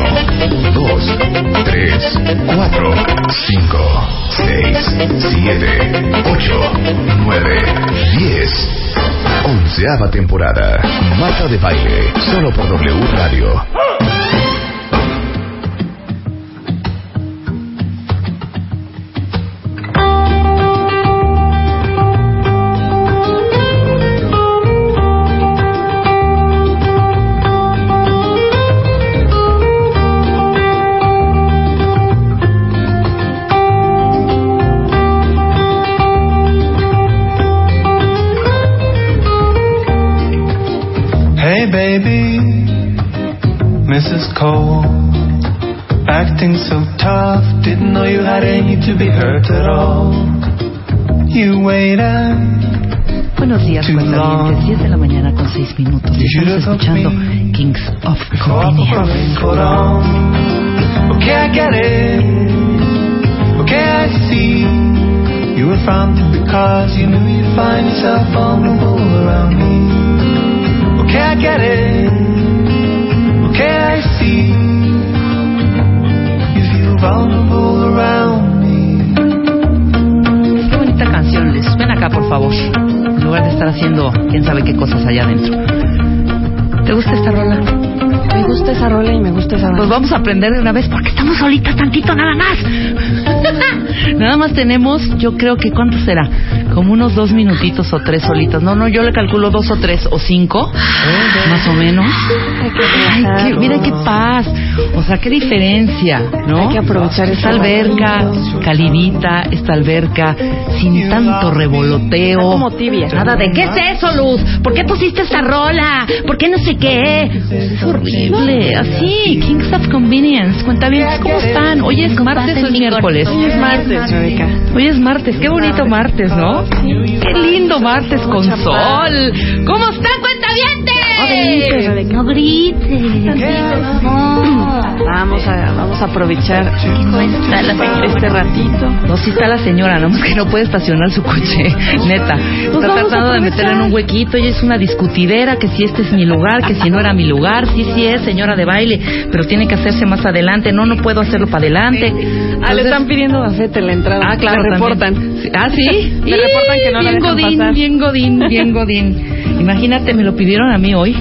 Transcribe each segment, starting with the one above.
1, 2, 3, 4, 5, 6, 7, 8, 9, 10. Onceava temporada. Marta de baile. Solo por W Radio. Acting so tough, didn't know you had any to be hurt at all. You waited. Buenos días, Too long. cuentavientes. 10 de la mañana con 6 minutos. Estamos escuchando. Kings of Convenience. Okay, I get it. Okay, I see. You were because you knew you'd find yourself vulnerable around me. Okay, I get it. Okay, I see. Vulnerable around me. Qué bonita canción, Les. Ven acá, por favor. En lugar de estar haciendo quién sabe qué cosas allá adentro. ¿Te gusta esta rola? Me gusta esa rola y me gusta esa Pues banda. vamos a aprender de una vez porque estamos solitas tantito nada más. nada más tenemos, yo creo que ¿cuánto será? Como unos dos minutitos o tres solitas. No, no, yo le calculo dos o tres o cinco, más o menos. Ay, qué, mira qué paz. O sea, qué diferencia, ¿no? Hay que aprovechar esta alberca calidita, esta alberca sin tanto revoloteo. Está como tibia. Nada de ¿qué es eso, Luz? ¿Por qué pusiste esta rola? ¿Por qué no sé qué? Es horrible. Así, Kings of Convenience. Cuenta bien, ¿cómo están? Hoy es martes o es miércoles. Hoy es martes, Rebeca. Hoy es martes, qué bonito martes, ¿no? Qué lindo martes con sol. ¿Cómo están, No grites. No grites. No. Vamos a, vamos a aprovechar este ratito. No, sí está la señora, nada más que no puede estacionar su coche, neta. Está Pues vamos a tratando de meterla en un huequito y es una discutidera que si este es mi lugar, que si no era mi lugar, sí, sí es señora de baile, pero tiene que hacerse más adelante. No, no puedo hacerlo para adelante. Ah, le están pidiendo gafete en la entrada. Ah, claro. Me también. reportan. Ah, sí. Me reportan que no la bien dejan godín, pasar. Bien godín, bien godín. Imagínate, me lo pidieron a mí hoy.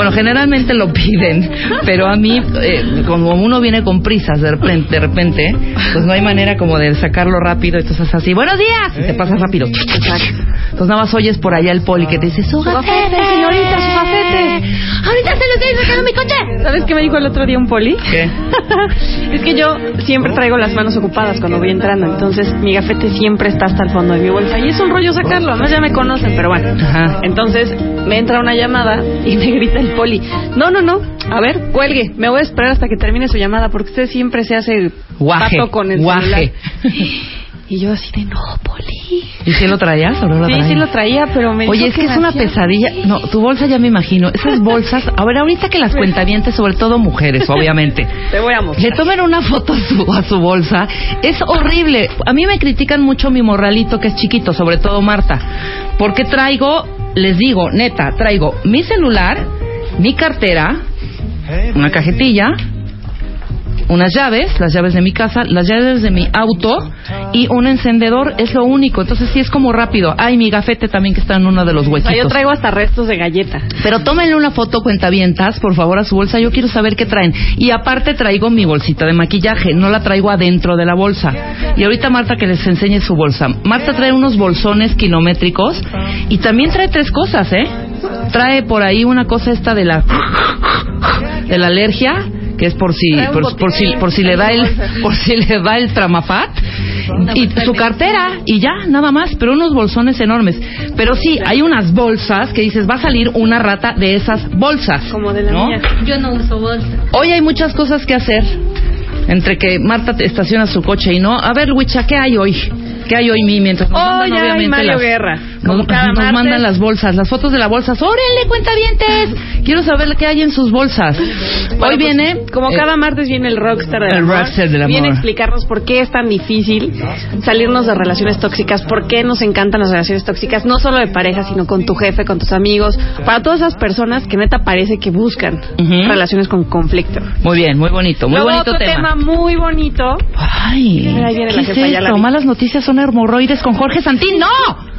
Bueno, generalmente lo piden, pero a mí, eh, como uno viene con prisas de repente, de repente, pues no hay manera como de sacarlo rápido, entonces es así, buenos días, y te pasa rápido. Entonces nada más oyes por allá el poli que te dice, su gafete, señorita, su gafete. Ahorita se lo estoy sacando mi coche. ¿Sabes qué me dijo el otro día un poli? ¿Qué? es que yo siempre traigo las manos ocupadas cuando voy entrando, entonces mi gafete siempre está hasta el fondo de mi bolsa y es un rollo sacarlo, además ya me conocen, pero bueno. Ajá. Entonces me entra una llamada y me grita el poli, no, no, no, a ver, cuelgue, me voy a esperar hasta que termine su llamada porque usted siempre se hace Guaje, pato con el guaje. celular. Y yo así de, no, poli. ¿Y si lo traías o no lo Sí, traías? sí lo traía, pero me Oye, dijo es que es una pesadilla. No, tu bolsa ya me imagino. Esas bolsas. A ver, ahorita que las cuentavientes, sobre todo mujeres, obviamente, Te voy a le mostrar. tomen una foto a su, a su bolsa, es horrible. A mí me critican mucho mi morralito que es chiquito, sobre todo Marta, porque traigo, les digo, neta, traigo mi celular, mi cartera, una cajetilla, unas llaves, las llaves de mi casa, las llaves de mi auto y un encendedor, es lo único. Entonces sí es como rápido. Ay, mi gafete también que está en uno de los O huequitos. sea, yo traigo hasta restos de galleta. Pero tómenle una foto cuentavientas, por favor, a su bolsa. Yo quiero saber qué traen. Y aparte traigo mi bolsita de maquillaje. No la traigo adentro de la bolsa. Y ahorita Marta que les enseñe su bolsa. Marta trae unos bolsones kilométricos y también trae tres cosas, ¿eh? Trae por ahí una cosa esta de la de la alergia que es por si por, si por si le da el por si le da el tramafat y su cartera y ya, nada más, pero unos bolsones enormes. Pero sí, hay unas bolsas que dices, va a salir una rata de esas bolsas. Como de la ¿no? mía. Yo no uso bolsa. Hoy hay muchas cosas que hacer. Entre que Marta estaciona su coche y no. A ver, Wicha, ¿qué hay hoy? ¿Qué hay hoy, mi? Mientras nos Hoy mandan, obviamente, Mario las- Guerra. Como Nos, cada nos martes. mandan las bolsas, las fotos de las bolsas. ¡Órenle, cuentavientes! Quiero saber qué hay en sus bolsas. hoy Bueno, viene... pues, como eh, cada martes viene el rockstar del el amor. rockstar del amor. Viene a explicarnos por qué es tan difícil salirnos de relaciones tóxicas, por qué nos encantan las relaciones tóxicas, no solo de pareja, sino con tu jefe, con tus amigos, para todas esas personas que neta parece que buscan Ujú. relaciones con conflicto. Muy bien, muy bonito, muy Luego, bonito otro tema. muy bonito. Ay, Ahí viene ¿qué la es jefa, esto? Malas noticias son hemorroides con Jorge Santín. ¡No!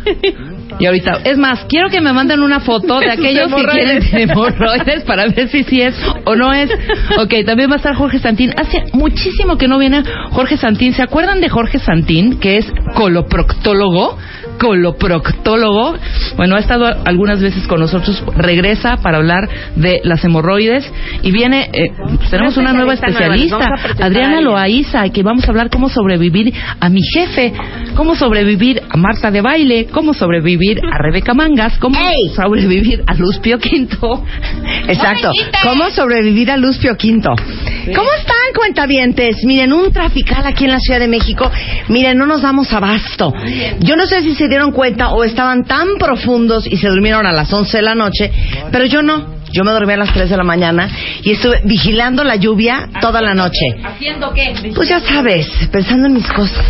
Y ahorita, es más, quiero que me manden una foto de aquellos que quieren hemorroides para ver si sí es o no es. Ok, también va a estar Jorge Santín. Hace muchísimo que no viene Jorge Santín. ¿Se acuerdan de Jorge Santín, que es coloproctólogo? Coloproctólogo. Bueno, ha estado algunas veces con nosotros. Regresa para hablar de las hemorroides y viene. eh, pues tenemos una nueva especialista nueva, Adriana. Loaiza, que vamos a hablar cómo sobrevivir a mi jefe, cómo sobrevivir a Marta de baile, cómo sobrevivir a Rebeca Mangas, cómo ¡Ey! sobrevivir a Luz Pio Quinto. Exacto. ¿Cómo sobrevivir a Luz Pio Quinto? ¿Cómo están, cuentavientes? Miren, un trafical aquí en la Ciudad de México. Miren, no nos damos abasto. Yo no sé si se dieron cuenta o estaban tan profundos y se durmieron a las 11 de la noche, pero yo no. Yo me dormí a las 3 de la mañana y estuve vigilando la lluvia toda la noche. ¿Haciendo qué? Pues ya sabes, pensando en mis cosas.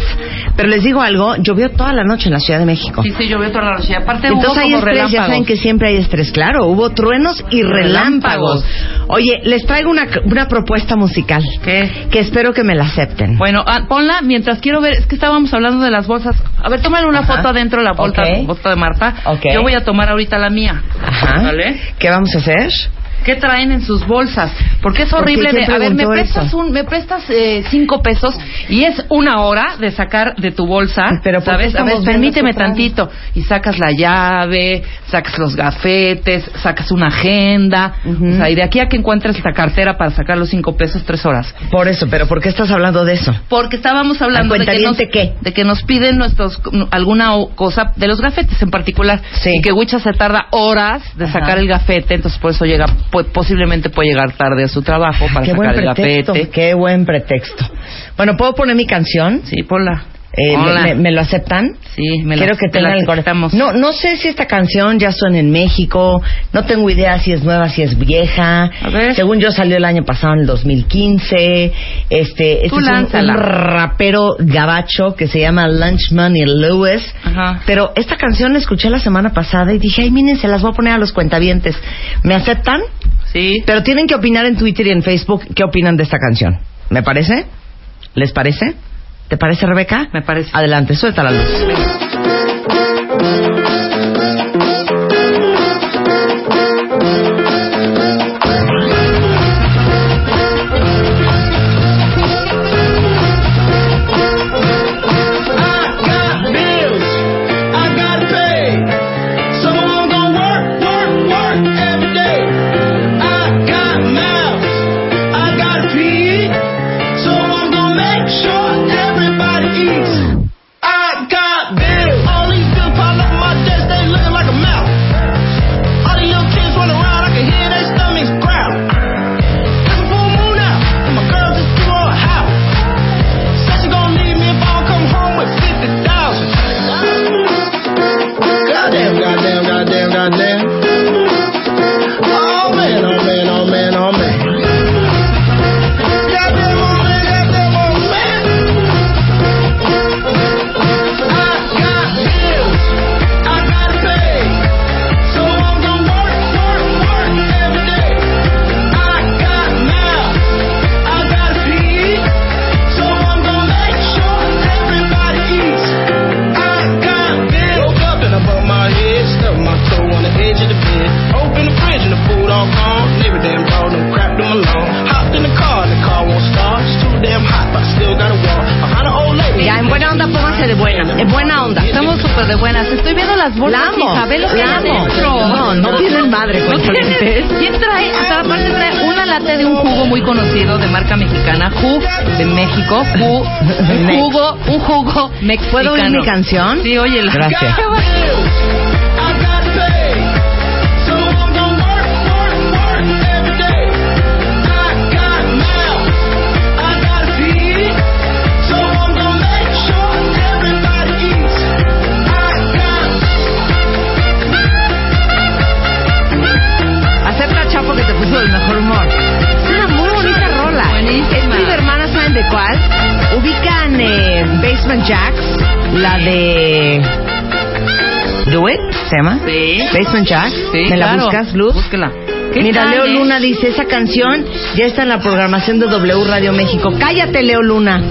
Pero les digo algo, llovió toda la noche en la Ciudad de México. Sí, sí, llovió toda la noche. Aparte hubo Entonces hay como estrés, ya saben que siempre hay estrés, claro, hubo truenos y relámpagos. Oye, les traigo una, una propuesta musical ¿Qué? que espero que me la acepten. Bueno, ah, ponla mientras quiero ver, es que estábamos hablando de las bolsas. A ver, tómale una Ajá. foto adentro de la bolsa, bolsa de Marta. Ok. Yo voy a tomar ahorita la mía. Ajá. ¿Vale? ¿Qué vamos a hacer? English ¿Qué traen en sus bolsas? Porque es horrible de, ¿Quién a ver, me prestas eso? un, me prestas eh, cinco pesos y es una hora de sacar de tu bolsa, Pero ¿por qué ¿sabes? A ver, permíteme tantito y sacas la llave, sacas los gafetes, sacas una agenda, Ujú. o sea, y de aquí a que encuentres la cartera para sacar los cinco pesos, tres horas. Por eso, pero ¿por qué estás hablando de eso? Porque estábamos hablando de que, nos, qué? de que nos piden nuestros alguna cosa de los gafetes en particular Sí. y que Wicha se tarda horas de Ajá. sacar el gafete, entonces por eso llega pu- posiblemente puede llegar tarde a su trabajo para Qué buen sacar el pretexto, gafete. qué buen pretexto. Bueno, ¿puedo poner mi canción? Sí, ponla. Eh. ¿me, lo aceptan? Sí, me la- Quiero que tengan el corazón. No, no sé si esta canción ya suena en México. No tengo idea si es nueva, si es vieja. A ver. Según yo salió el año pasado, en el 2015. Este, este es un- rapero gabacho que se llama Lunch Money Lewis. Ajá. Pero esta canción la escuché la semana pasada y dije, ay, miren, se las voy a poner a los cuentavientes. ¿Me aceptan? Sí. Pero tienen que opinar en Twitter y en Facebook qué opinan de esta canción. ¿Me parece? ¿Les parece? ¿Te parece, Rebeca? Me parece. Adelante, suelta la luz. Buenas. Estoy viendo las bolsas, La amo, hija. Ve lo que hay. No, no tienen madre, tienen- ¿Quién trae? Hasta aparte trae una lata de un jugo muy conocido de marca mexicana, Ju de México, Ju, un jugo, un jugo mexicano. ¿Puedo oír mi canción? Sí, oye. Gracias. Hermana, ¿saben de cuál? Ubican eh, Basement Jacks, la de Do It, ¿se llama? Sí. Basement Jacks. Sí, ¿Me la claro. buscas, Luz? Búsquela. ¿Qué Mira, Leo? Luna dice, esa canción ya está en la programación de W Radio México. Cállate, Leo Luna.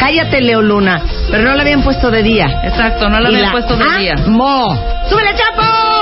Cállate, Leo Luna. Pero no la habían puesto de día. Exacto, no la Y había puesto de día. ¡Mo! ¡Súbele, Chapo!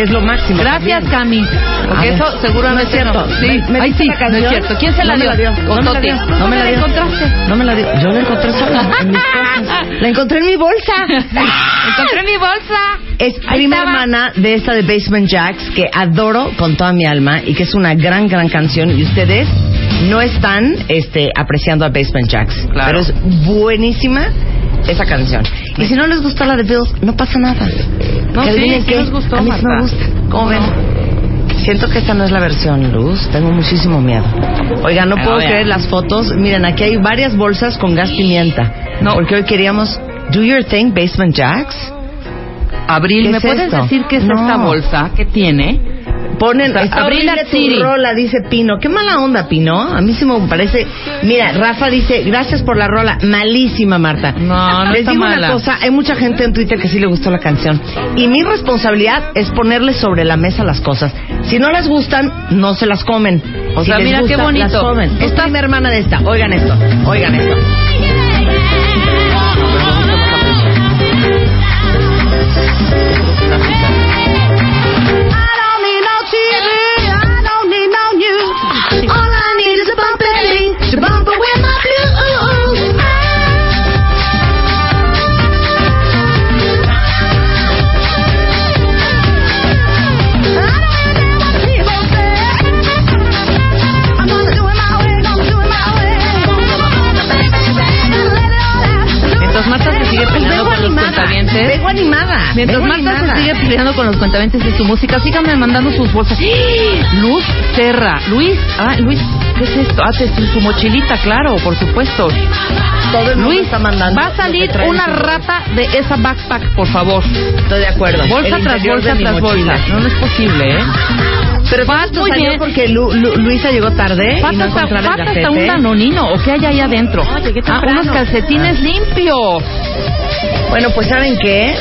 Que es lo máximo. Gracias, Cami. Porque eso seguramente No es cierto. Sí, ¿Me- Ay, sí, no es cierto. ¿Quién se la dio? No me la dio. ¿Dónde No me la dio. No me la dio. Yo la encontré sola en mis cosas. La encontré en mi bolsa. Encontré mi bolsa. Es prima hermana de esta de Basement Jacks que adoro con toda mi alma y que es una gran, gran canción. Y ustedes no están este, apreciando a Basement Jacks. Claro. Pero es buenísima esa canción. Y si no les gustó la de Bills, no pasa nada. No, Que sí, qué, nos gustó, a mí sí me gusta. ¿Cómo ven? Siento que esta no es la versión, Luz. Tengo muchísimo miedo. Oiga, no puedo creer las fotos. Miren, aquí hay varias bolsas con gas pimienta. No. Porque hoy queríamos Do Your Thing, Basement Jacks. Abril, ¿Qué ¿me es puedes esto? decir qué es No. esta bolsa? ¿Qué tiene? Ponen, está Abril tu rola, dice Pino. Qué mala onda, Pino. A mí sí me parece. Mira, Rafa dice, gracias por la rola. Malísima, Marta. No, no Les está digo mala. una cosa, hay mucha gente en Twitter que sí le gustó la canción. Y mi responsabilidad es ponerles sobre la mesa las cosas. Si no les gustan, no se las comen. O Si sea, les mira qué bonito. Las comen. Es mi hermana de esta. Oigan esto, oigan esto. Mientras cuentavientes. Vengo animada. Mientras vengo Marta animada. se sigue peleando con los cuentavientes de su música, síganme mandando sus bolsas. Luz Serra. Luis, ah, Luis, ¿qué es esto? Ah, te- su mochilita, claro, por supuesto. Todo el Luis, está mandando va a salir una rata de esa backpack, por favor. Estoy de acuerdo. Bolsa El tras bolsa tras bolsa. No, no es posible, ¿eh? Pero muy salió bien. porque Lu- Lu- Luisa llegó tarde y Falta no encontraba el gafete. un danonino. ¿O qué hay ahí adentro? llegué ah, unos calcetines limpios. Bueno, pues ¿saben qué?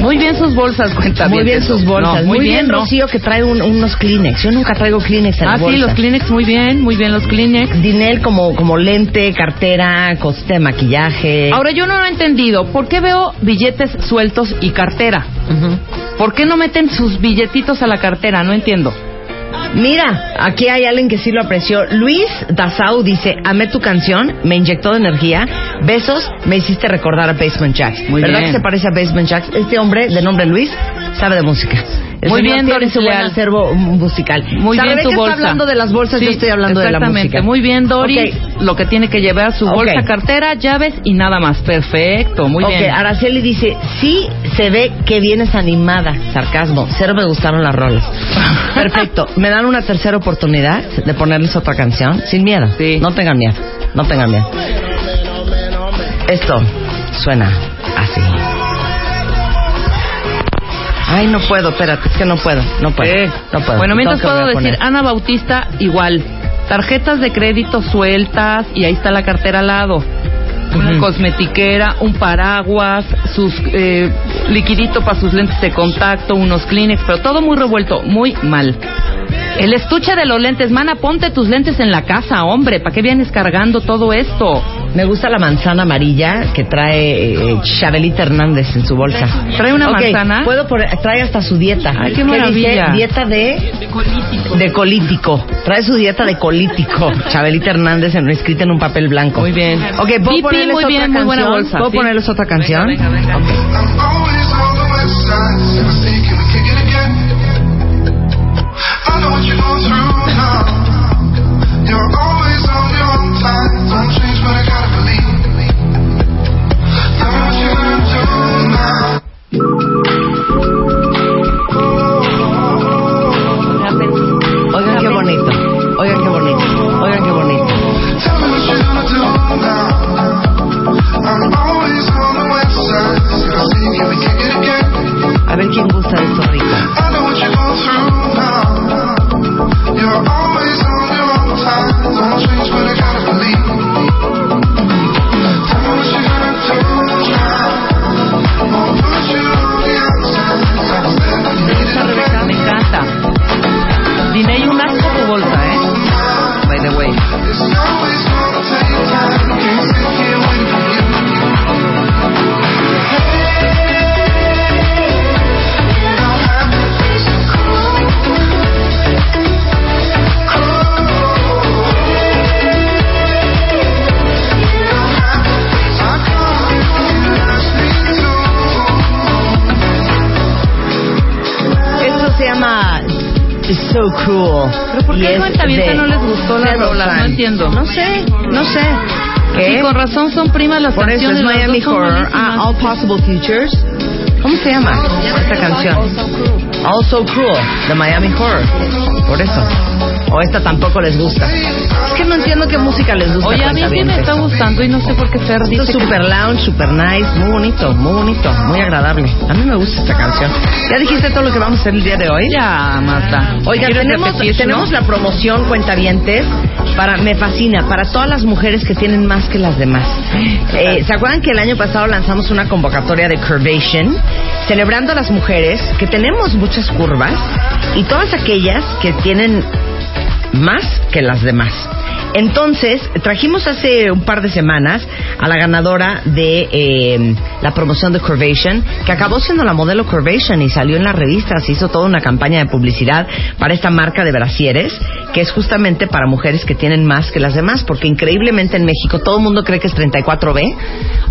Muy bien sus bolsas, cuenta Muy bien sus bolsas. muy, bien, ¿no? Rocío, que trae un- unos Kleenex. Yo nunca traigo Kleenex en la Ah, sí, bolsa. los Kleenex, muy bien, muy bien los Kleenex. Dinel como, como lente, cartera, coste de maquillaje. Ahora, yo no lo he entendido. ¿Por qué veo billetes sueltos y cartera? ¿Por qué no meten sus billetitos a la cartera? No entiendo. I Mira, aquí hay alguien que sí lo apreció. Luis Dasau dice, amé tu canción, me inyectó de energía. Besos, me hiciste recordar a Basement Jacks. Muy ¿Verdad bien. que se parece a Basement Jacks? Este hombre, de nombre Luis, sabe de música. El Muy bien, Doris su buen acervo musical. Muy ¿Sabe bien que tu está bolsa. hablando de las bolsas, Sí, yo estoy hablando de la exactamente. música. Muy bien, Doris. Lo que tiene que llevar su bolsa, cartera, llaves y nada más. Perfecto, muy ok, bien. Araceli dice, sí se ve que vienes animada. Sarcasmo, cero me gustaron las rolas. Perfecto, ¿me dan una tercera oportunidad de ponerles otra canción? Sin miedo. Sí. No tengan miedo, no tengan miedo. Esto suena así. Ay, no puedo, espérate, es que no puedo, no puedo. Eh. No puedo. Bueno, mientras puedo decir. Ana Bautista, igual. Tarjetas de crédito sueltas y ahí está la cartera al lado. Una Ujú. cosmetiquera, un paraguas, sus eh, liquidito para sus lentes de contacto, unos Kleenex, pero todo muy revuelto, muy mal. El estuche de los lentes, mana, ponte tus lentes en la casa, hombre, ¿para qué vienes cargando todo esto? Me gusta la manzana amarilla que trae eh, Chabelita Hernández en su bolsa. ¿Trae una manzana? Puedo poner, trae hasta su dieta. Ay, qué dice? maravilla. Dieta de de colítico. Trae su dieta de colítico. Chabelita Hernández en, escrita en un papel blanco. Muy bien. Ok, ¿puedo Pipi, ponerles muy otra bien, muy canción? buena bolsa, ¿Puedo sí. ponerles otra canción? Venga, venga, venga. Ok. Gonna do So Cruel. ¿Pero por qué Y a es cuentaviente de no les gustó la rola? No entiendo. No sé, no sé. ¿Qué? Sí, con razón son primas las Por eso canciones. es las Miami dos son Horror. Ah, All Possible Futures. ¿Cómo se llama esta canción? Also Cruel, de Miami Horror. Por eso. O esta tampoco les gusta. Es que no entiendo qué música les gusta. Oye, a mí sí me está gustando y no sé por qué Fer Esto es que... super lounge, super nice, muy bonito, muy bonito, muy agradable. A mí me gusta esta canción. ¿Ya dijiste todo lo que vamos a hacer el día de hoy? Ya, Marta. ¿Quieres tenemos, repetir, tenemos no? la promoción Cuentavientes para, me fascina, para todas las mujeres que tienen más que las demás. Eh, ¿Se acuerdan que el año pasado lanzamos una convocatoria de Curvation, celebrando a las mujeres que tenemos muchas curvas y todas aquellas que tienen más que las demás. Entonces, trajimos hace un par de semanas a la ganadora de eh, la promoción de Curvation, que acabó siendo la modelo Curvation y salió en las revistas, hizo toda una campaña de publicidad para esta marca de brasieres, que es justamente para mujeres que tienen más que las demás, porque increíblemente en México todo el mundo cree que es 34B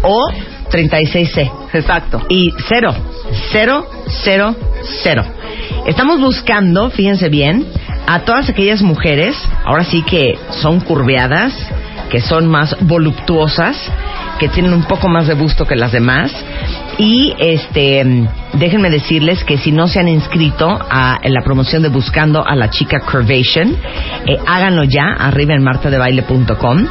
o 36C. Exacto. Y cero, cero, cero, cero. Estamos buscando, fíjense bien, a todas aquellas mujeres, ahora sí que son curveadas, que son más voluptuosas, que tienen un poco más de busto que las demás. Y este, déjenme decirles que si no se han inscrito a en la promoción de Buscando a la Chica Curvation, eh, háganlo ya, arriba en martadebaile.com.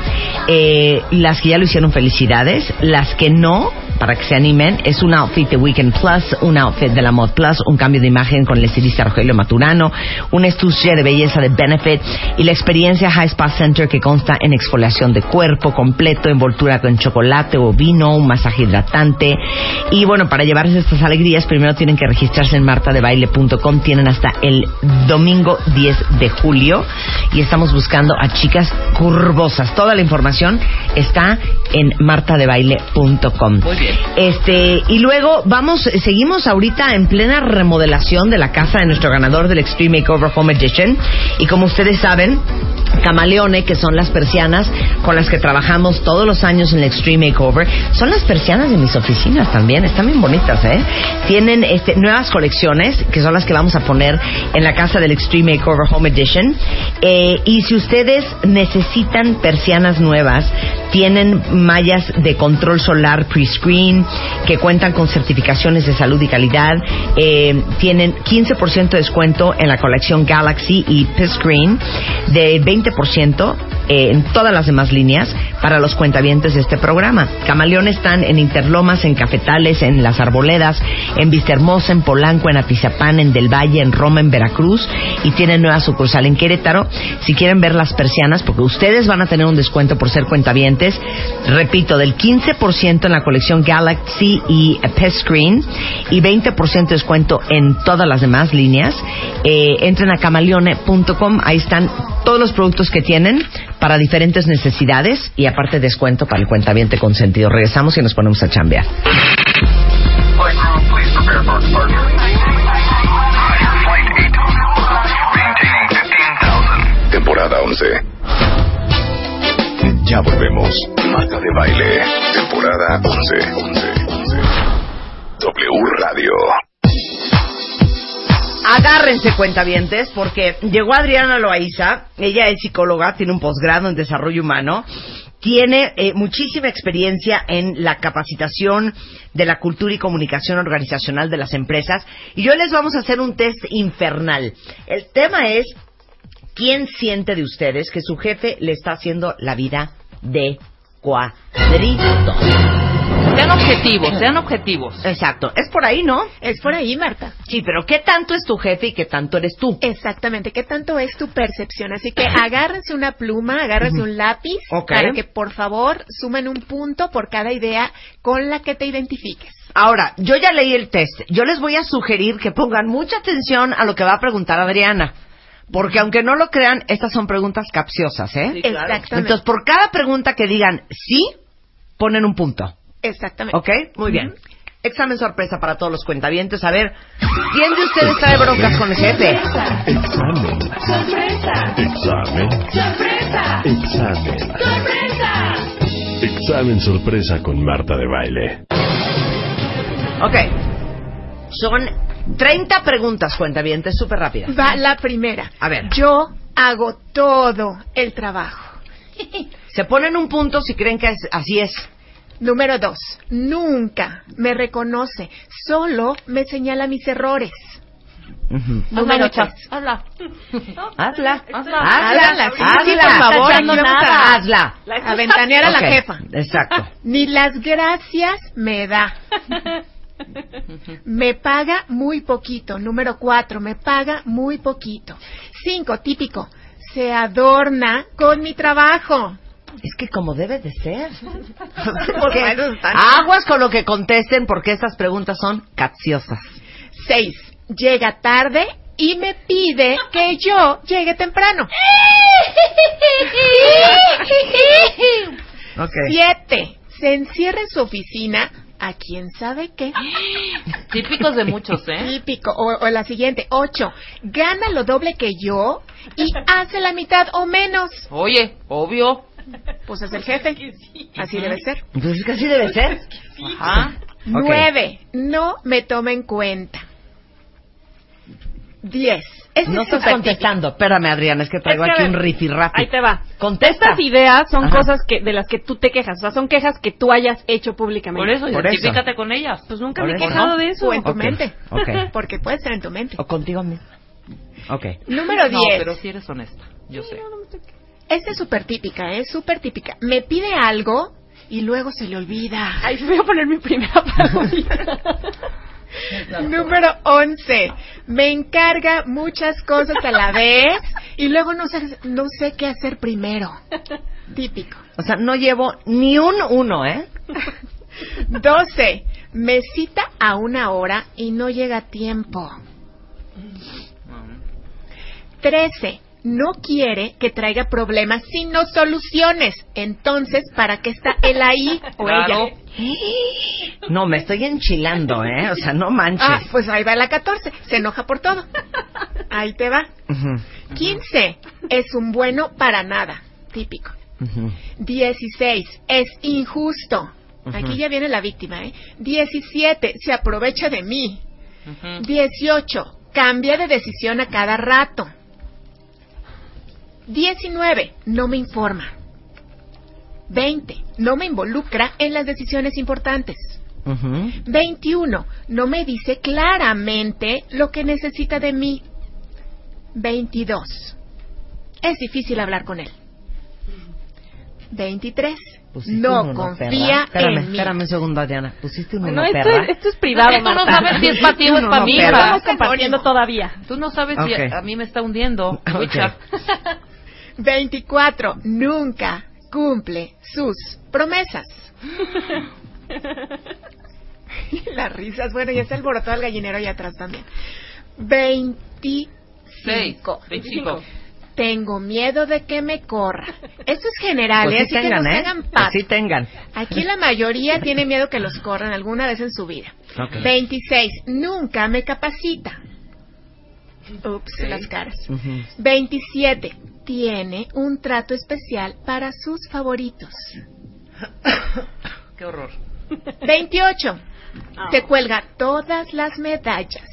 Eh, las que ya lo hicieron, felicidades. Las que no, para que se animen, es un outfit de Weekend Plus, un outfit de la Mod Plus, un cambio de imagen con el estilista Rogelio Maturano, un estuche de belleza de Benefit y la experiencia High Spa Center que consta en exfoliación de cuerpo completo, envoltura con chocolate o vino, un masaje hidratante. Y bueno, para llevarse estas alegrías, primero tienen que registrarse en martadebaile.com. Tienen hasta el domingo 10 de julio y estamos buscando a chicas curvosas. Toda la información está en martadebaile.com. Muy bien. Este, y luego vamos, seguimos ahorita en plena remodelación de la casa de nuestro ganador del Extreme Makeover Home Edition. Y como ustedes saben, Camaleone, que son las persianas con las que trabajamos todos los años en el Extreme Makeover, son las persianas de mis oficinas también, están bien bonitas, ¿eh? Tienen este, nuevas colecciones, que son las que vamos a poner en la casa del Extreme Makeover Home Edition. Eh, y si ustedes necesitan persianas nuevas, tienen mallas de control solar pre-screen que cuentan con certificaciones de salud y calidad. Eh, tienen 15% de descuento en la colección Galaxy y P-Screen, de 20% eh, en todas las demás líneas para los cuentavientes de este programa. Camaleón están en Interlomas, en Cafetales, en Las Arboledas, en Vistahermosa, en Polanco, en Atizapán, en Del Valle, en Roma, en Veracruz y tienen nueva sucursal en Querétaro. Si quieren ver las persianas, porque ustedes van a tener un descuento por ser cuentavientes, repito, del 15% en la colección Galaxy y P Screen y 20% de descuento en todas las demás líneas. Eh, entren a camaleone.com, ahí están todos los productos que tienen para diferentes necesidades y aparte descuento para el cuentaviente consentido. Regresamos y nos ponemos a chambear. Flight crew, please prepare for departure. Flight 8. Maintaining 15,000. Temporada 11. Ya volvemos. Marta de baile. Temporada 11. 11. 11. W Radio. Agárrense cuentavientes porque llegó Adriana Loaiza, ella es psicóloga, tiene un posgrado en desarrollo humano, tiene eh, muchísima experiencia en la capacitación de la cultura y comunicación organizacional de las empresas y yo les vamos a hacer un test infernal. El tema es ¿quién siente de ustedes que su jefe le está haciendo la vida de cuadrito? Sean objetivos, sean objetivos. Exacto, es por ahí, ¿no? Es por ahí, Marta. Sí, pero ¿qué tanto es tu jefe y qué tanto eres tú? Exactamente. ¿Qué tanto es tu percepción? Así que agárrense una pluma, agárrense un lápiz para que, por favor, sumen un punto por cada idea con la que te identifiques. Ahora, yo ya leí el test. Yo les voy a sugerir que pongan mucha atención a lo que va a preguntar Adriana. Porque aunque no lo crean, estas son preguntas capciosas, ¿eh? Exactamente. Entonces, por cada pregunta que digan sí, ponen un punto. Exactamente. ¿Ok? Muy bien. Examen sorpresa para todos los cuentavientes. A ver, ¿quién de ustedes trae broncas con el jefe? Examen. Sorpresa. Examen. Sorpresa. Examen. Sorpresa. Examen sorpresa con Marta de baile. Ok. Son 30 preguntas, cuentavientes, súper rápidas. Va la primera. A ver. Yo hago todo el trabajo. Se ponen un punto si creen que es- así es. Número dos. Nunca me reconoce. Solo me señala mis errores. Número tres. Hazla. Hazla. Hazla. Hazla, Hazla. por favor, Hazla. aquí vamos a- Hazla. A ventanear a la jefa. Exacto. Ni las gracias me da. Me paga muy poquito. Número cuatro, me paga muy poquito. Cinco, típico. Se adorna con mi trabajo. Es que como debe de ser. Aguas con lo que contesten porque estas preguntas son capciosas. Seis, llega tarde y me pide que yo llegue temprano. Siete, se encierra en su oficina a quién sabe qué. Típicos de muchos, ¿eh? Típico. O, o la siguiente, ocho, gana lo doble que yo y hace la mitad o menos. Oye, obvio. Pues es el jefe. Así debe ser. Entonces que así debe ser. Ajá. Nueve, no me toma en cuenta. Diez, este No es estás contestando. Espérame, Adriana, es que traigo Es que, aquí un rifirrafi. Ahí te va. Contesta. Estas ideas son Ajá. cosas que de las que tú te quejas, o sea, son quejas que tú hayas hecho públicamente. Por eso, Por eso. identifícate con ellas. Pues nunca Por me he quejado de eso. O en tu Ok, mente. ok. Porque puede ser en tu mente. O contigo mismo. Ok. Número No, diez. pero si eres honesta. Yo sé. Esta es súper típica, es súper típica. Me pide algo y luego se le olvida. Ahí voy a poner mi primera parodia. Número 11. Me encarga muchas cosas a la vez y luego no sé, no sé qué hacer primero. Típico. O sea, no llevo ni un uno, ¿eh? 12. Me cita a una hora y no llega a tiempo. 13. No quiere que traiga problemas sino soluciones. Entonces, ¿para qué está él ahí o Claro. ella? No, me estoy enchilando, ¿eh? O sea, no manches. Ah, pues ahí va la 14. Se enoja por todo. Ahí te va. Ujú, 15. Es un bueno para nada. Típico. ujú. 16. Es injusto. Aquí ya viene la víctima, ¿eh? 17. Se aprovecha de mí. 18. Cambia de decisión a cada rato. 19. No me informa. 20. No me involucra en las decisiones importantes. Ujú. 21. No me dice claramente lo que necesita de mí. 22. Es difícil hablar con él. 23. Pusiste No uno, confía espérame, en mí. Espérame un segundo, Adriana. Pusiste un uno, esto, perra. es- esto es privado, Es que tú no sabes si es para ti o es No, para no, mí. pa. Estamos compartiendo todavía. Tú no sabes si Ok. a, a mí me está hundiendo. Ok. Wicha. 24. Nunca cumple sus promesas. Las risas. Bueno, ya está alborotado el gallinero allá atrás también. 25. Seis. 25. Tengo miedo de que me corra. Esto es general, Pues ¿eh? sí así que tengan, no se ¿eh? hagan Pues patos. sí tengan. Aquí la mayoría tiene miedo que los corran alguna vez en su vida. Ok. 26. Nunca me capacita. Ups, las caras. Ujú. 27. Tiene un trato especial para sus favoritos. Qué horror. 28. Se cuelga todas las medallas.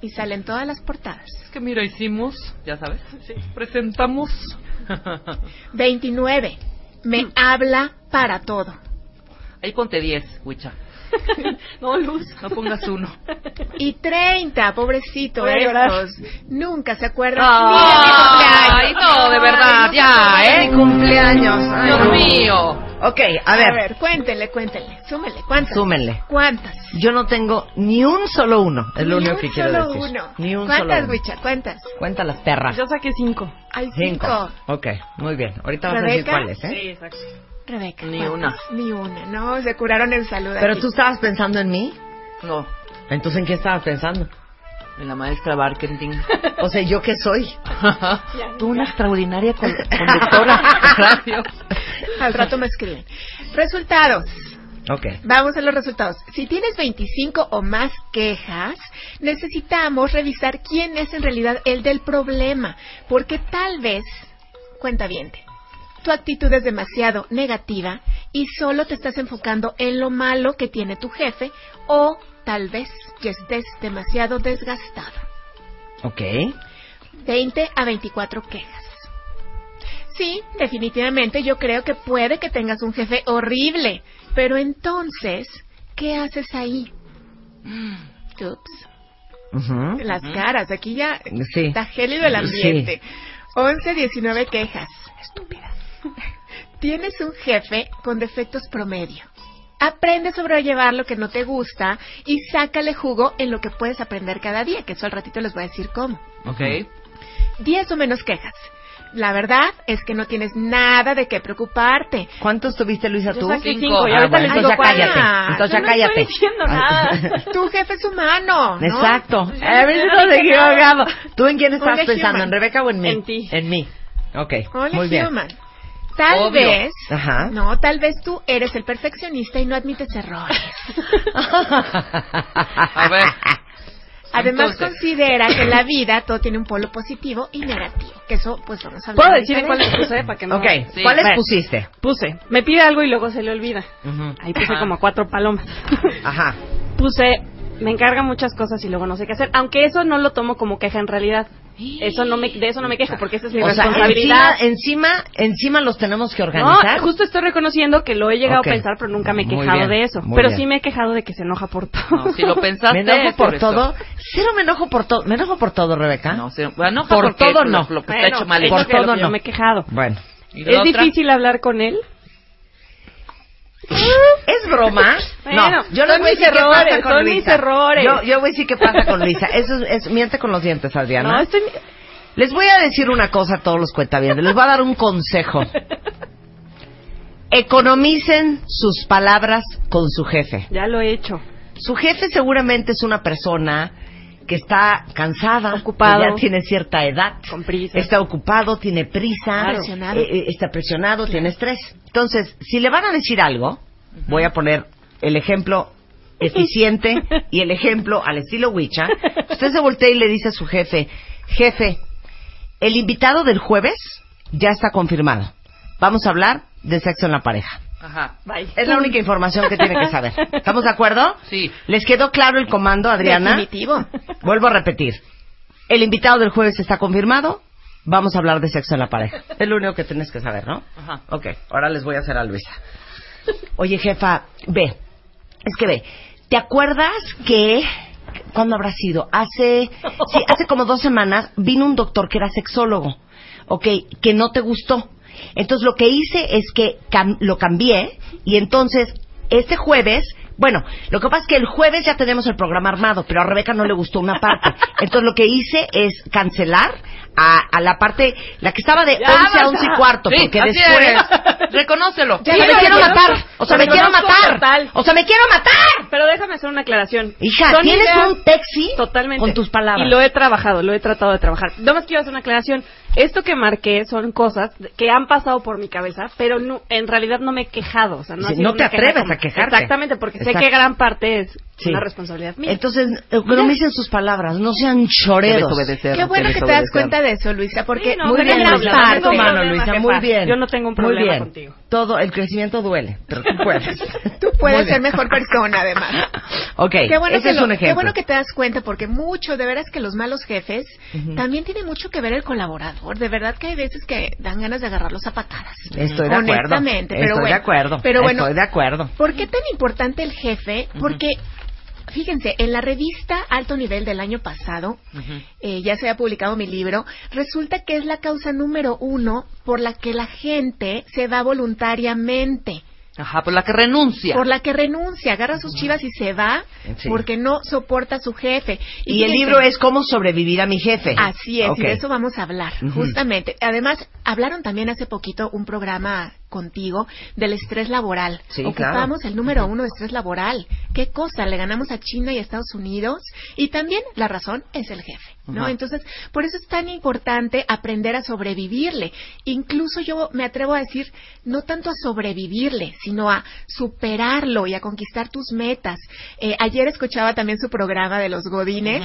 Y salen todas las portadas. Es que mira, hicimos, ya sabes, presentamos. 29. Me habla para todo. Ahí ponte 10, Wicha. No, Luz. No pongas uno. Y 30, pobrecito, llorar. estos. Nunca se acuerdan. Ay, no, de verdad, ya, ¡Eh! ¿eh? cumpleaños! Ay, Dios mío. Ok, a A ver, ver, cuéntenle, cuéntenle. Súmenle, ¿cuántas? súmenle. ¿Cuántas? Yo no tengo ni un solo uno, es lo Ni único que quiero solo decir. uno. Ni un solo ¿Cuántas, uno. Wicha? ¿Cuántas? Cuenta las perras. Yo saqué cinco. Hay cinco. Cinco. Ok, muy bien. Ahorita vas a decir cuáles, ¿eh? Sí, exacto. Rebeca. Ni ¿cuántas? una. Ni una. No, se curaron en salud. Pero aquí. tú estabas pensando en mí. No, Entonces, ¿en qué estabas pensando? en la maestra marketing. O sea, ¿yo qué soy? Tú una extraordinaria con- conductora radio. Al rato me escriben. Resultados. Ok. Vamos a los resultados. Si tienes 25 o más quejas, necesitamos revisar quién es en realidad el del problema, porque tal vez, cuenta bien, tu actitud es demasiado negativa y solo te estás enfocando en lo malo que tiene tu jefe o tal vez ya estés demasiado desgastado. Ok. 20 a 24 quejas. Sí, definitivamente yo creo que puede que tengas un jefe horrible, pero entonces, ¿qué haces ahí? Ups, Ujú. las caras, aquí ya Sí. está gélido el ambiente. 11, 19 quejas. Estúpida. Tienes un jefe con defectos promedio. Aprende a sobrellevar lo que no te gusta y sácale jugo en lo que puedes aprender cada día, que eso al ratito les voy a decir cómo. Ok. 10 o menos quejas. La verdad es que no tienes nada de qué preocuparte. ¿Cuántos tuviste, Luisa, Yo tú? saqué Cinco. cinco. Y Ah, ahorita bueno, les entonces ya cállate. Entonces ya no cállate. estoy diciendo nada. Tu jefe es humano, ¿no? Exacto. No equivocamos. ¿Tú en quién estabas Only pensando? human. ¿En Rebeca o en mí? En ti. En mí. Ok. Only Muy bien. human. Tal Obvio. vez, Ajá. no, tal vez tú eres el perfeccionista y no admites errores. A ver. Además Entonces. considera que en la vida todo tiene un polo positivo y negativo. Que eso, pues vamos a hablar. ¿Puedo decir cuáles puse para que no... Ok. Sí. ¿Cuáles Bueno. pusiste? Puse, me pide algo y luego se le olvida. Ahí puse Ajá. como cuatro palomas. Ajá. puse, me encarga muchas cosas y luego no sé qué hacer. Aunque eso no lo tomo como queja en realidad. Eso no me, de eso no me quejo porque esa es mi O sea, responsabilidad. encima, encima, encima los tenemos que No, organizar. justo estoy reconociendo que lo he llegado a pensar, pero nunca me he quejado bien, de eso. Pero bien. sí me he quejado de que se enoja por todo. No, si lo pensaste. me enojo por eso. todo. Cero me enojo por todo. Me enojo por todo, Rebeca. No, sí, bueno, Por todo lo- no. Lo que Bueno, está hecho mal. Por todo no. me he quejado. Bueno. ¿Y la Es otra? difícil hablar con él. ¿Es broma? Bueno, no, yo les voy a mis decir qué pasa errores, con son mis Luisa. errores. Yo, yo voy a decir qué pasa con Luisa. Eso es, es- miente con los dientes, Adriana. No, estoy... Les voy a decir una cosa a todos los cuentavientes. Les voy a dar un consejo. Economicen sus palabras con su jefe. Ya lo he hecho. Su jefe seguramente es una persona que está cansada, Ocupado. que ya tiene cierta edad, Con prisa. está ocupado, tiene prisa. Presionado. eh, eh, está presionado, tiene estrés. Entonces, si le van a decir algo, voy a poner el ejemplo eficiente y el ejemplo al estilo Wicha. Usted se voltea y le dice a su jefe, jefe, el invitado del jueves ya está confirmado. Vamos a hablar de sexo en la pareja. Ajá. Es la única información que tiene que saber. ¿Estamos de acuerdo? Sí. ¿Les quedó claro el comando, Adriana? Definitivo. Vuelvo a repetir. El invitado del jueves está confirmado. vamos a hablar de sexo en la pareja. Es lo único que tienes que saber, ¿no? Ajá. Ok, ahora les voy a hacer a Luisa. Oye, jefa, ve, es que ve, ¿te acuerdas que ¿cuándo habrá sido? Hace sí, hace como dos semanas vino un doctor que era sexólogo, ok, que no te gustó. Entonces lo que hice es que cam- lo cambié y entonces este jueves bueno, lo que pasa es que el jueves ya tenemos el programa armado, pero a Rebeca no le gustó una parte. Entonces lo que hice es cancelar a, a la parte, la que estaba de Ya, 11 a basta. 11 y cuarto, Sí, porque después... es. Reconócelo. Ya me quiero matar. O sea, me quiero matar. total. O sea, me quiero matar. Pero déjame hacer una aclaración. Hija, Son tienes un texi Totalmente. con tus palabras. Y lo he trabajado, lo he tratado de trabajar. Nada más quiero hacer una aclaración. Esto que marqué son cosas que han pasado por mi cabeza, pero no, en realidad no me he quejado. O sea, no, ha Sí, sido no te queja atreves como- a quejarte. Exactamente, porque sé que gran parte es Sí. una responsabilidad mía. Entonces, eh, no me dicen sus palabras, no sean choreros. Qué bueno que te das cuenta de eso, Luisa, porque Sí, no, Muy bien, Luisa, no tu mano, Luisa, muy bien. Yo no tengo un Muy problema bien. contigo. Todo, el crecimiento duele, pero tú puedes. tú puedes ser mejor persona, además. Ok, Qué bueno, ese que es lo- un ejemplo. qué bueno que te das cuenta, porque mucho, de veras que los malos jefes también tiene mucho que ver el colaborador. De verdad que hay veces que dan ganas de agarrarlos a patadas. Estoy de acuerdo. Honestamente, pero Estoy bueno. de acuerdo. Pero bueno, Estoy de acuerdo. ¿Por qué tan importante el jefe? Porque, fíjense, en la revista Alto Nivel del año pasado, eh, ya se había publicado mi libro, resulta que es la causa número uno por la que la gente se va voluntariamente. Ajá, por la que renuncia. Por la que renuncia, agarra sus chivas y se va Sí. porque no soporta a su jefe. Y el libro es Cómo sobrevivir a mi jefe. Así es, y de eso vamos a hablar, justamente. Además, hablaron también hace poquito un programa contigo del estrés laboral. Sí, Ocupamos claro. el número uno de estrés laboral. ¿Qué cosa? Le ganamos a China y a Estados Unidos. Y también la razón es el jefe, ¿no? Entonces, por eso es tan importante aprender a sobrevivirle. Incluso yo me atrevo a decir, no tanto a sobrevivirle, sino a superarlo y a conquistar tus metas. Eh, ayer escuchaba también su programa de los Godines.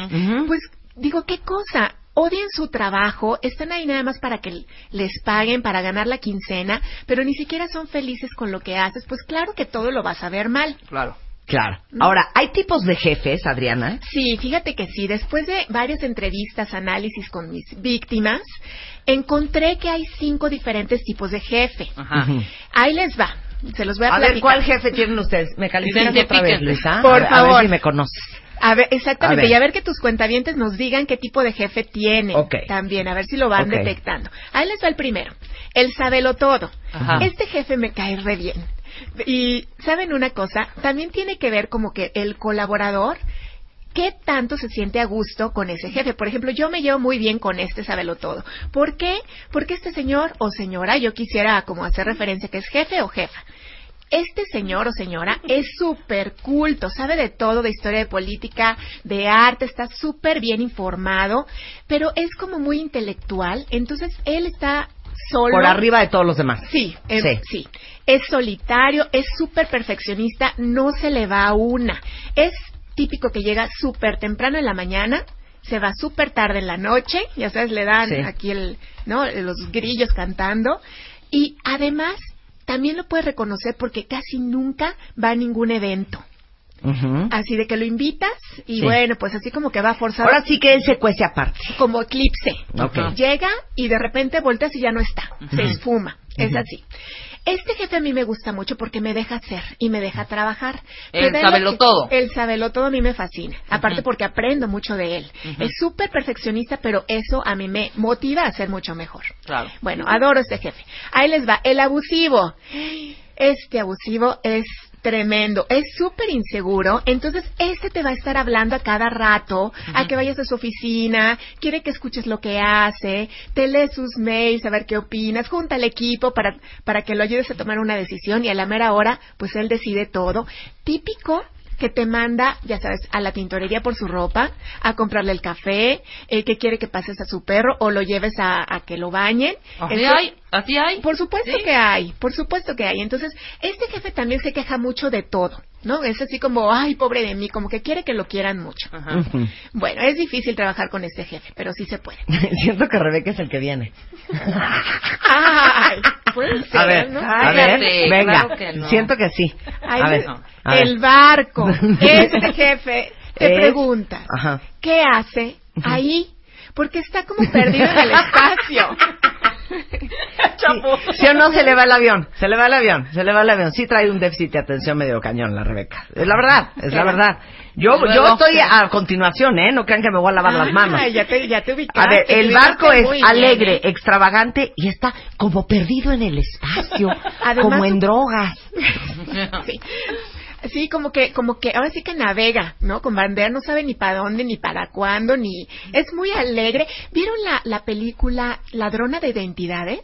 Pues digo, ¿qué cosa? Odian su trabajo, están ahí nada más para que les paguen, para ganar la quincena, pero ni siquiera son felices con lo que haces, pues claro que todo lo vas a ver mal. Claro. Claro. Ahora, ¿hay tipos de jefes, Adriana? Sí, fíjate que sí, después de varias entrevistas, análisis con mis víctimas, encontré que hay cinco diferentes tipos de jefe. Ajá. Ahí les va, se los voy a, A ver. ¿cuál jefe tienen ustedes? ¿Me califican otra vez. Luisa? Por a ver, A favor. ver si me conoces. A ver, exactamente, A ver. y a ver que tus cuentavientes nos digan qué tipo de jefe tienen. Ok. También, a ver si lo van detectando. Ahí les va el primero, el sabelo todo. Ajá. Este jefe me cae re bien. Y, ¿saben una cosa? También tiene que ver como que el colaborador, ¿qué tanto se siente a gusto con ese jefe? Por ejemplo, yo me llevo muy bien con este sabelo todo. ¿Por qué? Porque este señor o señora, yo quisiera como hacer referencia que es jefe o jefa. Este señor o señora es súper culto, sabe de todo, de historia de política, de arte, está súper bien informado, pero es como muy intelectual, entonces él está solo. Por arriba de todos los demás. Sí, Sí. sí. Es solitario, es súper perfeccionista, no se le va a una. Es típico que llega súper temprano en la mañana, se va súper tarde en la noche, ya sabes, le dan Sí. aquí el, ¿no? los grillos cantando. Y además, también lo puedes reconocer porque casi nunca va a ningún evento. Así de que lo invitas y Sí. bueno, pues así como que va forzado. Ahora sí que él se cuece aparte. como eclipse. Ok. Llega y de repente volteas y ya no está. Se esfuma. Es así. Este jefe a mí me gusta mucho porque me deja hacer y me deja trabajar. El sabelo que- todo. El sabelo todo a mí me fascina. Aparte porque aprendo mucho de él. Es súper perfeccionista, pero eso a mí me motiva a ser mucho mejor. Claro. Bueno, adoro este jefe. Ahí les va. El abusivo. Este abusivo es tremendo, es súper inseguro, entonces este te va a estar hablando a cada rato, a que vayas a su oficina, quiere que escuches lo que hace, te lee sus mails, a ver qué opinas, junta al equipo para, para que lo ayudes a tomar una decisión y a la mera hora, pues él decide todo. Típico que te manda, ya sabes, a la tintorería por su ropa, a comprarle el café, eh, que quiere que pases a su perro o lo lleves a, a que lo bañen. Así Entonces- hay, así hay. por supuesto Sí. que hay, por supuesto que hay. Entonces, este jefe también se queja mucho de todo, ¿no? Es así como, ay, pobre de mí, como que quiere que lo quieran mucho. Ajá. Bueno, es difícil trabajar con este jefe, pero sí se puede. Siento que Rebeca es el que viene. Ay, puede ser, A ver, ¿no? a ver, Cállate, venga. claro que no. Siento que sí. Ay, a ver, el- a ver. el barco. Este jefe te Es- preguntas, Ajá. ¿qué hace ahí? porque está como perdido en el espacio. Sí, ¿Sí o no se le va el avión? Se le va el avión, se le va el avión. Sí trae un déficit de atención medio cañón la Rebeca. Es la verdad, es la verdad. Yo, yo estoy a continuación, ¿eh? No crean que me voy a lavar las manos. Ah, ya te, ya te A ver, el barco es bien, alegre, ¿eh? extravagante y está como perdido en el espacio, Además, como en drogas. Sí. Como que, como que ahora sí que navega, ¿no? Con bandera, no sabe ni para dónde, ni para cuándo, ni... Es muy alegre. ¿Vieron la, la película Ladrona de Identidades?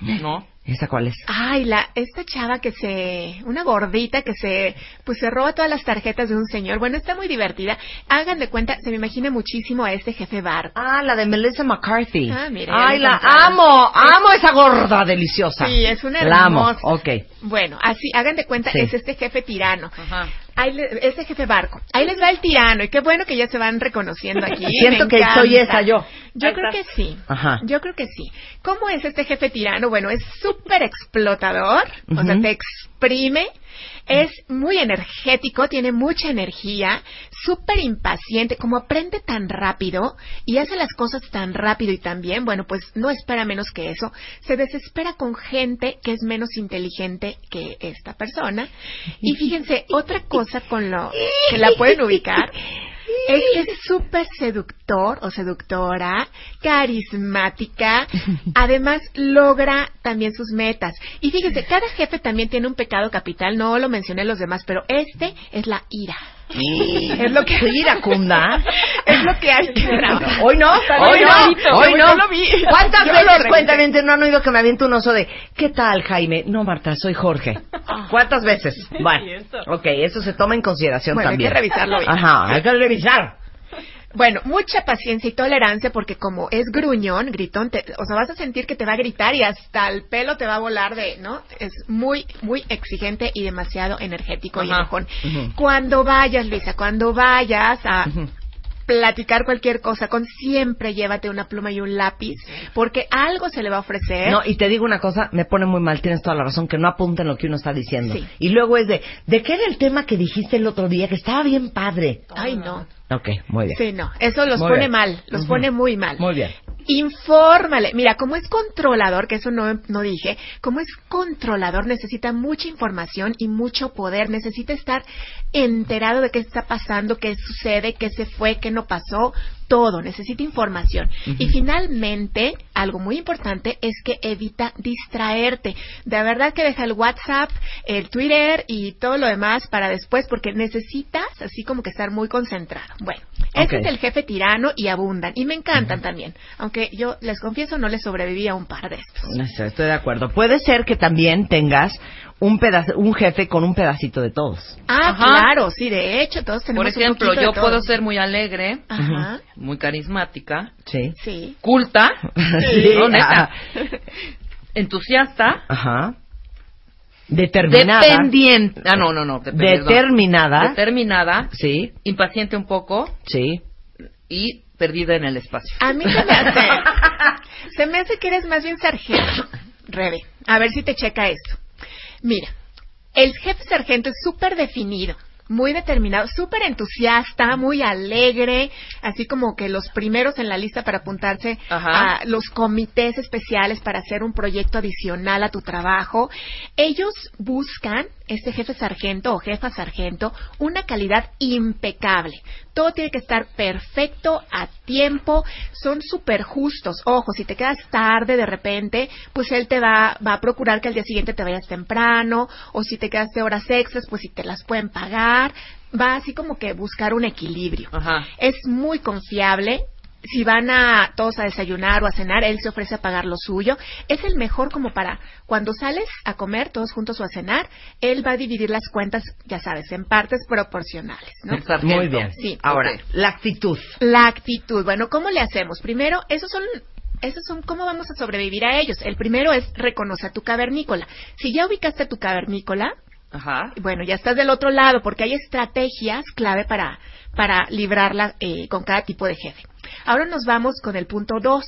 No. ¿Esa cuál es? Ay, la, esta chava que se, una gordita que se, pues se roba todas las tarjetas de un señor. Bueno, está muy divertida. Hagan de cuenta, se me imagina muchísimo a este jefe bar. Ah, la de Melissa McCarthy. Ah, mira, Ay, la amo, amo esa gorda deliciosa. Sí, es una La amo, hermosa. ok. Bueno, así, hagan de cuenta, Sí. es este jefe tirano. Ajá. Ahí le- este jefe barco. Ahí les va el tirano. Y qué bueno que ya se van reconociendo aquí. Siento Me que encanta. soy esa yo. Yo Ahí creo que sí. Ajá. Yo creo que sí. ¿Cómo es este jefe tirano? Bueno, es súper explotador. O sea, te exprime. Es muy energético, tiene mucha energía, súper impaciente, como aprende tan rápido y hace las cosas tan rápido y tan bien, bueno, pues no espera menos que eso. Se desespera con gente que es menos inteligente que esta persona. Y fíjense, otra cosa con lo que la pueden ubicar es que es súper seductor o seductora, carismática, además logra también sus metas. Y fíjense, cada jefe también tiene un pecado capital, no lo mencioné los demás, pero este es la ira. Es lo que Soy iracunda. es lo que hay que trabajar. Hoy no, hoy no, hoy no. lo vi. ¿Cuántas Yo veces cuentamente no han oído que me aviento un oso de ¿Qué tal, Jaime? No, Marta, soy Jorge. ¿Cuántas veces? Bueno, ok, eso se toma en consideración Bueno, hay también. que revisarlo bien. Ajá, hay que revisar. Bueno, mucha paciencia y tolerancia porque como es gruñón, gritón, te- o sea, vas a sentir que te va a gritar y hasta el pelo te va a volar de, ¿no? Es muy, muy exigente y demasiado energético y. Cuando vayas, Luisa, cuando vayas a. platicar cualquier cosa con siempre llévate una pluma y un lápiz porque algo se le va a ofrecer. No, y te digo una cosa, me pone muy mal, tienes toda la razón, que no apunten lo que uno está diciendo. Sí. Y luego es de, ¿de qué era el tema que dijiste el otro día? Que estaba bien padre. Ay, no. Ok, muy bien. Sí, no, eso los Muy pone bien. mal, los Ujú. pone muy mal. Muy bien. Infórmale. Mira, como es controlador, que eso no, no dije, como es controlador necesita mucha información y mucho poder. Necesita estar enterado de qué está pasando, qué sucede, qué se fue, qué no pasó, todo. Necesita información. Y finalmente, algo muy importante es que evita distraerte. De verdad que deja el WhatsApp, el Twitter y todo lo demás para después porque necesitas así como que estar muy concentrado. Bueno, ese Ok. es el jefe tirano y abundan. Y me encantan también. Aunque yo les confieso, no les sobreviví a un par de estos. No Estoy de acuerdo. Puede ser que también tengas un pedazo, un jefe con un pedacito de todos. Ah, Ajá. claro, sí, de hecho, todos tenemos Por ejemplo, un yo de puedo ser muy alegre, Ajá, muy carismática, Sí. sí. culta, Sí, no, neta, ajá. entusiasta, Ajá. Determinada. dependiente. Ah, no, no, no. Determinada. Determinada, Sí, impaciente un poco sí. y perdida en el espacio. A mí se me hace, se me hace que eres más bien sargento, Rebe. A ver si te checa esto. Mira, el jefe sargento es súper definido, muy determinado, súper entusiasta, muy alegre, así como que los primeros en la lista para apuntarse Ajá. a los comités especiales para hacer un proyecto adicional a tu trabajo. Ellos buscan, este jefe sargento o jefa sargento, una calidad impecable. Todo tiene que estar perfecto, a tiempo, son súper justos. Ojo, si te quedas tarde de repente, pues él te va, va a procurar que al día siguiente te vayas temprano, o si te quedaste horas extras, pues si te las pueden pagar. Va así como que buscar un equilibrio. Ajá. Es muy confiable. Si van a todos a desayunar o a cenar, él se ofrece a pagar lo suyo. Es el mejor como para cuando sales a comer todos juntos o a cenar, él va a dividir las cuentas, ya sabes, en partes proporcionales, ¿no? Sargento. Muy bien. Sí. Ahora, la actitud. La actitud. Bueno, ¿cómo le hacemos? Primero, esos son, esos son cómo vamos a sobrevivir a ellos. El primero es reconocer tu cavernícola. Si ya ubicaste a tu cavernícola, Ajá. bueno, ya estás del otro lado porque hay estrategias clave para, para librarla eh, con cada tipo de jefe. Ahora nos vamos con el punto dos.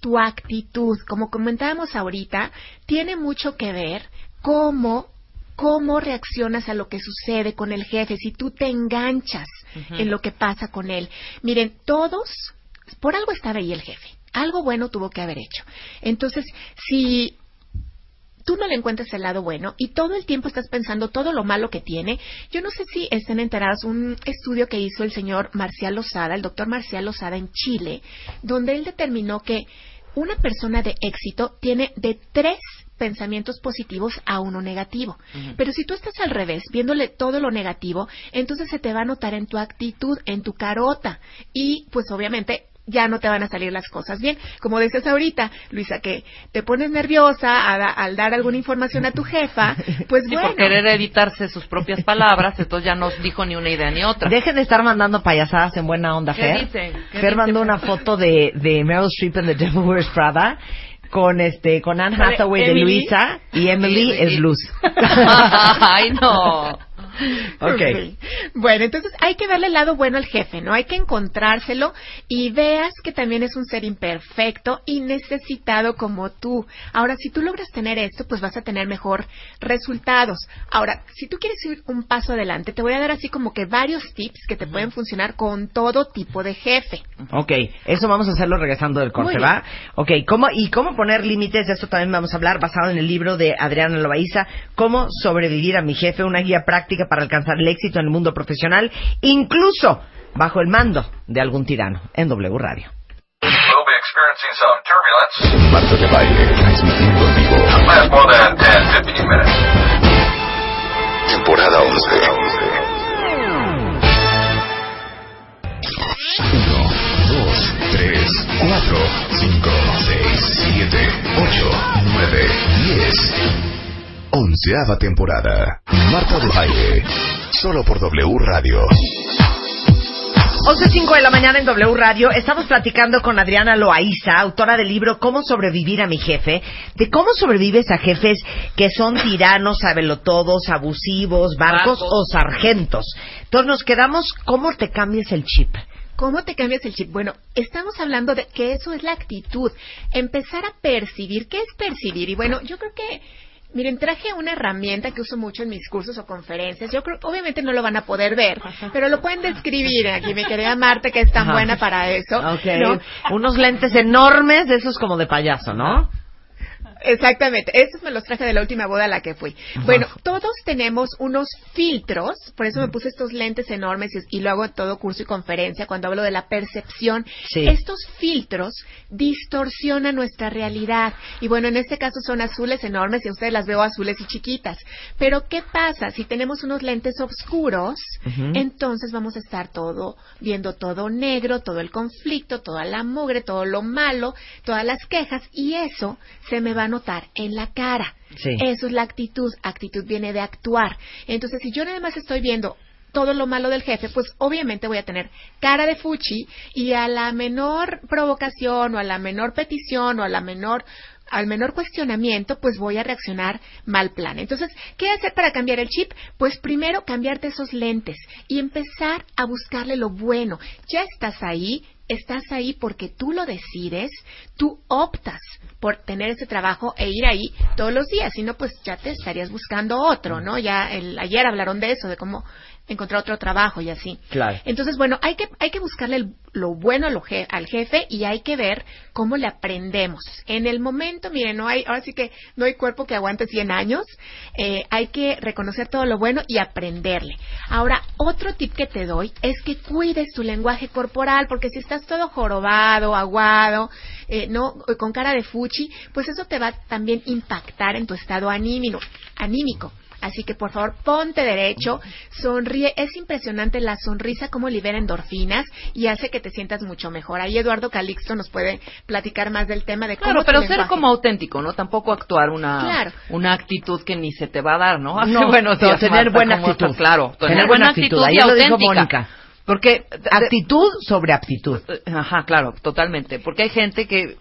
Tu actitud, como comentábamos ahorita, tiene mucho que ver cómo cómo reaccionas a lo que sucede con el jefe, si tú te enganchas en lo que pasa con él. Miren, todos por algo estaba ahí el jefe. Algo bueno tuvo que haber hecho. Entonces, si tú no le encuentras el lado bueno y todo el tiempo estás pensando todo lo malo que tiene. Yo no sé si estén enterados un estudio que hizo el señor Marcial Lozada, el doctor Marcial Lozada en Chile, donde él determinó que una persona de éxito tiene de tres pensamientos positivos a uno negativo. Pero si tú estás al revés, viéndole todo lo negativo, entonces se te va a notar en tu actitud, en tu carota. Y pues obviamente ya no te van a salir las cosas bien. Como decías ahorita, Luisa, que te pones nerviosa a da- al dar alguna información a tu jefa, pues Sí, bueno. por querer editarse sus propias palabras, entonces ya no dijo ni una idea ni otra. Dejen de estar mandando payasadas en buena onda, ¿Qué Fer. dicen? ¿Qué Fer mandó una foto de, de Meryl Streep en The Devil Wears Prada con este con Anne Hathaway de. Luisa y Emily es Luz. Ay, no. ok. Sí. Bueno, entonces hay que darle el lado bueno al jefe, ¿no? Hay que encontrárselo y veas que también es un ser imperfecto y necesitado como tú. Ahora, si tú logras tener esto, pues vas a tener mejor resultados. Ahora, si tú quieres ir un paso adelante, te voy a dar así como que varios tips que te pueden funcionar con todo tipo de jefe. Ok, eso vamos a hacerlo regresando del corte, ¿va? Ok, ¿cómo, y cómo poner límites, de esto también vamos a hablar, basado en el libro de Adriana Loaiza, Cómo sobrevivir a mi jefe, una guía práctica para alcanzar el éxito en el mundo profesional, incluso bajo el mando de algún tirano, en W Radio. Marta de Baile, transmitiendo en vivo. Last more than 10, 15 minutes. Temporada 11. 1, 2, 3, 4, 5, 6, 7, 8, 9, 10. Onceava temporada. Marta de Baile. Solo por W Radio. 11.05 de la mañana en W Radio. Estamos platicando con Adriana Loaiza, autora del libro Cómo sobrevivir a mi jefe, de cómo sobrevives a jefes que son tiranos, sabelotodos, abusivos, barcos Barcos. o sargentos. Entonces nos quedamos, ¿cómo te cambias el chip? ¿Cómo te cambias el chip? Bueno, estamos hablando de que eso es la actitud. Empezar a percibir. ¿Qué es percibir? Y bueno, yo creo que, miren, traje una herramienta que uso mucho en mis cursos o conferencias. Yo creo, obviamente no lo van a poder ver, pero lo pueden describir aquí, mi querida Marta, que es tan Ajá. buena para eso. Ok. ¿no? Unos lentes enormes, de esos como de payaso, ¿no? Exactamente, estos me los traje de la última boda a la que fui. Bueno, todos tenemos unos filtros, por eso me puse estos lentes enormes y, y lo hago en todo curso y conferencia cuando hablo de la percepción. Sí. Estos filtros distorsionan nuestra realidad y bueno, en este caso son azules enormes y a ustedes las veo azules y chiquitas. Pero ¿qué pasa? Si tenemos unos lentes oscuros, entonces vamos a estar todo viendo todo negro, todo el conflicto, toda la mugre, todo lo malo, todas las quejas y eso se me va notar en la cara. Sí. Eso es la actitud. Actitud viene de actuar. Entonces, si yo nada más estoy viendo todo lo malo del jefe, pues obviamente voy a tener cara de fuchi y a la menor provocación o a la menor petición o a la menor al menor cuestionamiento, pues voy a reaccionar mal plan. Entonces, ¿qué hacer para cambiar el chip? Pues primero cambiarte esos lentes y empezar a buscarle lo bueno. Ya estás ahí, estás ahí porque tú lo decides, tú optas por tener ese trabajo e ir ahí todos los días, si no, pues ya te estarías buscando otro, ¿no? Ya el, ayer hablaron de eso, de cómo encontrar otro trabajo y así. Claro. Entonces, bueno, hay que, hay que buscarle el- lo bueno je- al jefe y hay que ver cómo le aprendemos. En el momento, miren, no hay, ahora sí que no hay cuerpo que aguante 100 años, eh, hay que reconocer todo lo bueno y aprenderle. Ahora, otro tip que te doy es que cuides tu lenguaje corporal, porque si estás todo jorobado, aguado, eh, no, con cara de fuchi, pues eso te va a también impactar en tu estado anímico. anímico. Así que por favor ponte derecho, sonríe. Es impresionante la sonrisa como libera endorfinas y hace que te sientas mucho mejor. Ahí Eduardo Calixto nos puede platicar más del tema de cómo Claro, pero ser lenguaje- como auténtico, ¿no? Tampoco actuar una, Claro. una actitud que ni se te va a dar, ¿no? No, días, tener Marta, buena ¿cómo estás? actitud. Claro, tener, buena actitud, y Ayer lo dijo auténtica. Mónica. Porque Actitud sobre aptitud. Eh, Ajá, claro, totalmente. Porque hay gente que,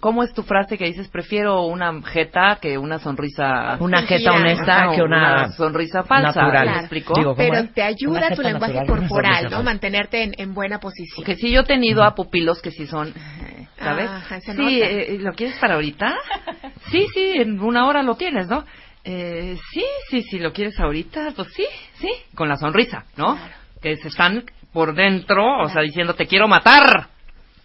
¿cómo es tu frase que dices? Prefiero una jeta que una sonrisa. Una jeta honesta Ajá, que una, sonrisa falsa. natural. ¿Me Claro. explico? Digo, ¿cómo Pero es? te ayuda tu lenguaje natural, corporal, ¿no? Mantenerte en, en buena posición. Porque sí, yo he tenido a pupilos que sí son, eh, ¿sabes? Se sí, nota. eh, ¿lo quieres para ahorita? Sí, sí, en una hora lo tienes, ¿no? Eh, sí, sí, sí, lo quieres ahorita, pues sí, sí, con la sonrisa, ¿no? Que se están por dentro, o sea, diciendo, te quiero matar.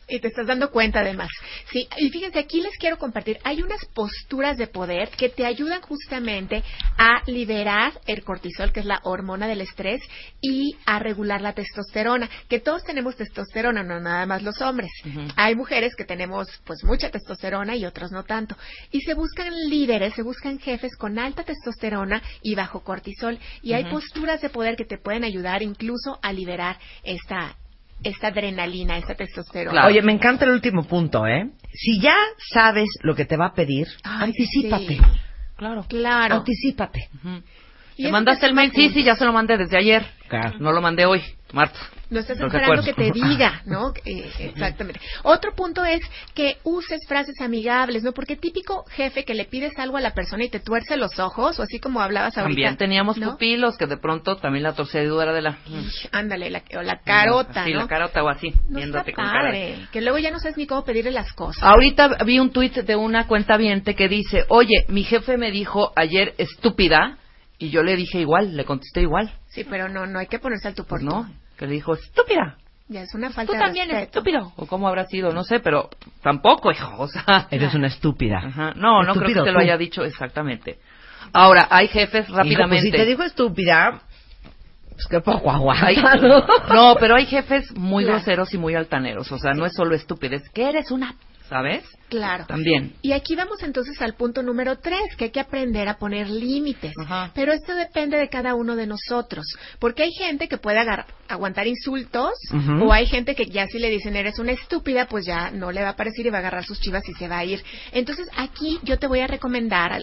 Y te estás dando cuenta además. Sí, y fíjense, aquí les quiero compartir, hay unas posturas de poder que te ayudan justamente a liberar el cortisol, que es la hormona del estrés, y a regular la testosterona, que todos tenemos testosterona, no nada más los hombres. Hay mujeres que tenemos pues mucha testosterona y otros no tanto. Y se buscan líderes, se buscan jefes con alta testosterona y bajo cortisol. Y hay posturas de poder que te pueden ayudar incluso a liberar esta esta adrenalina, esta testosterona. Oye, me encanta el último punto, ¿eh? Si ya sabes lo que te va a pedir, Ay, anticípate. sí. Claro. Claro. Anticípate. Y ¿Te mandaste te el mail? Sí, sí, ya se lo mandé desde ayer. Claro. No lo mandé hoy, Marta. No estás Lo esperando que te diga, ¿no? Eh, exactamente. Otro punto es que uses frases amigables, ¿no? Porque típico jefe que le pides algo a la persona y te tuerce los ojos, o así como hablabas ahorita. También teníamos ¿no? pupilos que de pronto también la torcedura era de la... Ándale, la, o la carota, Sí, ¿no? la carota o así, No viéndote está con cara. padre, que luego ya no sabes ni cómo pedirle las cosas. Ahorita vi un tuit de una cuenta viente que dice, oye, mi jefe me dijo ayer estúpida, y yo le dije igual, le contesté igual. Sí, pero no, no hay que ponerse al tu por Pues no, que le dijo estúpida. Ya es una falta Tú de también eres estúpido. O cómo habrá sido, no sé, pero tampoco, hijo, o sea... Eres una estúpida. Ajá. No, no creo que Estúpido te lo haya dicho exactamente. Ahora, hay jefes Hijo, pues, rápidamente. si te dijo estúpida, pues qué poco aguanta. Hay- ¿no? no, pero hay jefes muy Claro. groseros y muy altaneros. O sea, no es solo estupidez, que eres una, ¿sabes? Claro. También. Y aquí vamos entonces al punto número tres, que hay que aprender a poner límites. Ajá. Pero esto depende de cada uno de nosotros. Porque hay gente que puede aguantar insultos, o hay gente que ya si le dicen eres una estúpida, pues ya no le va a parecer y va a agarrar sus chivas y se va a ir. Entonces aquí yo te voy a recomendar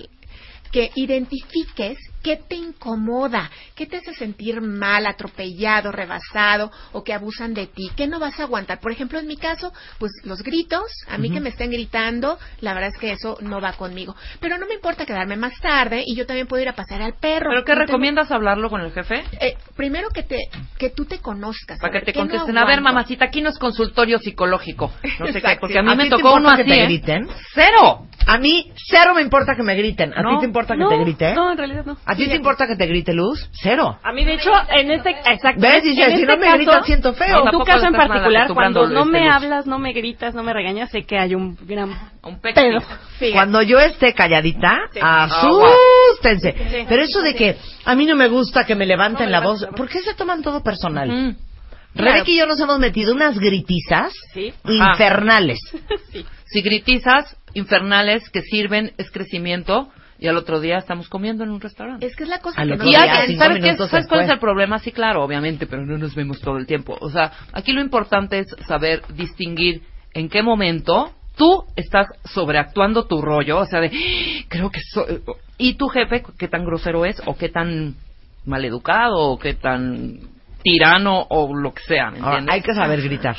que identifiques qué te incomoda, qué te hace sentir mal, atropellado, rebasado o que abusan de ti, qué no vas a aguantar. Por ejemplo, en mi caso, pues los gritos, a mí que me estén gritando, la verdad es que eso no va conmigo. Pero no me importa quedarme más tarde y yo también puedo ir a pasar al perro. ¿Pero qué No tengo- recomiendas hablarlo con el jefe? Eh, primero que te que tú te conozcas. Para que te no contesten. a ver, mamacita, aquí no es consultorio psicológico. No sé qué, porque a mí ¿A me ti tocó uno importa así. que te ¿eh? griten? ¡Cero! A mí, cero me importa que me griten. ¿A ti No, te importa que no, te grite? no, en realidad no. ¿A ti te importa que te grite Luz? Cero. A mí, de hecho, en este, exacto. ¿Ves? en Dice, este si no me caso, gritan, siento feo. En tu caso en particular, cuando no me hablas, no me gritas, no me regañas, sé que hay un gran Un pequeño. pedo. Cuando yo esté calladita, asústense. Pero eso de que a mí no me gusta que me levanten la voz, ¿por qué se toman todo personal? Mm. Rebeca y yo nos hemos metido unas gritizas Sí. infernales. Si gritizas infernales que sirven es crecimiento y al otro día estamos comiendo en un restaurante. Es que es la cosa Al que no día, ¿sabes, qué? ¿Sabes cuál es el problema? Sí, claro, obviamente, pero no nos vemos todo el tiempo. O sea, aquí lo importante es saber distinguir en qué momento tú estás sobreactuando tu rollo, o sea, de, "Ah, creo que soy... Y tu jefe, qué tan grosero es, o qué tan maleducado, o qué tan tirano, o lo que sea, ¿me Ahora, hay que saber gritar.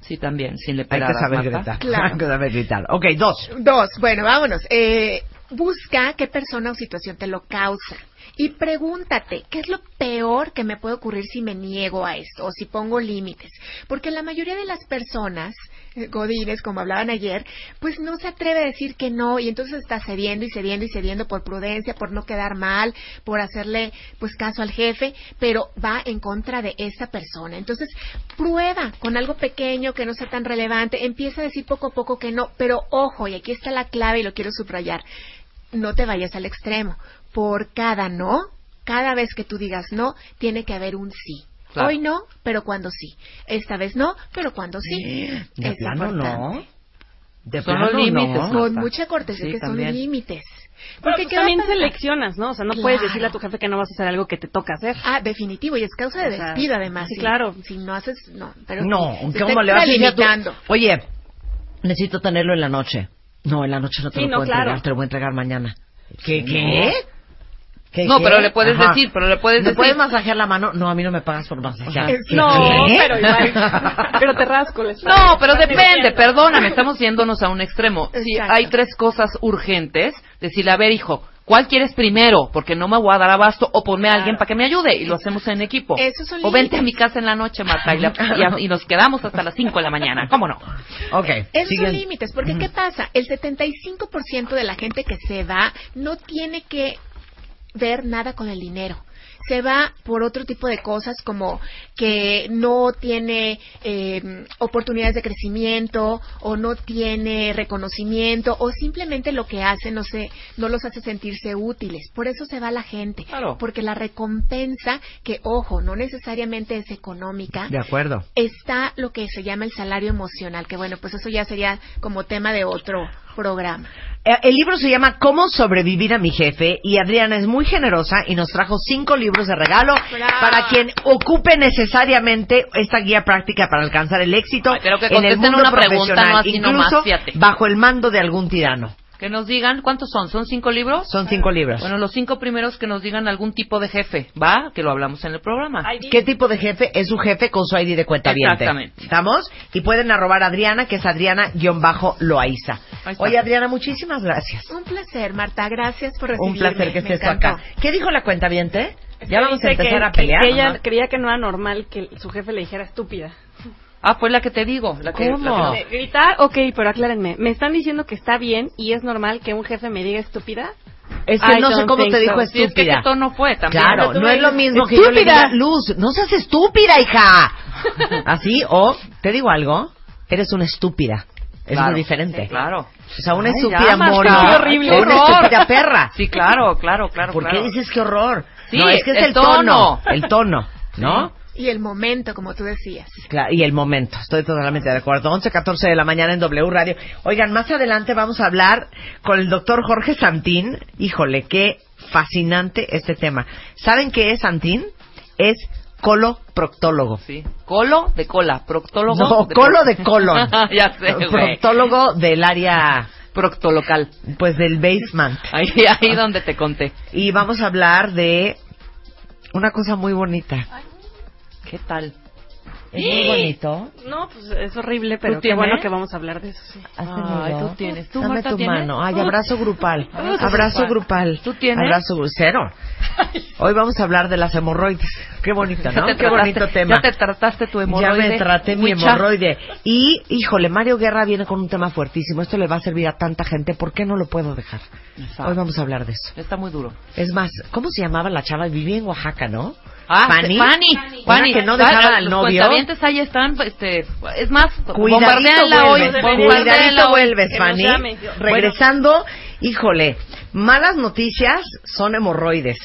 Sí, también, sin le Hay pegar que saber Marta. gritar. Claro. Hay que saber gritar. Ok, dos. Dos, bueno, vámonos. Eh, busca qué persona o situación te lo causa. Y pregúntate, ¿qué es lo peor que me puede ocurrir si me niego a esto o si pongo límites? Porque la mayoría de las personas, eh, godines, como hablaban ayer, pues no se atreve a decir que no y entonces está cediendo y cediendo y cediendo por prudencia, por no quedar mal, por hacerle pues caso al jefe, pero va en contra de esa persona. Entonces, prueba con algo pequeño que no sea tan relevante, empieza a decir poco a poco que no, pero ojo, y aquí está la clave y lo quiero subrayar, no te vayas al extremo. Por cada no, cada vez que tú digas no, tiene que haber un sí. Claro. Hoy no, pero cuando sí. Esta vez no, pero cuando sí. De Es plano importante. no. De Son plano los límites, no. Con mucha cortesía, Sí, que también. son límites. Porque Porque ¿qué va a también pasar? seleccionas, ¿no? O sea, no Claro. puedes decirle a tu jefe que no vas a hacer algo que te toca hacer. Ah, definitivo, y es causa de despido además. sí, si- claro. Si no haces, no, pero No, se ¿cómo está le vas a decir. Oye, necesito tenerlo en la noche. No, en la noche no te Sí, lo no, puedo claro. entregar, te lo voy a entregar mañana. ¿Qué? ¿Qué? ¿Qué, No, qué? pero le puedes Ajá. decir, pero le puedes ¿Me decir. puedes masajear la mano? No, a mí no me pagas por masajear. No, ¿Qué? pero igual. pero te rasco espalda. No, pero depende, perdóname, estamos yéndonos a un extremo. Si hay tres cosas urgentes, decirle, a ver, hijo, ¿cuál quieres primero? Porque no me voy a dar abasto, o ponme a alguien para que me ayude, y lo hacemos en equipo. Esos son o vente a mi casa en la noche, Marta, y, la- y a- y nos quedamos hasta las 5 de la mañana. ¿Cómo no? Ok, Esos son límites, porque ¿qué pasa? El 75% de la gente que se va no tiene que ver nada con el dinero. Se va por otro tipo de cosas como que no tiene eh, oportunidades de crecimiento o no tiene reconocimiento o simplemente lo que hace no se no los hace sentirse útiles. Por eso se va la gente, Claro. porque la recompensa que ojo, no necesariamente es económica, De acuerdo. está lo que se llama el salario emocional, que bueno, pues eso ya sería como tema de otro programa. Eh, El libro se llama Cómo sobrevivir a mi jefe y Adriana es muy generosa y nos trajo cinco libros de regalo Bravo. para quien ocupe necesariamente esta guía práctica para alcanzar el éxito Ay, pero que en el mundo una pregunta, profesional, no así incluso nomás, bajo el mando de algún tirano. Que nos digan, ¿cuántos son? ¿Son cinco libros? Son cinco libros. Bueno, los cinco primeros que nos digan algún tipo de jefe, ¿va? Que lo hablamos en el programa. ¿Qué tipo de jefe? Es su jefe con su ID de cuenta Exactamente. ¿Estamos? Y pueden arrobar a Adriana, que es Adriana-Loaiza. Oye, Adriana, muchísimas gracias. Un placer, Marta, gracias por recibirme. Un placer que estés acá. ¿Qué dijo la cuenta Ya vamos a empezar que- a pelear. Que ella Ajá. creía que no era normal que su jefe le dijera estúpida. Ah, pues la que te digo. La que, ¿Cómo? la que- Gritar, ok, pero aclárenme. ¿Me están diciendo que está bien y es normal que un jefe me diga estúpida? Es que I no sé cómo te dijo so. Sí, es que estúpida. qué tono fue también. Claro, no es lo mismo que yo le "Estúpida". diga, Luz, no seas estúpida, hija. Así, o, te digo algo, eres una estúpida. Es Claro, muy diferente. sí, claro. O sea, una Ay, estúpida qué horrible, una horror. estúpida perra. Sí, claro, claro, claro. ¿Por claro. qué dices qué horror? Sí, no, es que es el el tono. tono. El tono, ¿no? Y el momento, como tú decías. Claro, y el momento, estoy totalmente de acuerdo. 11, 14 de la mañana en W Radio. Oigan, más adelante vamos a hablar con el doctor Jorge Santín. Híjole, qué fascinante este tema. ¿Saben qué es Santín? Es coloproctólogo. Sí. Colo de cola, proctólogo. No, de colo de colon. ya sé. Proctólogo del área, Proctolocal. pues del basement. Ahí, ahí donde te conté. Y vamos a hablar de una cosa muy bonita. ¿Qué tal? Es muy bonito. No, pues es horrible, pero qué tienes? bueno que vamos a hablar de eso, sí. ¿Has Ay, tú tienes. ¿Tú, Dame Marta, tu tienes? mano. Ay, abrazo grupal. Abrazo grupal. ¿Tú tienes? Abrazo cero. Hoy vamos a hablar de las hemorroides. Qué bonito, Ya ¿no? Qué trataste- bonito tema. Ya te trataste tu Ya hemorroide. me traté mi Huicha. hemorroide. Y, híjole, Mario Guerra viene con un tema fuertísimo. Esto le va a servir a tanta gente. ¿Por qué no lo puedo dejar? Exacto. Hoy vamos a hablar de eso. Está muy duro. Es más, ¿cómo se llamaba la chava? Vivía en Oaxaca, ¿no? Ah, Fanny. Fanny. Fanny. que no dejaba Ah, al los novio. cuentavientes ahí están, este, es más, hoy, cuidadito vuelves, Fanny. Regresando, híjole, malas noticias son hemorroides.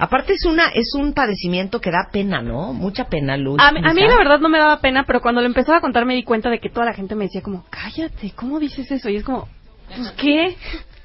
Aparte es una es un padecimiento que da pena, ¿no? Mucha pena, Luz. A, mí- a mí Lisa. la verdad no me daba pena, pero cuando lo empezaba a contar me di cuenta de que toda la gente me decía como, cállate, ¿cómo dices eso? Y es como, pues qué.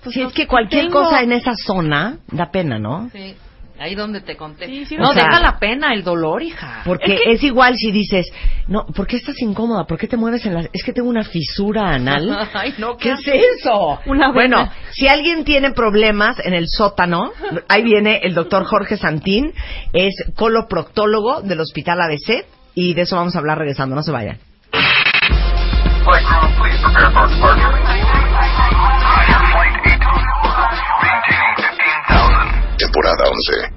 Pues, Si no, es que ¿qué cualquier tengo? cosa en esa zona da pena, ¿no? Sí, Ahí donde te conté. No, deja la pena, el dolor, hija. Porque es, igual si dices, no, ¿por qué estás incómoda? ¿Por qué te mueves en la...? Es que tengo una fisura anal. Ay, no, ¿qué, es eso? Una bueno, si alguien tiene problemas en el sótano, ahí viene el doctor Jorge Santín, es coloproctólogo del Hospital ABC, y de eso vamos a hablar regresando, no se vayan. Temporada 11.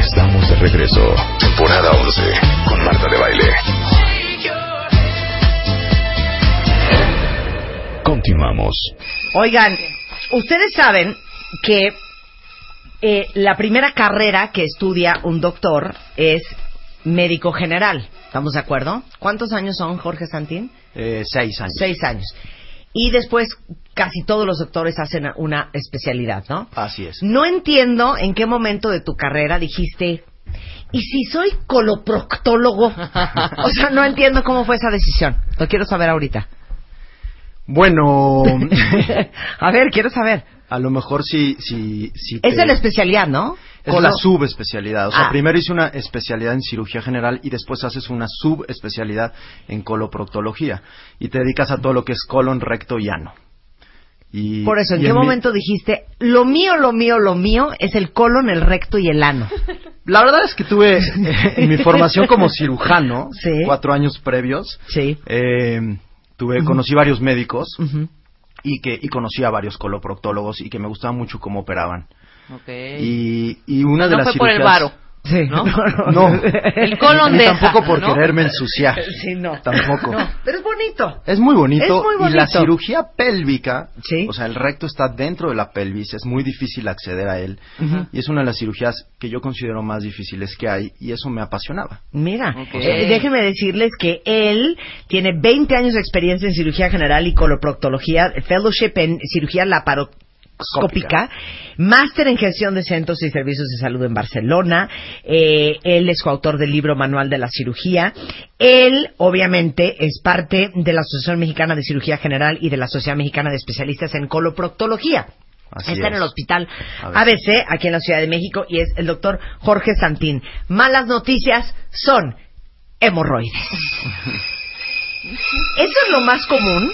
Estamos de regreso. Temporada 11. Con Marta de Baile. Continuamos. Oigan, ustedes saben que eh, la primera carrera que estudia un doctor es médico general. ¿Estamos de acuerdo? ¿Cuántos años son, Jorge Santín? Eh, seis años. Seis años. Y después casi todos los doctores hacen una especialidad, ¿no? Así es. No entiendo en qué momento de tu carrera dijiste, ¿y si soy coloproctólogo? o sea, no entiendo cómo fue esa decisión. Lo quiero saber ahorita. Bueno, A ver, quiero saber. a lo mejor sí, sí, sí. Esa te- es la especialidad, ¿no? Es Colo- la subespecialidad. O sea, Ah. primero hice una especialidad en cirugía general y después haces una subespecialidad en coloproctología. Y te dedicas a todo lo que es colon, recto y ano. Y, Por eso, ¿en qué mi- momento dijiste, lo mío, lo mío, lo mío es el colon, el recto y el ano? La verdad es que tuve eh, en mi formación como cirujano, Sí. cuatro años previos, Sí. eh, tuve, conocí varios médicos y que y conocí a varios coloproctólogos y que me gustaba mucho cómo operaban. Y, y una de No las fue por el varo. Sí. ¿no? No. El colon Ni deja, tampoco por ¿no? quererme ensuciar. Sí, no. Tampoco. No, pero es bonito. Es muy bonito, Es muy y la bonito. cirugía pélvica, Sí. o sea, el recto está dentro de la pelvis, es muy difícil acceder a él y es una de las cirugías que yo considero más difíciles que hay y eso me apasionaba. Mira, Ok. eh, déjenme decirles que él tiene 20 años de experiencia en cirugía general y coloproctología, fellowship en cirugía laparoscópica, máster en gestión de centros y servicios de salud en Barcelona. Eh, él es coautor del libro Manual de la Cirugía. Él, obviamente, es parte de la Asociación Mexicana de Cirugía General y de la Sociedad Mexicana de Especialistas en Coloproctología. Así Está en el hospital. ABC, aquí en la Ciudad de México, y es el doctor Jorge Santín. Malas noticias son hemorroides. ¿Eso es lo más común?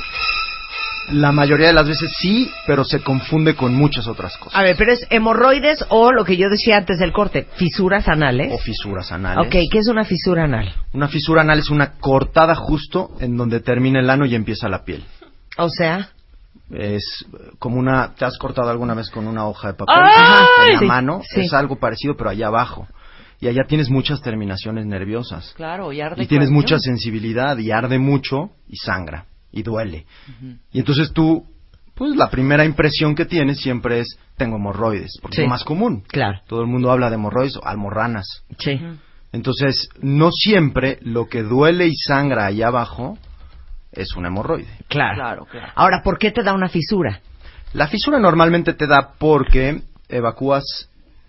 La mayoría de las veces sí, pero se confunde con muchas otras cosas. A ver, pero es hemorroides o lo que yo decía antes del corte, fisuras anales. O fisuras anales. Ok, ¿qué es una fisura anal? Una fisura anal es una cortada justo en donde termina el ano y empieza la piel. O sea, Es como una... ¿Te has cortado alguna vez con una hoja de papel? En la Sí, mano. sí. Es algo parecido, pero allá abajo. Y allá tienes muchas terminaciones nerviosas. Claro, y arde y tienes mucha sensibilidad y arde mucho y sangra y duele. Y entonces tú, pues la primera impresión que tienes siempre es tengo hemorroides, porque Sí. es lo más común. claro, Todo el mundo habla de hemorroides o almorranas. sí. Entonces, no siempre lo que duele y sangra allá abajo es un hemorroide. Claro. Claro, claro. Ahora, ¿por qué te da una fisura? La fisura normalmente te da porque evacúas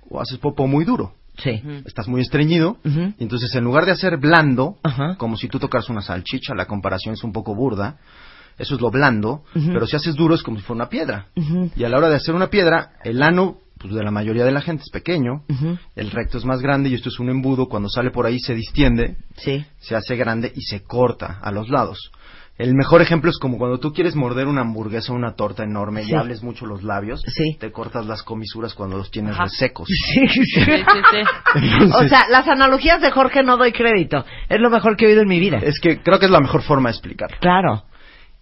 o haces popo muy duro. Sí. Estás muy estreñido y entonces en lugar de hacer blando, como si tú tocas una salchicha, la comparación es un poco burda, eso es lo blando, pero si haces duro es como si fuera una piedra. Y a la hora de hacer una piedra, el ano pues, de la mayoría de la gente es pequeño, el recto es más grande y esto es un embudo, cuando sale por ahí se distiende, Sí. se hace grande y se corta a los lados. El mejor ejemplo es como cuando tú quieres morder una hamburguesa o una torta enorme Sí. y hables mucho los labios, Sí. te cortas las comisuras cuando los tienes Ajá. resecos. Sí, sí. Sí, sí, sí. O sea, las analogías de Jorge no doy crédito. Es lo mejor que he oído en mi vida. Es que creo que es la mejor forma de explicarlo. Claro.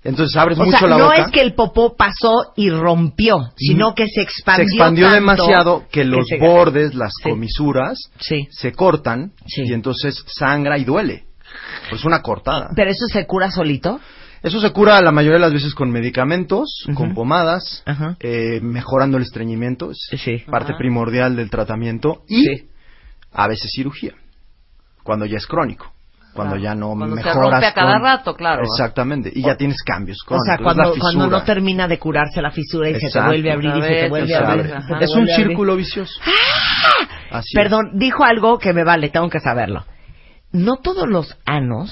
Entonces abres O mucho sea, la no boca. es que el popó pasó y rompió, sino que se expandió. se expandió tanto demasiado que los se- bordes, las Sí. comisuras, Sí. se cortan Sí. y entonces sangra y duele. Pues una cortada. Pero eso se cura solito. Eso se cura la mayoría de las veces con medicamentos, con pomadas, eh, mejorando el estreñimiento, es Sí. parte Ajá. primordial del tratamiento, y Sí. a veces cirugía, cuando ya es crónico, cuando Claro. ya no Cuando se mejoras. rompe a cada con- rato, claro. Exactamente, y ya tienes cambios O sea, cuando, la cuando no fisura. termina de curarse la fisura y se te vuelve a abrir y se te vuelve a Se abrir. se Es un círculo vicioso. Así es. Perdón, dijo algo que me vale, tengo que saberlo. No todos los anos,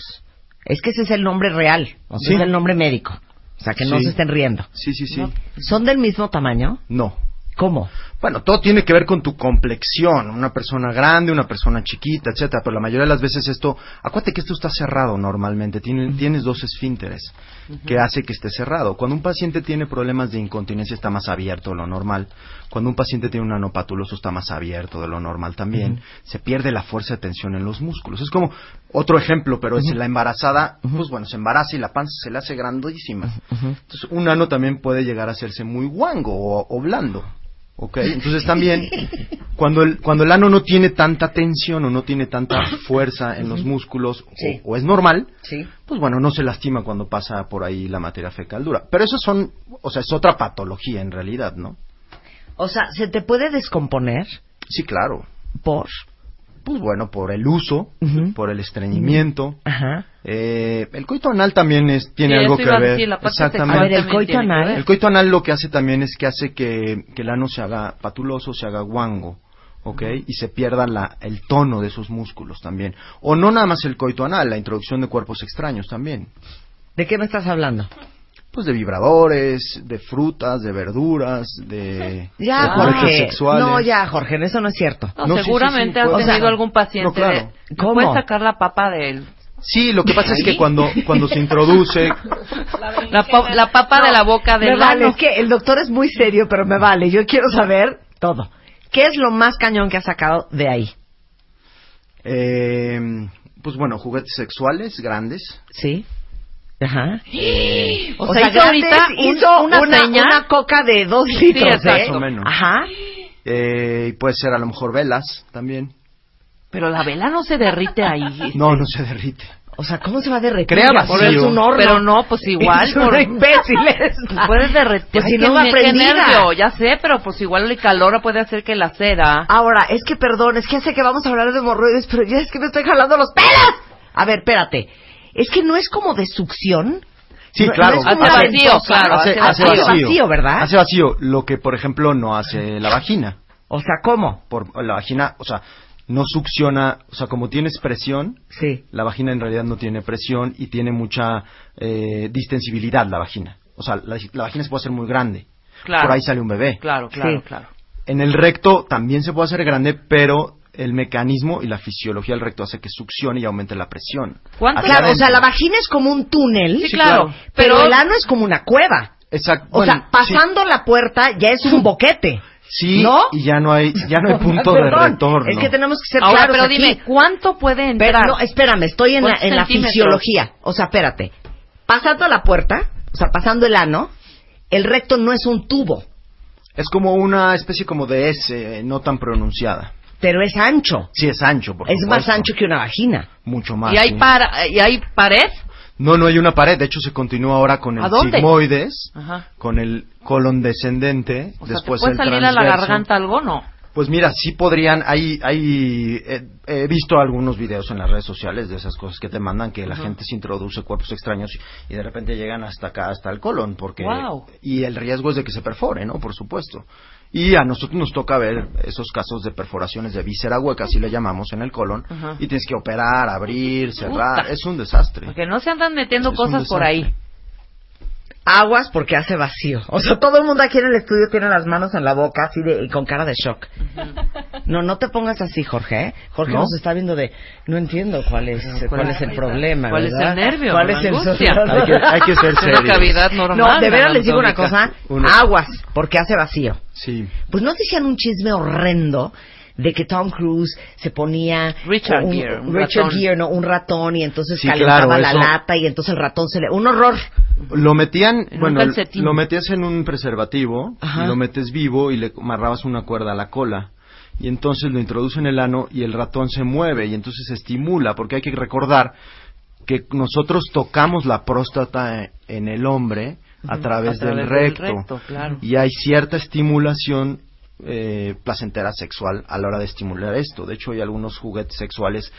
es que ese es el nombre real, o sea, Sí. es el nombre médico. O sea, que no Sí. se estén riendo. Sí, sí, sí. ¿Son del mismo tamaño? No. ¿Cómo? Bueno, todo tiene que ver con tu complexión, una persona grande, una persona chiquita, etcétera, pero la mayoría de las veces esto, acuérdate que esto está cerrado normalmente, tiene- tienes dos esfínteres que hace que esté cerrado. Cuando un paciente tiene problemas de incontinencia está más abierto de lo normal, cuando un paciente tiene un anopatuloso está más abierto de lo normal también, se pierde la fuerza de tensión en los músculos. Es como otro ejemplo, pero es la embarazada, pues bueno, se embaraza y la panza se le hace grandísima. Entonces, un ano también puede llegar a hacerse muy guango o, o blando. ¿Ok? Entonces también, cuando el, cuando el ano no tiene tanta tensión o no tiene tanta fuerza en los músculos o- es normal, Sí. pues bueno, no se lastima cuando pasa por ahí la materia fecal dura. Pero eso son, o sea, es otra patología en realidad, ¿no? O sea, ¿se te puede descomponer Sí, claro. por? Pues bueno, por el uso, por el estreñimiento. Ajá. Eh, el coito anal también es, tiene Sí, algo que ver. decir, Exactamente. A ver, el coito anal. ver. El coito anal lo que hace también es que hace que, que el ano se haga patuloso, se haga guango, ¿ok? Y se pierda la, el tono de esos músculos también. O no nada más el coito anal, la introducción de cuerpos extraños también. ¿De qué me estás hablando? Pues de vibradores, de frutas, de verduras, de Ya, Jorge. sexuales. No, ya, Jorge, eso no es cierto. No, No, sí, sí, seguramente sí, has puede- tenido O sea, algún paciente no, claro. de... ¿Cómo? ¿Puedes sacar la papa de él? Sí, lo que pasa es que cuando, cuando se introduce, La, pa- la papa de la boca Me del vale, ano. es que el doctor es muy serio, pero me vale. Yo quiero saber todo. ¿Qué es lo más cañón que ha sacado de ahí? eh, pues bueno, juguetes sexuales grandes, ¿Sí? Ajá. O, sea, hizo grandes, ahorita hizo una, una, seña. una coca de dos litros, exacto. ¿eh? Más o menos. Ajá. eh, y puede ser a lo mejor velas también. Pero la vela no se derrite ahí. No, no se derrite. O sea, ¿cómo se va a derretir? Crea por vacío. es un horno. Pero no, pues igual. Es una imbécil. Puedes derretir. Pues si no va nervio, ya sé, pero pues igual el calor puede hacer que la cera. Ahora, es que perdón, es que sé que vamos a hablar de hemorroides, pero ya es que me estoy jalando los pelos. A ver, espérate. Es que no es como de succión. Sí, No- claro. no Hace vacío, claro, hace, hace hace vacío. vacío. vacío, ¿verdad? Hace vacío, lo que por ejemplo no hace la vagina. O sea, ¿cómo? Por la vagina, o sea, no succiona, o sea, como tienes presión, Sí. la vagina en realidad no tiene presión y tiene mucha eh, distensibilidad la vagina. O sea, la, la vagina se puede hacer muy grande. Claro. Por ahí sale un bebé. Claro, claro, Sí. claro. En el recto también se puede hacer grande, pero el mecanismo y la fisiología del recto hace que succione y aumente la presión. ¿Cuánto- Claro, o sea, la vagina es como un túnel. Sí, claro. Pero, Pero- el ano es como una cueva. Exacto. O Bueno, sea, pasando la puerta ya es un boquete. Sí, ¿No? y ya no hay, ya no hay punto de retorno. Es que tenemos que ser Ahora, claros pero aquí. dime, ¿cuánto puede Pero, entrar? no, espérame, estoy en la, ¿Cuántos en la fisiología. O sea, espérate. Pasando la puerta, o sea, pasando el ano, el recto no es un tubo, Es como una especie como de S, eh, no tan pronunciada. Pero es ancho. Sí, es ancho, por Es más ancho que una vagina. Mucho más. ¿Y hay, sí. para, ¿Y hay pared? No, no hay una pared. De hecho, se continúa ahora con ¿A el sigmoides, Ajá. con el colon descendente, O sea, después ¿te puede el salir a la transverso. garganta algo no? Pues mira, sí podrían, hay, hay, eh, he visto algunos videos en las redes sociales de esas cosas que te mandan que la gente se introduce cuerpos extraños y, y de repente llegan hasta acá, hasta el colon, porque, Guau. y el riesgo es de que se perfore, ¿no? Por supuesto. Y a nosotros nos toca ver esos casos de perforaciones de víscera hueca, así le llamamos en el colon, Ajá. y tienes que operar, abrir, cerrar, Puta. es un desastre. Porque no se andan metiendo Es cosas por ahí. Aguas porque hace vacío. O sea, todo el mundo aquí en el estudio tiene las manos en la boca así de, y con cara de shock. No, no te pongas así, Jorge. ¿eh? Jorge ¿No? nos está viendo de, no entiendo cuál es, cuál es el problema. ¿Cuál es el nervio? ¿Cuál es el. Hay que, hay que ser una serios. cavidad normal. No, de veras les digo una cosa, Uno- aguas, porque hace vacío. Sí. Pues no decían un chisme horrendo de que Tom Cruise se ponía Richard un, Gere, un Richard ratón. Gere, no, un ratón y entonces Sí, calentaba claro, la eso- lata y entonces el ratón se le un horror. Lo metían, En bueno, lo metías en un preservativo Ajá. y lo metes vivo y le amarrabas una cuerda a la cola. Y entonces lo introduce en el ano y el ratón se mueve y entonces se estimula, porque hay que recordar que nosotros tocamos la próstata en el hombre a través, A través del del recto. recto, claro. Y hay cierta estimulación eh, placentera sexual a la hora de estimular esto. De hecho, hay algunos juguetes sexuales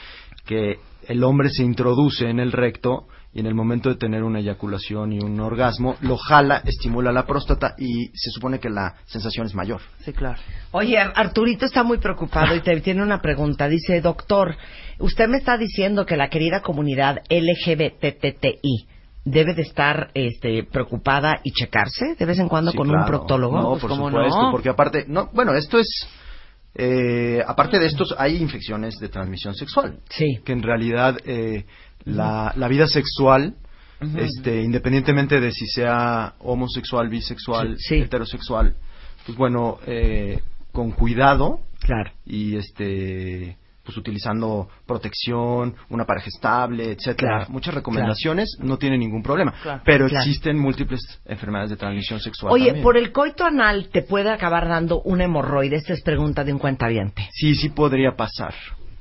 que el hombre se introduce en el recto y en el momento de tener una eyaculación y un orgasmo, lo jala, estimula la próstata y se supone que la sensación es mayor. Sí, claro. Oye, Ar- Arturito está muy preocupado y te tiene una pregunta. Dice, doctor, usted me está diciendo que la querida comunidad LGBTTI debe de estar este, preocupada y checarse de vez en cuando Sí, con un proctólogo. No, Pues, por ¿cómo supuesto, no? porque aparte, no, bueno, esto es, eh, aparte de estos, hay infecciones de transmisión sexual. Sí. Que en realidad eh, la, la vida sexual, este, independientemente de si sea homosexual, bisexual, Sí, sí. heterosexual, pues bueno, eh, con cuidado Claro. y este pues utilizando protección, una pareja estable, etcétera, Claro, muchas recomendaciones, no tiene ningún problema. Claro, pero existen múltiples enfermedades de transmisión sexual. Oye, también. por el coito anal te puede acabar dando un hemorroide. Esta es pregunta de un cuentaviente. Sí, sí podría pasar.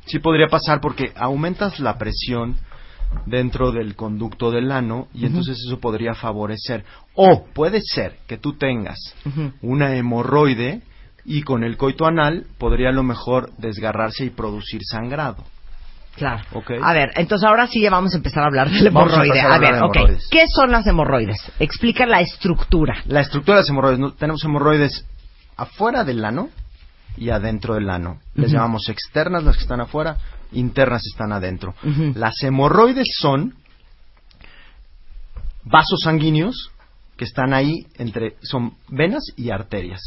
Sí podría pasar porque aumentas la presión dentro del conducto del ano y entonces eso podría favorecer. O puede ser que tú tengas una hemorroide y con el coito anal podría a lo mejor desgarrarse y producir sangrado. Claro. Ok. A ver, entonces ahora sí ya vamos a empezar a hablar del hemorroide. a A ver, ok. ¿Qué son las hemorroides? Explica la estructura. La estructura de las hemorroides, ¿no? tenemos hemorroides afuera del ano y adentro del ano. Les llamamos externas las que están afuera, internas están adentro. Las hemorroides son vasos sanguíneos que están ahí entre, son venas y arterias.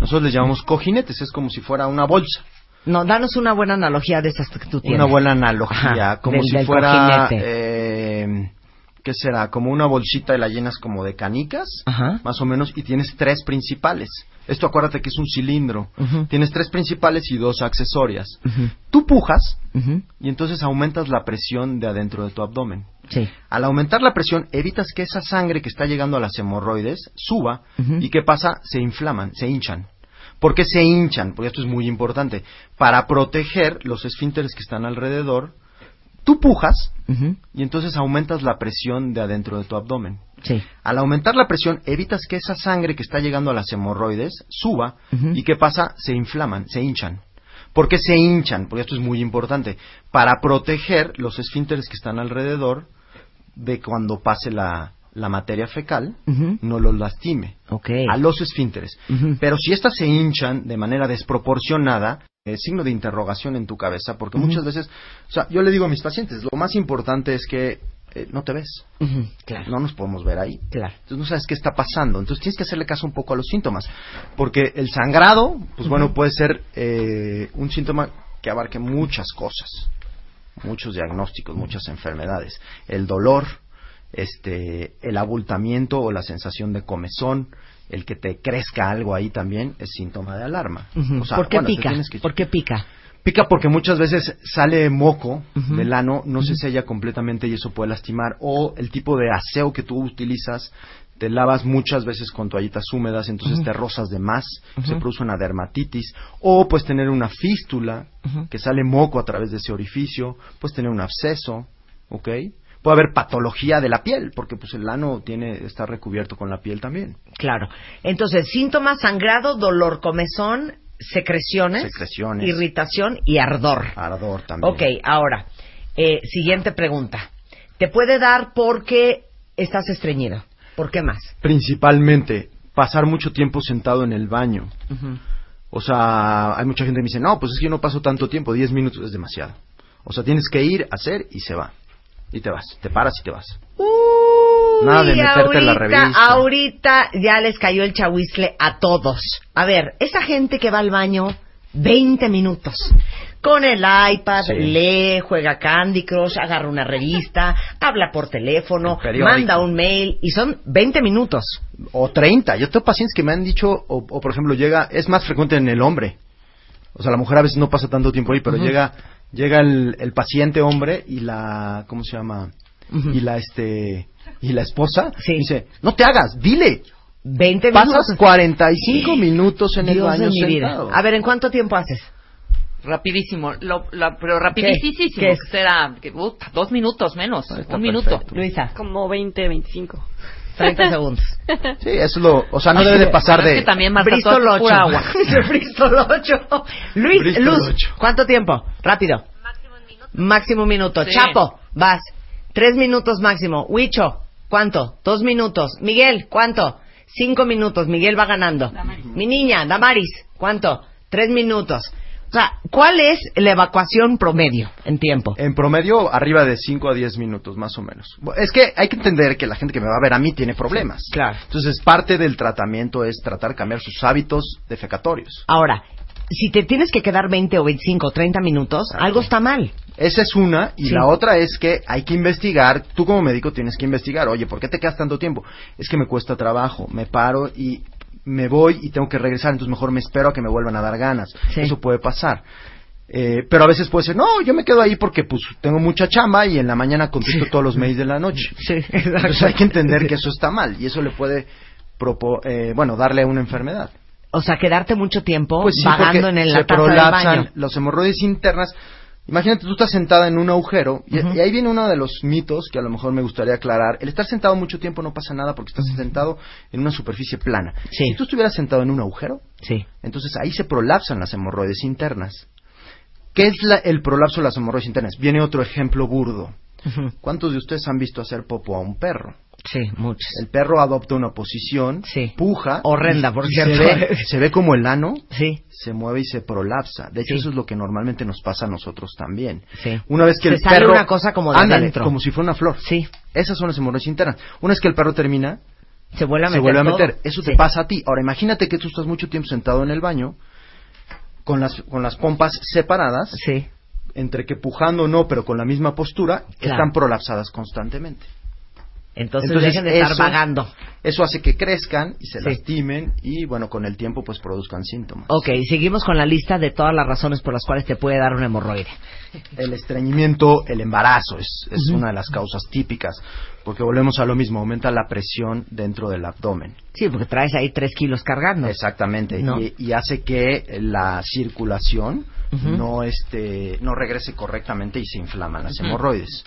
Nosotros les llamamos cojinetes, es como si fuera una bolsa. No, danos una buena analogía de esas que tú tienes. Una buena analogía, Ajá, como del- si del fuera, eh, ¿qué será? Como una bolsita y la llenas como de canicas, Ajá. más o menos, y tienes tres principales. Esto acuérdate que es un cilindro. Tienes tres principales y dos accesorias. Tú pujas y entonces aumentas la presión de adentro de tu abdomen. Sí. Al aumentar la presión, evitas que esa sangre que está llegando a las hemorroides suba y ¿qué pasa? Se inflaman, se hinchan. ¿Por qué se hinchan? Porque esto es muy importante. Para proteger los esfínteres que están alrededor, tú pujas y entonces aumentas la presión de adentro de tu abdomen. Sí. Al aumentar la presión, evitas que esa sangre que está llegando a las hemorroides suba y ¿qué pasa? Se inflaman, se hinchan. ¿Por qué se hinchan? Porque esto es muy importante. Para proteger los esfínteres que están alrededor de cuando pase la, la materia fecal, no los lastime. A los esfínteres. Pero si estas se hinchan de manera desproporcionada, eh, signo de interrogación en tu cabeza, porque muchas veces, o sea, yo le digo a mis pacientes, lo más importante es que eh, no te ves. Claro. No nos podemos ver ahí. Claro. Entonces no sabes qué está pasando. Entonces tienes que hacerle caso un poco a los síntomas. Porque el sangrado, pues bueno, puede ser eh, un síntoma que abarque muchas cosas. Muchos diagnósticos, muchas enfermedades. El dolor, este, el abultamiento o la sensación de comezón, el que te crezca algo ahí también es síntoma de alarma. Ujú. O sea, ¿Por qué bueno, pica? tienes que- ¿Por qué pica? Pica porque muchas veces sale moco Ujú. del ano, no se sella completamente y eso puede lastimar. O el tipo de aseo que tú utilizas, te lavas muchas veces con toallitas húmedas, entonces te rozas de más, se produce una dermatitis. O puedes tener una fístula, que sale moco a través de ese orificio. Puedes tener un absceso, ¿ok? Puede haber patología de la piel, porque pues el ano tiene está recubierto con la piel también. Claro. Entonces, síntomas, sangrado, dolor, comezón, secreciones, Secreciones. irritación y ardor. Ardor también. Ok, ahora, eh, siguiente pregunta. ¿Te puede dar porque estás estreñido? ¿Por qué más? Principalmente, pasar mucho tiempo sentado en el baño. O sea, hay mucha gente que me dice, no, pues es que yo no paso tanto tiempo, 10 minutos es demasiado. O sea, tienes que ir, hacer y se va. Y te vas, te paras y te vas. Nada de Uy, meterte en la ahorita, revista. Ahorita ya les cayó el chahuizle a todos. A ver, esa gente que va al baño 20 minutos. Con el iPad, Sí. lee, juega Candy Crush, agarra una revista, habla por teléfono, manda un mail y son 20 minutos. O 30. Yo tengo pacientes que me han dicho, o, o, por ejemplo, llega, es más frecuente en el hombre. O sea, la mujer a veces no pasa tanto tiempo ahí, pero llega llega el, el paciente hombre y la, ¿cómo se llama? Y la, este, y la esposa Sí. dice, no te hagas, dile. 20 Pasas minutos. 45 minutos en el baño de mi vida. sentado. A ver, ¿en cuánto tiempo haces? Rapidísimo, lo, la- pero rapidísimo. ¿Qué es? Será que, puta, dos minutos menos, está un minuto. perfecto. Luisa, Como 20, 25. 30 segundos. Sí, eso es lo, o sea, no debe de pasar Pero es de... que también Bristol todo es 8. pura agua. Bristol 8. Luis, Bristol Luz, 8. ¿cuánto tiempo? Rápido. Máximo un minuto. Sí. Chapo, vas. Tres minutos máximo. Huicho, ¿cuánto? Dos minutos. Miguel, ¿cuánto? Cinco minutos. Miguel va ganando. Mi niña, Damaris, ¿cuánto? Tres minutos. O sea, ¿cuál es la evacuación promedio en tiempo? En promedio, arriba de 5 a 10 minutos, más o menos. Es que hay que entender que la gente que me va a ver a mí tiene problemas. Claro. Entonces, parte del tratamiento es tratar de cambiar sus hábitos defecatorios. Ahora, si te tienes que quedar 20 o 25 o 30 minutos, Exacto. algo está mal. Esa es una, y Sí. la otra es que hay que investigar, tú como médico tienes que investigar, oye, ¿por qué te quedas tanto tiempo? Es que me cuesta trabajo, me paro y me voy y tengo que regresar, entonces mejor me espero a que me vuelvan a dar ganas. Sí. Eso puede pasar. Eh, pero a veces puede ser, no, yo me quedo ahí porque pues tengo mucha chamba y en la mañana contesto todos los mails de la noche. Sí, Entonces hay que entender que eso está mal y eso le puede, propo- eh, bueno, darle una enfermedad. O sea, quedarte mucho tiempo Pues sí, vagando en el, se la taza del prolapsan baño. los hemorroides internas. Imagínate, tú estás sentada en un agujero y, ahí viene uno de los mitos que a lo mejor me gustaría aclarar. El estar sentado mucho tiempo no pasa nada porque estás sentado en una superficie plana. Sí. Si tú estuvieras sentado en un agujero, Sí. entonces ahí se prolapsan las hemorroides internas. ¿Qué es la- el prolapso de las hemorroides internas? Viene otro ejemplo burdo. ¿Cuántos de ustedes han visto hacer popo a un perro? Sí, muchos. El perro adopta una posición, Sí. puja, Horrenda, y- por y cierto. Se ve, se ve como el ano Sí, se mueve y se prolapsa. De hecho, Sí. eso es lo que normalmente nos pasa a nosotros también. sí. Una vez que Se el sale perro... una cosa como de Ándale, adentro. como si fuera una flor. Sí, Esas son las hemorroides internas. Una vez que el perro termina, se vuelve a se meter. vuelve a meter. Eso te pasa a ti. Ahora, imagínate que tú estás mucho tiempo sentado en el baño, con las, con las pompas separadas, Sí. entre que pujando o no, pero con la misma postura, Claro. están prolapsadas constantemente. Entonces, dejen de estar eso- vagando. Eso hace que crezcan y se Sí. lastimen y, bueno, con el tiempo pues produzcan síntomas. Ok, seguimos con la lista de todas las razones por las cuales te puede dar un hemorroide. El estreñimiento, el embarazo es, es una de las causas típicas, porque volvemos a lo mismo, aumenta la presión dentro del abdomen. Sí, porque traes ahí tres kilos cargando. Exactamente, No. y, y hace que la circulación no este no regrese correctamente y se inflaman las hemorroides.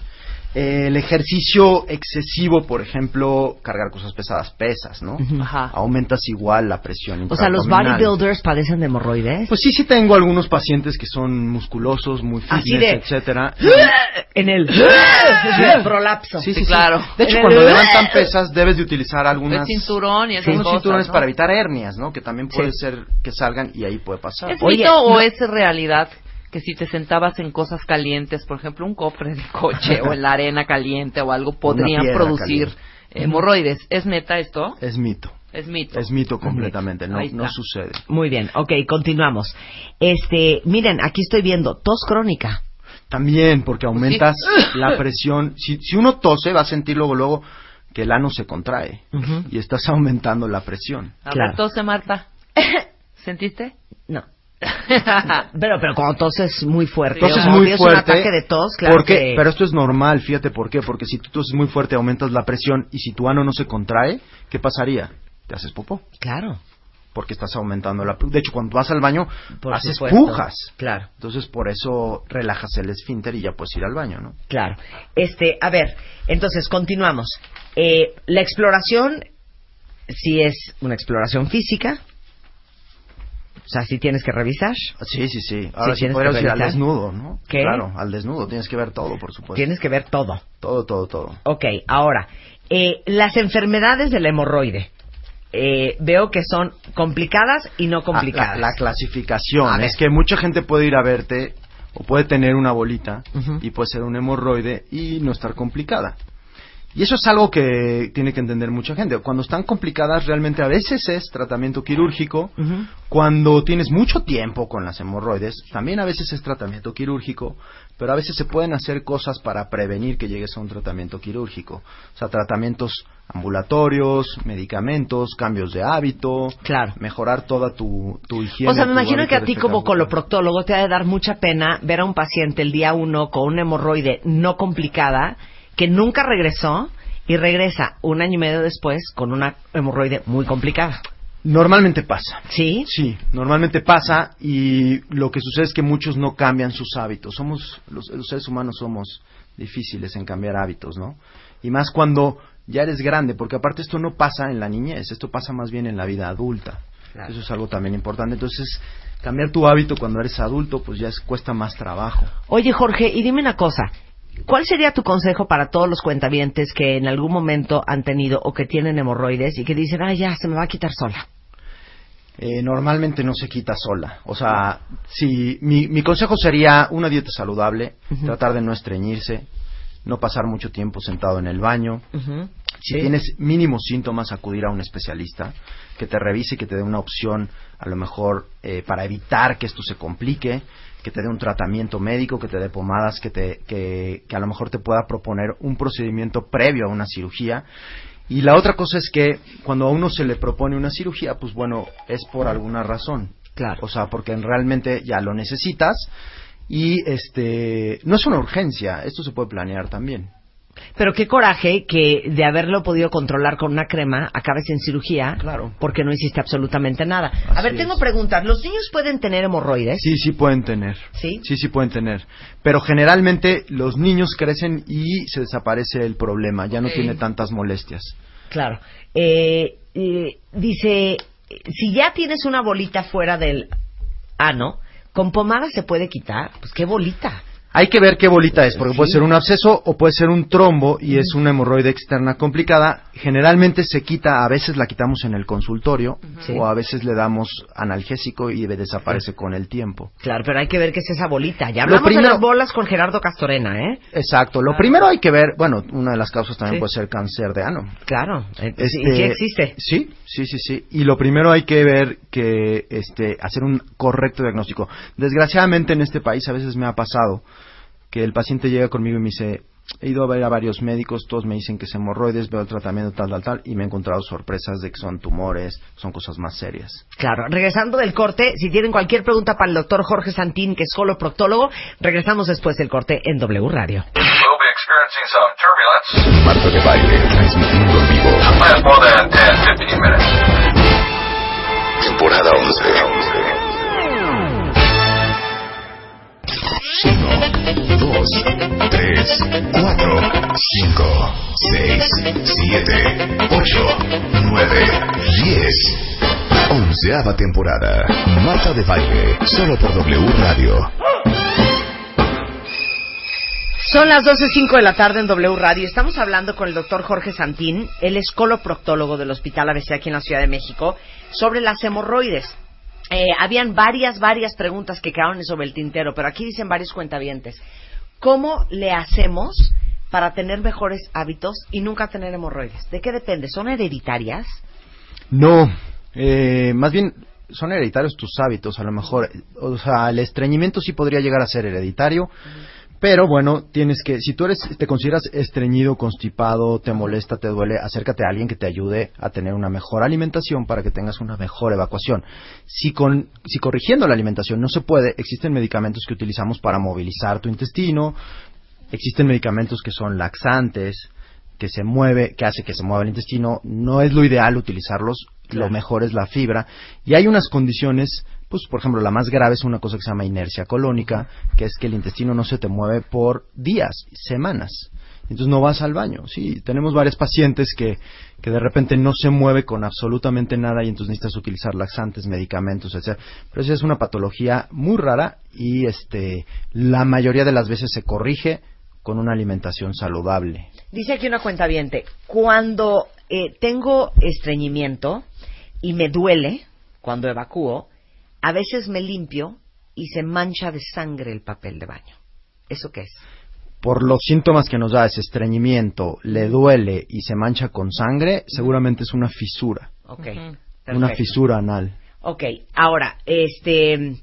El ejercicio excesivo, por ejemplo, cargar cosas pesadas, pesas, ¿no? Ujú. Aumentas igual la presión O sea, los bodybuilders padecen de hemorroides. Pues sí, sí tengo algunos pacientes que son musculosos, muy fitness, Así de- etcétera. en el, el prolapso. Sí, sí, sí. claro. De hecho, En cuando el- levantan pesas, debes de utilizar algunas... El cinturón y esas unos cosas, cinturones ¿no? para evitar hernias, ¿no? Que también puede Sí. ser que salgan y ahí puede pasar. ¿Es Oye, mito o no- es realidad que si te sentabas en cosas calientes, por ejemplo, un cofre de coche o en la arena caliente o algo, podrían producir caliente. hemorroides? ¿Es neta esto? Es mito. Es mito. Es mito completamente, no, no sucede. Muy bien, ok, continuamos. Este, miren, aquí estoy viendo tos crónica. También, porque aumentas Sí. la presión. Si, si uno tose, va a sentir luego, luego que el ano se contrae y estás aumentando la presión. A Claro. ver, tose, Marta. ¿Sentiste? No. Pero, pero cuando toses muy fuerte. Toses sea, muy fuerte. un ataque de tos, claro porque, que- Pero esto es normal, fíjate por qué. Porque si tú toses muy fuerte, aumentas la presión y si tu ano no se contrae, ¿qué pasaría? Te haces popó. Claro. Porque estás aumentando la... De hecho, cuando vas al baño, Por haces supuesto. pujas. Claro. Entonces, por eso relajas el esfínter y ya puedes ir al baño, ¿no? Claro. Este, a ver, entonces continuamos. Eh, la exploración, si es una exploración física, o sea, si tienes que revisar, Sí, sí, sí. Ahora sí, podríamos que ir al desnudo, ¿no? ¿Qué? Claro, al desnudo. Tienes que ver todo, por supuesto. tienes que ver todo. Todo, todo, todo. Ok, ahora, eh, las enfermedades del hemorroide. Eh, veo que son complicadas y no complicadas. Ah, la, la clasificación es que mucha gente puede ir a verte o puede tener una bolita y puede ser un hemorroide y no estar complicada. Y eso es algo que tiene que entender mucha gente. Cuando están complicadas, realmente a veces es tratamiento quirúrgico. Cuando tienes mucho tiempo con las hemorroides, también a veces es tratamiento quirúrgico, pero a veces se pueden hacer cosas para prevenir que llegues a un tratamiento quirúrgico. O sea, tratamientos ambulatorios, medicamentos, cambios de hábito, Claro. mejorar toda tu, tu higiene. O sea, me imagino que a ti como coloproctólogo te ha de dar mucha pena ver a un paciente el día uno con una hemorroide no complicada que nunca regresó y regresa un año y medio después con una hemorroide muy complicada. Normalmente pasa. ¿Sí? Sí, normalmente pasa y lo que sucede es que muchos no cambian sus hábitos. Somos, los, los seres humanos somos difíciles en cambiar hábitos, ¿no? Y más cuando ya eres grande, porque aparte esto no pasa en la niñez, esto pasa más bien en la vida adulta. Claro. Eso es algo también importante. Entonces, cambiar tu hábito cuando eres adulto, pues ya es- cuesta más trabajo. Oye, Jorge, y dime una cosa. ¿Cuál sería tu consejo para todos los cuentavientes que en algún momento han tenido o que tienen hemorroides y que dicen, ah, ya, se me va a quitar sola? Eh, normalmente no se quita sola. O sea, si mi, mi consejo sería una dieta saludable, tratar de no estreñirse, no pasar mucho tiempo sentado en el baño. Ujú. Si Sí. tienes mínimos síntomas, acudir a un especialista que te revise y que te dé una opción, a lo mejor eh, para evitar que esto se complique, que te dé un tratamiento médico, que te dé pomadas, que, te, que, que a lo mejor te pueda proponer un procedimiento previo a una cirugía. Y la otra cosa es que cuando a uno se le propone una cirugía, pues bueno, es por alguna razón. Claro. O sea, porque realmente ya lo necesitas y este no es una urgencia, esto se puede planear también. Pero qué coraje que de haberlo podido controlar con una crema acabes en cirugía Claro. porque no hiciste absolutamente nada. a ver, tengo es. preguntas. ¿Los niños pueden tener hemorroides? Sí, sí pueden tener. ¿Sí? Sí, sí pueden tener. Pero generalmente los niños crecen y se desaparece el problema, ya no tiene tantas molestias. Claro. Eh, eh, dice, si ya tienes una bolita fuera del ano, ¿con pomada se puede quitar? Pues qué bolita. Hay que ver qué bolita es, porque puede ser un absceso o puede ser un trombo y es una hemorroide externa complicada. Generalmente se quita, a veces la quitamos en el consultorio Sí. o a veces le damos analgésico y desaparece con el tiempo. Claro, pero hay que ver qué es esa bolita. Ya hablamos de las bolas con Gerardo Castorena, ¿eh? Exacto. Lo primero hay que ver, bueno, una de las causas también Sí. puede ser cáncer de ano. Claro. eh, Este, sí existe. Sí, sí, sí, sí. Y lo primero hay que ver que, este, hacer un correcto diagnóstico. Desgraciadamente en este país a veces me ha pasado que el paciente llega conmigo y me dice, he ido a ver a varios médicos, todos me dicen que es hemorroides, veo el tratamiento tal, tal, tal, y me he encontrado sorpresas de que son tumores, son cosas más serias. Claro, regresando del corte, si tienen cualquier pregunta para el doctor Jorge Santín, que es proctólogo, regresamos después del corte en W Radio. Marta de baile, transmitiendo en vivo. Last more than 10, 15 minutes. Temporada 11. 1, 2, 3, 4, 5, 6, 7, 8, 9, 10. Onceava temporada. Marta de baile, solo por W Radio. Son las 12.05 de la tarde en W Radio. Estamos hablando con el doctor Jorge Santín, él es coloproctólogo del Hospital ABC aquí en la Ciudad de México, sobre las hemorroides. Eh, habían varias, varias preguntas que quedaron sobre el tintero, pero aquí dicen varios cuentavientes. ¿Cómo le hacemos para tener mejores hábitos y nunca tener hemorroides? ¿De qué depende? ¿Son hereditarias? No, eh, más bien son hereditarios tus hábitos, a lo mejor. O sea, el estreñimiento sí podría llegar a ser hereditario. Pero bueno, tienes que, si tú eres, te consideras estreñido, constipado, te molesta, te duele, acércate a alguien que te ayude a tener una mejor alimentación para que tengas una mejor evacuación. Si, con, si corrigiendo la alimentación no se puede, existen medicamentos que utilizamos para movilizar tu intestino, existen medicamentos que son laxantes, que se mueve, que hace que se mueva el intestino. No es lo ideal utilizarlos, lo mejor es la fibra. Y hay unas condiciones pues por ejemplo la más grave es una cosa que se llama inercia colónica, que es que el intestino no se te mueve por días, semanas. Entonces no vas al baño. Sí, tenemos varios pacientes que, que de repente no se mueve con absolutamente nada y entonces necesitas utilizar laxantes, medicamentos, etc. Pero esa es una patología muy rara y este la mayoría de las veces se corrige con una alimentación saludable. Dice aquí una cuenta cuando eh, tengo estreñimiento y me duele cuando evacúo, a veces me limpio y se mancha de sangre el papel de baño. ¿Eso qué es? Por los síntomas que nos da ese estreñimiento, le duele y se mancha con sangre, seguramente es una fisura. Ok. Una fisura anal. Ok, ahora, este,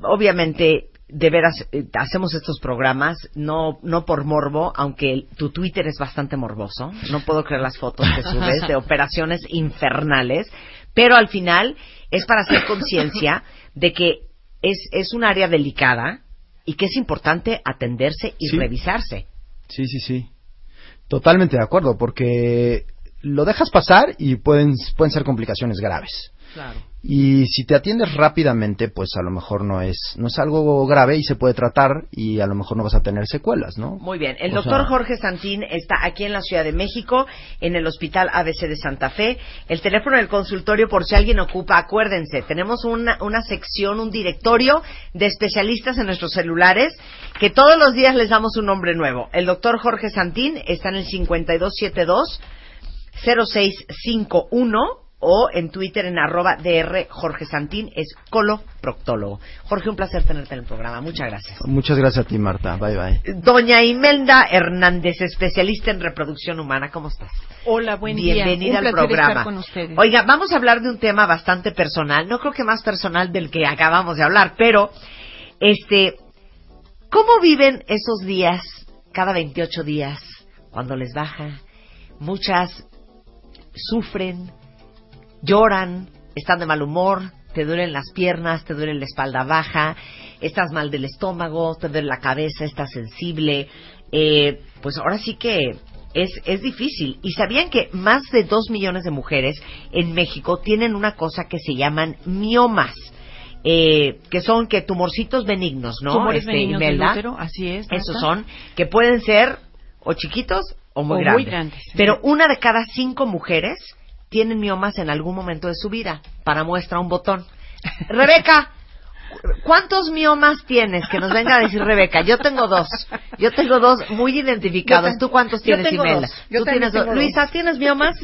obviamente, de veras, eh, hacemos estos programas, no, no por morbo, aunque tu Twitter es bastante morboso. No puedo creer las fotos que subes de operaciones infernales, pero al final es para hacer conciencia de que es, es un área delicada y que es importante atenderse y revisarse. Sí, sí, sí. Totalmente de acuerdo, porque lo dejas pasar y pueden, pueden ser complicaciones graves. Claro. Y si te atiendes rápidamente, pues a lo mejor no es, no es algo grave y se puede tratar y a lo mejor no vas a tener secuelas, ¿no? Muy bien. El doctor Jorge Santín está aquí en la Ciudad de México, en el Hospital ABC de Santa Fe. El teléfono del consultorio, por si alguien ocupa, acuérdense, tenemos una, una sección, un directorio de especialistas en nuestros celulares que todos los días les damos un nombre nuevo. El doctor Jorge Santín está en el 5272 0651 o en Twitter en arroba DR Jorge Santín, es coloproctólogo. Jorge, un placer tenerte en el programa. Muchas gracias. Muchas gracias a ti, Marta. Bye, bye. Doña Imelda Hernández, especialista en reproducción humana. ¿Cómo estás? Hola, buen día. Bienvenida al programa. Estar con ustedes. Oiga, vamos a hablar de un tema bastante personal. No creo que más personal del que acabamos de hablar, pero, este, ¿cómo viven esos días, cada 28 días, cuando les baja? Muchas sufren, lloran, están de mal humor, te duelen las piernas, te duele la espalda baja, estás mal del estómago, te duele la cabeza, estás sensible. Eh, pues ahora sí que es, es difícil. Y sabían que más de dos millones de mujeres en México tienen una cosa que se llaman miomas. Eh, que son que tumorcitos benignos, ¿no? Tumores este, benignos Imelda, del útero, así es. Esos son, que pueden ser o chiquitos o muy, O muy grandes. Pero una de cada cinco mujeres tienen miomas en algún momento de su vida. Para muestra un botón. Rebeca, ¿cuántos miomas tienes? Que nos venga a decir Rebeca. Yo tengo dos. Yo tengo dos muy identificados. ¿Tú cuántos yo tienes, Imelda? ¿Tú tienes dos? tengo dos. Luisa, ¿tienes miomas?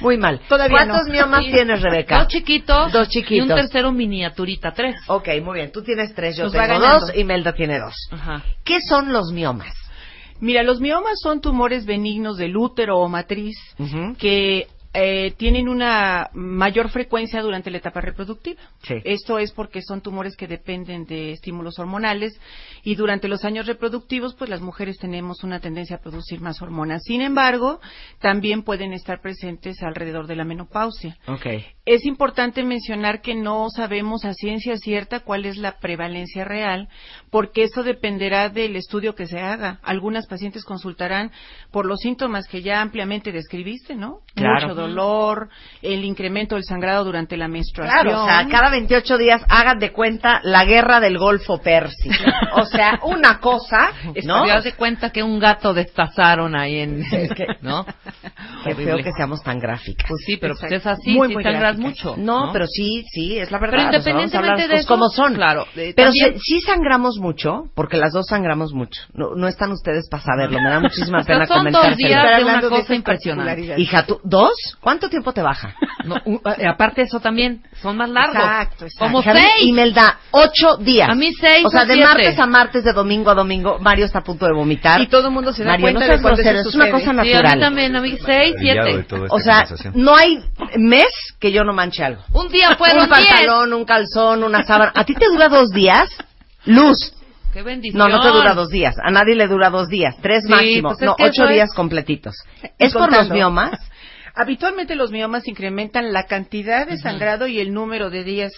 Muy mal. Todavía ¿Cuántos no. miomas Sí. tienes, Rebeca? Dos chiquitos. Dos Y chiquitos. un tercero miniaturita, tres. Ok, muy bien. Tú tienes tres, yo Nos tengo dos, Imelda tiene dos. Ajá. ¿Qué son los miomas? Mira, los miomas son tumores benignos del útero o matriz Ujú. que eh, tienen una mayor frecuencia durante la etapa reproductiva. Sí. Esto es porque son tumores que dependen de estímulos hormonales y durante los años reproductivos, pues las mujeres tenemos una tendencia a producir más hormonas. Sin embargo, también pueden estar presentes alrededor de la menopausia. Okay. Es importante mencionar que no sabemos a ciencia cierta cuál es la prevalencia real, porque eso dependerá del estudio que se haga. Algunas pacientes consultarán por los síntomas que ya ampliamente describiste, ¿no? Claro. Mucho dolor, el incremento del sangrado durante la menstruación. Claro, o sea, cada 28 días hagan de cuenta la guerra del Golfo Pérsico. O sea, una cosa, ¿no? Te de cuenta que un gato destazaron ahí en... ¿No? Qué feo Horrible. que seamos tan gráficas. Pues sí, pero pues es así, Muy, sí muy sangras mucho. No, pero sí, sí, es la verdad. Pero o sea, independientemente hablar de pues, eso, como son. claro, eh, Pero también- se- sí sangramos mucho, porque las dos sangramos mucho. No, no están ustedes para saberlo, me da muchísima pena Pero son dos días de una cosa impresionante. Hija, ¿tú, ¿dos? ¿Cuánto tiempo te baja? No, un- eh, aparte eso también, son más largos. Exacto, exacto. Como Hija, seis. Imelda, ocho días. A mí seis O sea, o de siete. martes a martes, de domingo a domingo, Mario está a punto de vomitar. Y todo el mundo se da Mario, cuenta no de seas cuándo grosero, eso es una sucede. cosa Sí, a mí natural. también, a mí seis, de siete. O sea, conversación. no hay mes que yo no manche algo. Un día fueron un diez. pantalón, un calzón, una sábana. ¿A ti te dura dos días? Luz. Qué bendición. No, no te dura dos días. A nadie le dura dos días. Tres Sí, máximo. pues es no, que ocho eso es- días completitos. Y ¿Es por los contando. miomas? Habitualmente los miomas incrementan la cantidad de sangrado y el número de días.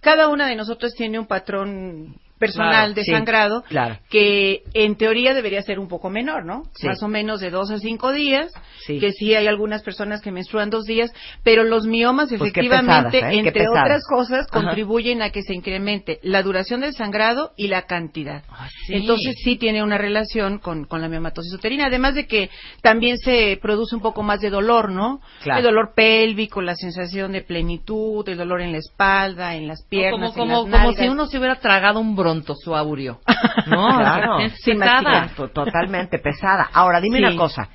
Cada una de nosotros tiene un patrón personal Claro, de sí, sangrado claro. que en teoría debería ser un poco menor, ¿no? Sí. Más o menos de dos a cinco días, Sí. que sí hay algunas personas que menstruan dos días, pero los miomas Pues efectivamente, pesadas, ¿eh? Entre otras cosas, Ajá. contribuyen a que se incremente la duración del sangrado y la cantidad. Ah, sí. Entonces sí tiene una relación con, con la miomatosis uterina, además de que también se produce un poco más de dolor, ¿no? Claro. El dolor pélvico, la sensación de plenitud, el dolor en la espalda, en las piernas, como, en como, las como si uno se hubiera tragado un brontosaurio. No, Claro. es pesada. Totalmente pesada. Ahora, dime Sí. una cosa.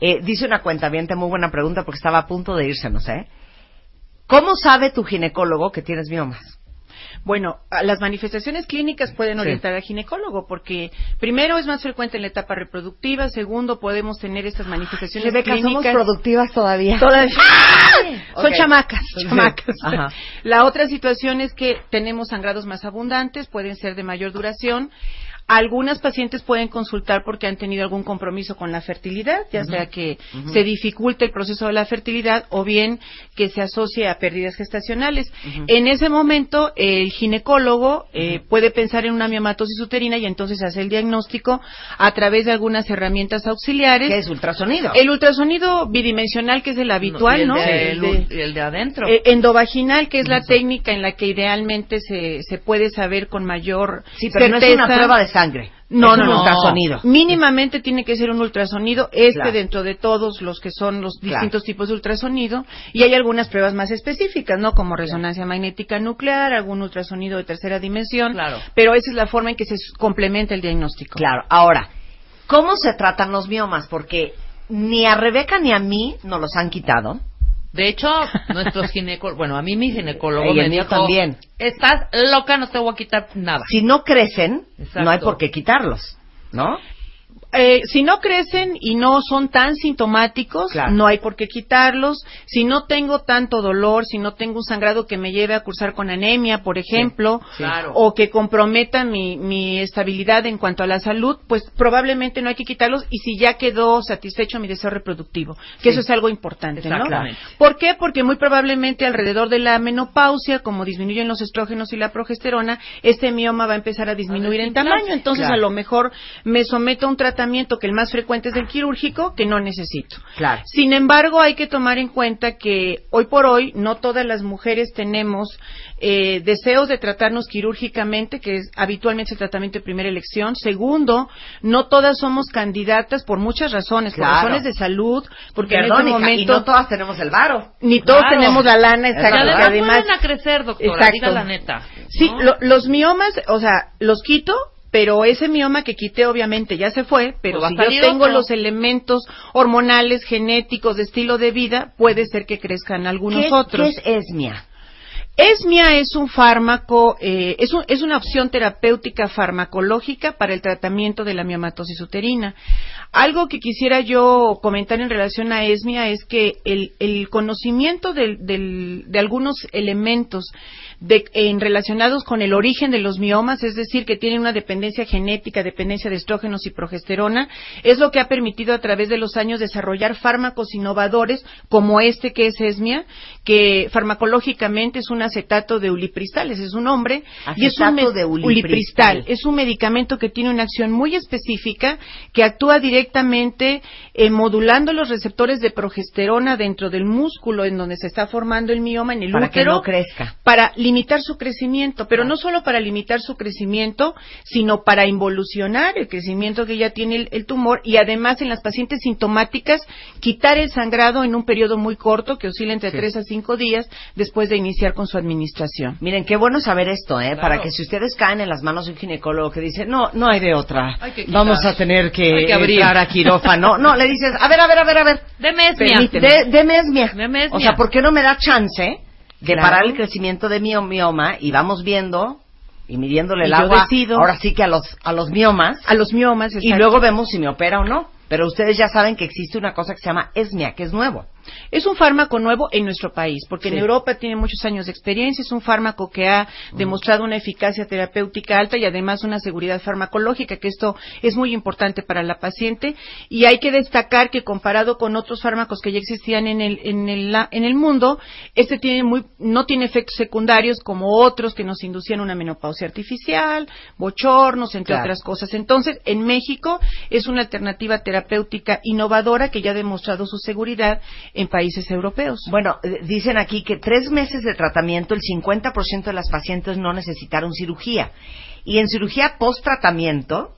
Eh, dice una cuenta, muy buena pregunta porque estaba a punto de irsenos, ¿eh? ¿Cómo sabe tu ginecólogo que tienes miomas? Bueno, las manifestaciones clínicas pueden Sí. orientar al ginecólogo porque primero es más frecuente en la etapa reproductiva, segundo podemos tener estas manifestaciones Rebeca, somos clínicas. productivas todavía. Todavía. Son chamacas, Sí. chamacas. Ajá. La otra situación es que tenemos sangrados más abundantes, pueden ser de mayor duración. Algunas pacientes pueden consultar porque han tenido algún compromiso con la fertilidad, ya sea que se dificulte el proceso de la fertilidad o bien que se asocie a pérdidas gestacionales. En ese momento, el ginecólogo eh, puede pensar en una miomatosis uterina y entonces hace el diagnóstico a través de algunas herramientas auxiliares. ¿Qué es ultrasonido? El ultrasonido bidimensional, que es el habitual, y el ¿no? de- El el, de- el de adentro. eh, endovaginal, que es la técnica en la que idealmente se, se puede saber con mayor sí, pero no es una prueba de sangre. No, es no, un no. ultrasonido. Mínimamente tiene que ser un ultrasonido, este Claro. dentro de todos los que son los Claro. distintos tipos de ultrasonido, y hay algunas pruebas más específicas, ¿no? Como resonancia magnética nuclear, algún ultrasonido de tercera dimensión, Claro. pero esa es la forma en que se complementa el diagnóstico. Claro. Ahora, ¿cómo se tratan los miomas? Porque ni a Rebeca ni a mí nos los han quitado. De hecho, nuestros ginecólogos, bueno, a mí mi ginecólogo Y me el mío dijo, también. estás loca, no te voy a quitar nada. Si no crecen, Exacto. no hay por qué quitarlos, ¿no? Eh, si no crecen y no son tan sintomáticos, Claro. no hay por qué quitarlos. Si no tengo tanto dolor, si no tengo un sangrado que me lleve a cursar con anemia, por ejemplo, sí. O que comprometa mi, mi estabilidad en cuanto a la salud, pues probablemente no hay que quitarlos y si ya quedó satisfecho mi deseo reproductivo, que Sí. eso es algo importante, ¿no? ¿Por qué? Porque muy probablemente alrededor de la menopausia, como disminuyen los estrógenos y la progesterona, este mioma va a empezar a disminuir en tamaño. Entonces, Claro. a lo mejor me someto a un tratamiento que el más frecuente es el quirúrgico, que no necesito. Claro. Sin embargo, hay que tomar en cuenta que hoy por hoy no todas las mujeres tenemos eh, deseos de tratarnos quirúrgicamente, que es habitualmente el tratamiento de primera elección. Segundo, no todas somos candidatas por muchas razones, Claro. por razones de salud, porque Perdón, en este momento y no todas tenemos el varo. ni todos Claro. tenemos la lana, Y exacto, que además, además a crecer, doctora, diga la neta. Sí, ¿no? lo- los miomas, o sea, los quito, pero ese mioma que quité obviamente ya se fue, pero Pues si yo tengo otro. los elementos hormonales, genéticos, de estilo de vida, puede ser que crezcan algunos ¿Qué, otros. qué es esmia? Esmia es un fármaco, eh, es, un- es una opción terapéutica farmacológica para el tratamiento de la miomatosis uterina. Algo que quisiera yo comentar en relación a Esmia es que el, el conocimiento del- del- de algunos elementos de- en relacionados con el origen de los miomas, es decir, que tienen una dependencia genética, dependencia de estrógenos y progesterona, es lo que ha permitido a través de los años desarrollar fármacos innovadores como este que es Esmia, que farmacológicamente es un acetato de ulipristal, ese es un nombre, y es un Acetato de ulipristal. es un medicamento que tiene una acción muy específica que actúa directamente eh, modulando los receptores de progesterona dentro del músculo en donde se está formando el mioma en el Para que útero no crezca. para limitar su crecimiento, pero no solo para limitar su crecimiento, sino para involucionar el crecimiento que ya tiene el, el tumor y además en las pacientes sintomáticas quitar el sangrado en un periodo muy corto que oscila entre Sí. 3 a 5 días después de iniciar con su administración. Miren, qué bueno saber esto, ¿eh? Para que si ustedes caen en las manos de un ginecólogo que dice, no, no hay de otra, Hay vamos a tener que, que abrir. entrar a quirófano. No, le dices, a ver, a ver, a ver, a ver. Deme esmia. De, deme esmia. Deme esmia. O sea, ¿por qué no me da chance de Claro. parar el crecimiento de mi mioma y vamos viendo y midiéndole el Y agua decido. ahora sí que a los, a los miomas A los miomas, y luego vemos si me opera o no? Pero ustedes ya saben que existe una cosa que se llama esmia, que es nuevo. Es un fármaco nuevo en nuestro país, porque Sí. en Europa tiene muchos años de experiencia, es un fármaco que ha demostrado una eficacia terapéutica alta y además una seguridad farmacológica, que esto es muy importante para la paciente. Y hay que destacar que comparado con otros fármacos que ya existían en el, en el, en el mundo, este tiene muy, no tiene efectos secundarios como otros que nos inducían una menopausia artificial, bochornos, entre Claro. otras cosas. Entonces, en México es una alternativa terapéutica innovadora que ya ha demostrado su seguridad en países europeos. Bueno, eh, dicen aquí que tres meses de tratamiento, el 50% de las pacientes no necesitaron cirugía. Y en cirugía post-tratamiento,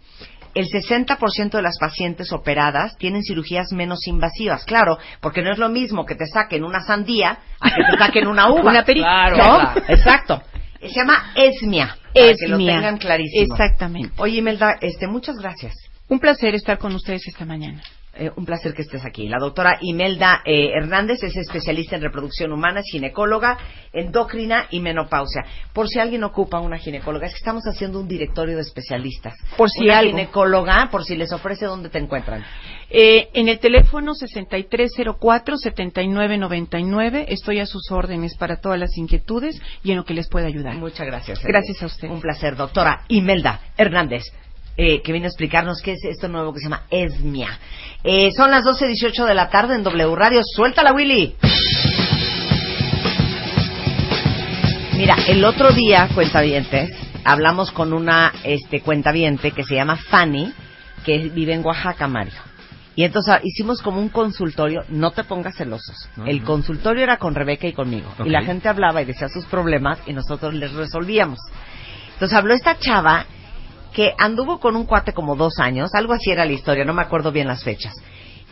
el 60% de las pacientes operadas tienen cirugías menos invasivas. Claro, porque no es lo mismo que te saquen una sandía a que te saquen una uva. Una perica. Claro, ¿No? claro. Exacto. Se llama esmia. Para que lo Esmia. tengan clarísimo. Exactamente. Oye, Imelda, este, muchas gracias. Un placer estar con ustedes esta mañana. Eh, un placer que estés aquí. La doctora Imelda eh, Hernández es especialista en reproducción humana, es ginecóloga, endocrina y menopausia. Por si alguien ocupa una ginecóloga, es que estamos haciendo un directorio de especialistas. Por si una algo. ginecóloga, por si les ofrece dónde te encuentran. Eh, en el teléfono 6304-7999 estoy a sus órdenes para todas las inquietudes y en lo que les pueda ayudar. Muchas gracias. Gracias a usted. Un placer, doctora Imelda Hernández. Eh, que viene a explicarnos qué es esto nuevo que se llama ESMIA. Eh, son las 12.18 de la tarde en W Radio. ¡Suéltala, Willy! Mira, el otro día, cuentavientes, hablamos con una este, cuentaviente que se llama Fanny, que vive en Oaxaca, Mario. Y entonces ah, hicimos como un consultorio, no te pongas celosos. El consultorio era con Rebeca y conmigo. Y la gente hablaba y decía sus problemas y nosotros les resolvíamos. Entonces habló esta chava que anduvo con un cuate como dos años, algo así era la historia, no me acuerdo bien las fechas.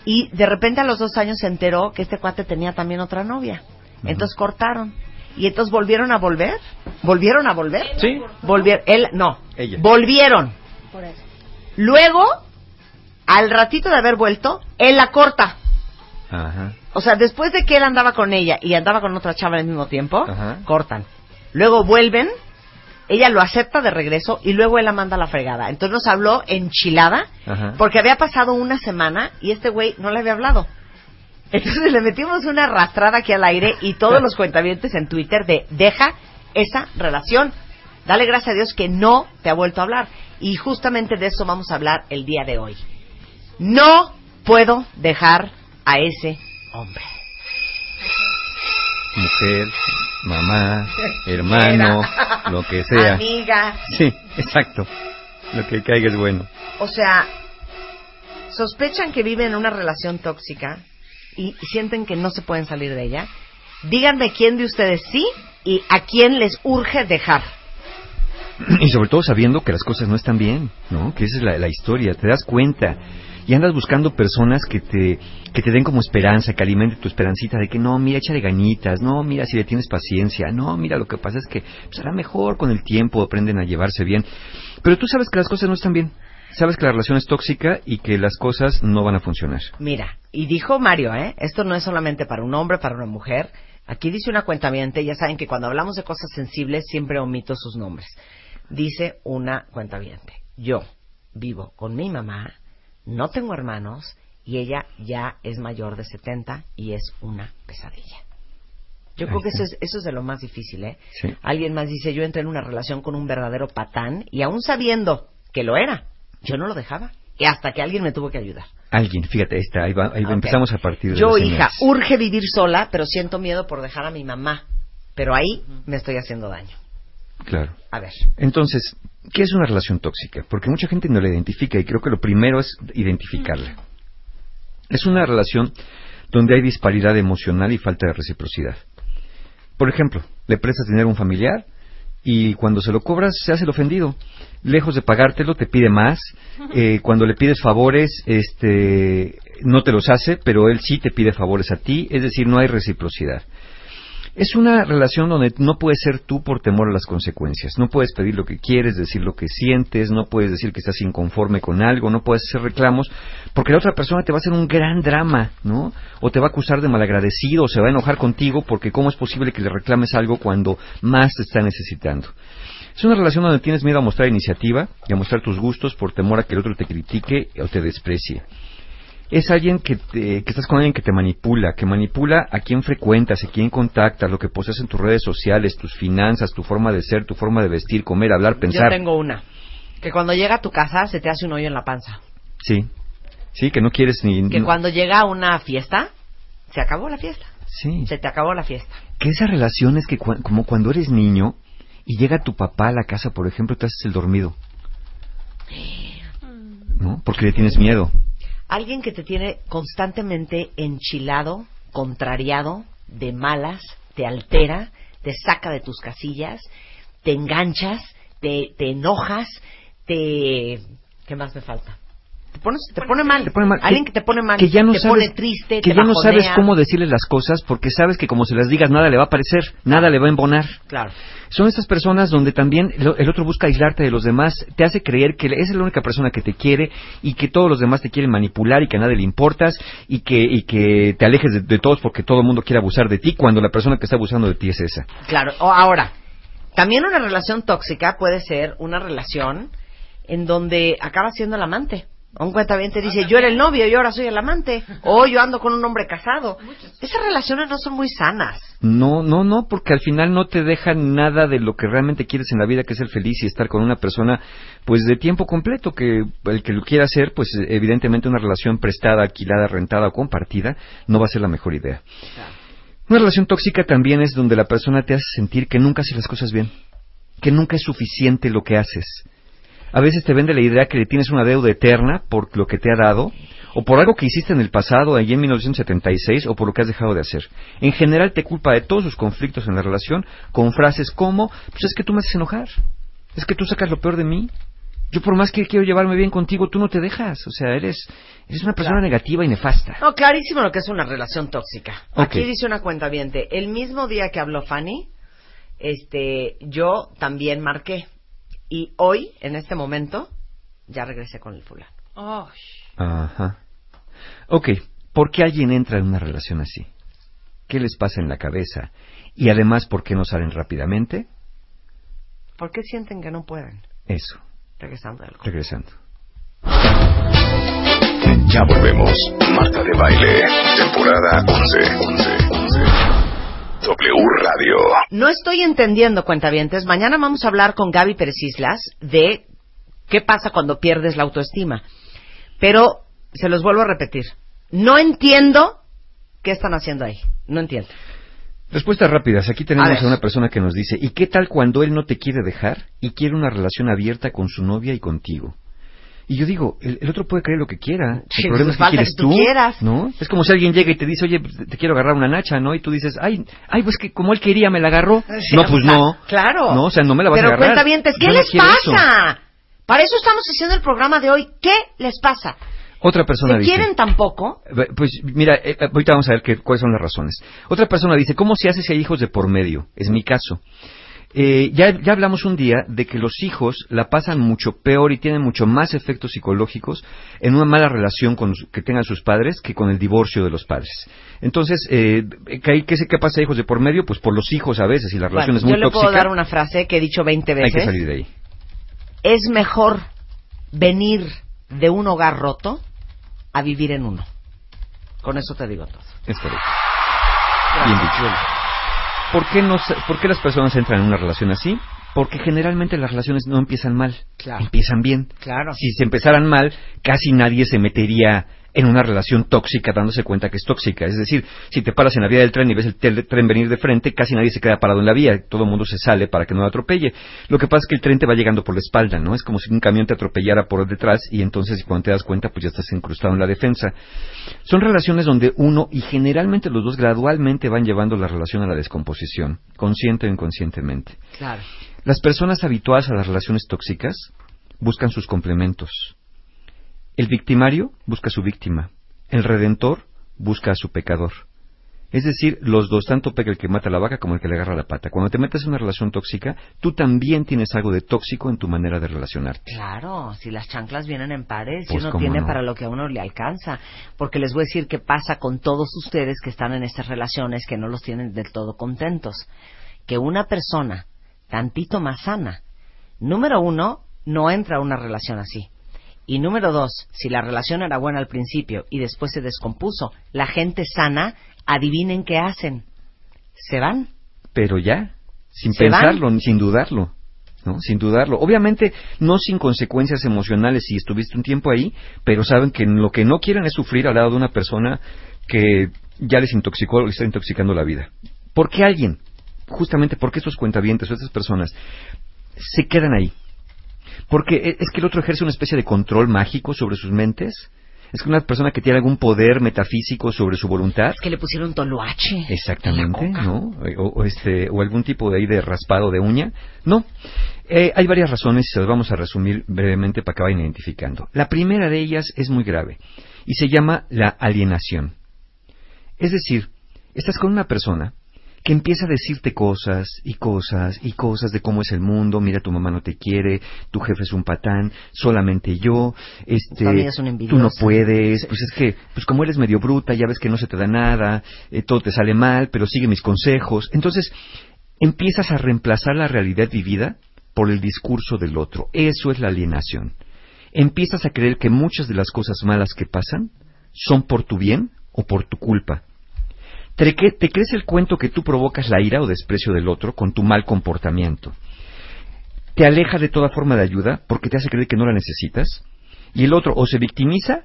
Y de repente a los dos años se enteró que este cuate tenía también otra novia. Entonces cortaron. Y entonces volvieron a volver. ¿Volvieron a volver? Sí. Volvieron. Él, no. Ella. Volvieron. Luego, al ratito de haber vuelto, él la corta. Ajá. O sea, después de que él andaba con ella y andaba con otra chava al mismo tiempo, Ajá. cortan. Luego vuelven, ella lo acepta de regreso y luego él la manda a la fregada. Entonces nos habló enchilada Ajá. porque había pasado una semana y este güey no le había hablado. Entonces le metimos una arrastrada aquí al aire y todos los cuentavientes en Twitter de deja esa relación. Dale gracias a Dios que no te ha vuelto a hablar. Y justamente de eso vamos a hablar el día de hoy. No puedo dejar a ese hombre. Mujer, mamá, hermano, lo que sea. Amiga. Sí, exacto. Lo que caiga es bueno. O sea, sospechan que viven en una relación tóxica y sienten que no se pueden salir de ella. Díganme quién de ustedes sí y a quién les urge dejar. Y sobre todo sabiendo que las cosas no están bien, ¿no? Que esa es la, la historia, te das cuenta. Y andas buscando personas que te, que te den como esperanza, que alimenten tu esperancita de que no, mira, échale ganitas, no, mira, si le tienes paciencia, no, mira, lo que pasa es que será mejor con el tiempo, aprenden a llevarse bien. Pero tú sabes que las cosas no están bien, sabes que la relación es tóxica y que las cosas no van a funcionar. Mira, y dijo Mario, ¿eh? Esto no es solamente para un hombre, para una mujer. Aquí dice una cuentaviente, ya saben que cuando hablamos de cosas sensibles siempre omito sus nombres. Dice una cuentaviente, yo vivo con mi mamá, no tengo hermanos y ella ya es mayor de 70 y es una pesadilla. Yo Ahí creo que está. eso es, eso es de lo más difícil, ¿eh? Sí. Alguien más dice, yo entré en una relación con un verdadero patán y aún sabiendo que lo era, yo no lo dejaba. Y hasta que alguien me tuvo que ayudar. Alguien, fíjate, ahí está, ahí, va, ahí empezamos a partir de Yo, hija, señales. urge vivir sola, pero siento miedo por dejar a mi mamá. Pero ahí me estoy haciendo daño. Claro. A ver. Entonces, ¿qué es una relación tóxica? Porque mucha gente no la identifica y creo que lo primero es identificarla. Es una relación donde hay disparidad emocional y falta de reciprocidad. Por ejemplo, le prestas dinero a un familiar y cuando se lo cobras se hace el ofendido. Lejos de pagártelo te pide más. Eh, cuando le pides favores, este, no te los hace, pero él sí te pide favores a ti. Es decir, no hay reciprocidad. Es una relación donde no puedes ser tú por temor a las consecuencias. No puedes pedir lo que quieres, decir lo que sientes, no puedes decir que estás inconforme con algo, no puedes hacer reclamos, porque la otra persona te va a hacer un gran drama, ¿no? O te va a acusar de malagradecido, o se va a enojar contigo porque cómo es posible que le reclames algo cuando más te está necesitando. Es una relación donde tienes miedo a mostrar iniciativa y a mostrar tus gustos por temor a que el otro te critique o te desprecie es alguien que, te- que estás con alguien que te manipula, que manipula a quién frecuentas, a quién contactas, lo que posees en tus redes sociales, tus finanzas, tu forma de ser, tu forma de vestir, comer, hablar, pensar. Yo tengo una. Que cuando llega a tu casa se te hace un hoyo en la panza. Sí, sí, que no quieres ni... Que no- cuando llega a una fiesta, se acabó la fiesta. Sí. Se te acabó la fiesta. Que esa relación es que como cuando eres niño y llega tu papá a la casa, por ejemplo, te haces el dormido. ¿No? Porque le tienes miedo. Alguien que te tiene constantemente enchilado, contrariado, de malas, te altera, te saca de tus casillas, te enganchas, te, te enojas, te... ¿Qué más me falta? Te, pones, te pone mal. Te pone mal. Alguien que, te pone mal, que ya no te sabes, pone triste, que te ya no sabes cómo decirle las cosas porque sabes que como se las digas nada le va a parecer, nada le va a embonar. Claro. Son estas personas donde también el otro busca aislarte de los demás, te hace creer que es la única persona que te quiere y que todos los demás te quieren manipular y que a nadie le importas y que, y que te alejes de, de todos porque todo el mundo quiere abusar de ti cuando la persona que está abusando de ti es esa. Claro, o ahora, también una relación tóxica puede ser una relación en donde acaba siendo el amante. Un cuentaviente te dice, yo era el novio y ahora soy el amante. O yo ando con un hombre casado. Esas relaciones no son muy sanas. No, no, no, porque al final no te deja nada de lo que realmente quieres en la vida, que es ser feliz y estar con una persona, pues de tiempo completo, que el que lo quiera hacer, pues evidentemente una relación prestada, alquilada, rentada o compartida, no va a ser la mejor idea. Una relación tóxica también es donde la persona te hace sentir que nunca haces las cosas bien, que nunca es suficiente lo que haces. A veces te vende la idea que le tienes una deuda eterna por lo que te ha dado, o por algo que hiciste en el pasado, allí en 1976, o por lo que has dejado de hacer. En general te culpa de todos sus conflictos en la relación con frases como, pues es que tú me haces enojar, es que tú sacas lo peor de mí, yo por más que quiero llevarme bien contigo, tú no te dejas, o sea, eres, eres una persona negativa y nefasta. No, clarísimo lo que es una relación tóxica. Aquí dice una cuenta el mismo día que habló Fanny, este, yo también marqué. Y hoy, en este momento, ya regresé con el fulano. Ajá. Ok, ¿por qué alguien entra en una relación así? ¿Qué les pasa en la cabeza? Y además, ¿por qué no salen rápidamente? ¿Por qué sienten que no pueden? Eso, Regresando al regresando. Ya volvemos. Marta de Baile, temporada 11. 11, 11. W Radio. No estoy entendiendo, cuentavientes. Mañana vamos a hablar con Gaby Pérez Islas de qué pasa cuando pierdes la autoestima. Pero se los vuelvo a repetir. No entiendo qué están haciendo ahí. No entiendo. Respuestas rápidas. Aquí tenemos A una persona que nos dice, ¿y qué tal cuando él no te quiere dejar y quiere una relación abierta con su novia y contigo? Y yo digo, el, el otro puede creer lo que quiera. Sí, el problema pues es que quieres que tú tú, quieras. ¿no? Es como si alguien llega y te dice, oye, te quiero agarrar una nacha, ¿no? Y tú dices, ay, ay, pues que como él quería me la agarró. Sí, no, pues no. Claro. No, o sea, no me la vas Pero a agarrar. cuentavientes, ¿qué Yo no les eso. pasa? Para eso estamos haciendo el programa de hoy. ¿Qué les pasa? Otra persona ¿Se dice, quieren tampoco? Pues mira, eh, ahorita vamos a ver qué- cuáles son las razones. Otra persona dice, ¿cómo se hace si hay hijos de por medio? Es mi caso. Eh, ya, ya hablamos un día de que los hijos la pasan mucho peor y tienen mucho más efectos psicológicos en una mala relación con, que tengan sus padres que con el divorcio de los padres. Entonces, eh, ¿qué, hay- qué, qué pasa, hijos de por medio? Pues por los hijos a veces, y la relación Bueno, es muy yo le tóxica. puedo dar una frase que he dicho 20 Hay veces. que salir de ahí. Es mejor venir de un hogar roto a vivir en uno. Con eso te digo todo. Es correcto. Bien dicho. ¿Por qué, no ¿Por qué las personas entran en una relación así? Porque generalmente las relaciones no empiezan mal, Claro. empiezan bien. Claro. Si se empezaran mal, casi nadie se metería en una relación tóxica dándose cuenta que es tóxica. Es decir, si te paras en la vía del tren y ves el tren venir de frente, casi nadie se queda parado en la vía. Todo el mundo se sale para que no lo atropelle. Lo que pasa es que el tren te va llegando por la espalda, ¿no? Es como si un camión te atropellara por detrás y entonces cuando te das cuenta, pues ya estás incrustado en la defensa. Son relaciones donde uno y generalmente los dos gradualmente van llevando la relación a la descomposición, consciente o inconscientemente. Claro. Las personas habituadas a las relaciones tóxicas buscan sus complementos. El victimario busca a su víctima. El redentor busca a su pecador. Es decir, los dos, tanto peca el que mata la vaca como el que le agarra la pata. Cuando te metes en una relación tóxica, tú también tienes algo de tóxico en tu manera de relacionarte. Claro, si las chanclas vienen en pares, si Pues, uno cómo tiene no. para lo que a uno le alcanza. Porque les voy a decir qué pasa con todos ustedes que están en estas relaciones que no los tienen del todo contentos. Que una persona tantito más sana, número uno, no entra a una relación así. Y número dos, si la relación era buena al principio y después se descompuso, la gente sana, adivinen qué hacen. Se van. Pero ya, sin Se van. pensarlo, ni sin dudarlo. ¿no? Sin dudarlo. Obviamente, no sin consecuencias emocionales si estuviste un tiempo ahí, pero saben que lo que no quieren es sufrir al lado de una persona que ya les intoxicó o les está intoxicando la vida. ¿Por qué alguien? Justamente porque estos cuentavientes o estas personas se quedan ahí. Porque e- es que el otro ejerce una especie de control mágico sobre sus mentes. Es que una persona que tiene algún poder metafísico sobre su voluntad. Que le pusieron toloache. Exactamente, ¿no? O, o este, o algún tipo de ahí de raspado de uña. No. Eh, hay varias razones y se las vamos a resumir brevemente para que vayan identificando. La primera de ellas es muy grave y se llama la alienación. Es decir, estás con una persona que empieza a decirte cosas y cosas y cosas de cómo es el mundo, mira tu mamá no te quiere, tu jefe es un patán, solamente yo, este, tú no puedes, pues es que, pues como eres medio bruta, ya ves que no se te da nada, eh, todo te sale mal, pero sigue mis consejos. Entonces, empiezas a reemplazar la realidad vivida por el discurso del otro. Eso es la alienación. Empiezas a creer que muchas de las cosas malas que pasan son por tu bien o por tu culpa. Te, cre- te crees el cuento que tú provocas la ira o desprecio del otro con tu mal comportamiento. Te aleja de toda forma de ayuda porque te hace creer que no la necesitas. Y el otro o se victimiza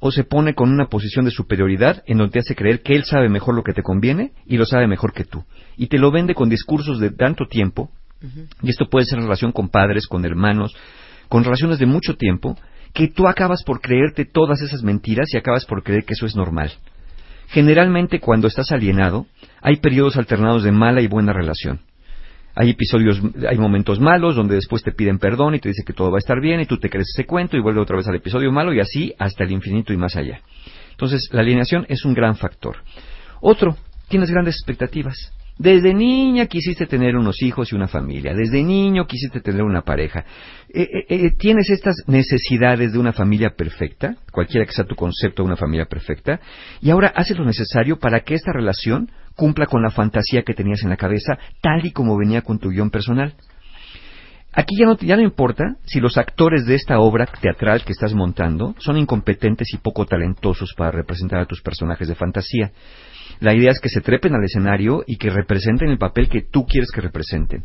o se pone con una posición de superioridad en donde te hace creer que él sabe mejor lo que te conviene y lo sabe mejor que tú. Y te lo vende con discursos de tanto tiempo, y esto puede ser en relación con padres, con hermanos, con relaciones de mucho tiempo, que tú acabas por creerte todas esas mentiras y acabas por creer que eso es normal. Generalmente cuando estás alienado, hay periodos alternados de mala y buena relación. Hay episodios, hay momentos malos donde después te piden perdón y te dicen que todo va a estar bien y tú te crees ese cuento y vuelve otra vez al episodio malo y así hasta el infinito y más allá. Entonces, la alienación es un gran factor. Otro, tienes grandes expectativas. Desde niña quisiste tener unos hijos y una familia. Desde niño quisiste tener una pareja. Eh, eh, eh, tienes estas necesidades de una familia perfecta, cualquiera que sea tu concepto de una familia perfecta, y ahora haces lo necesario para que esta relación cumpla con la fantasía que tenías en la cabeza, tal y como venía con tu guion personal. Aquí ya no, ya no importa si los actores de esta obra teatral que estás montando son incompetentes y poco talentosos para representar a tus personajes de fantasía. La idea es que se trepen al escenario y que representen el papel que tú quieres que representen.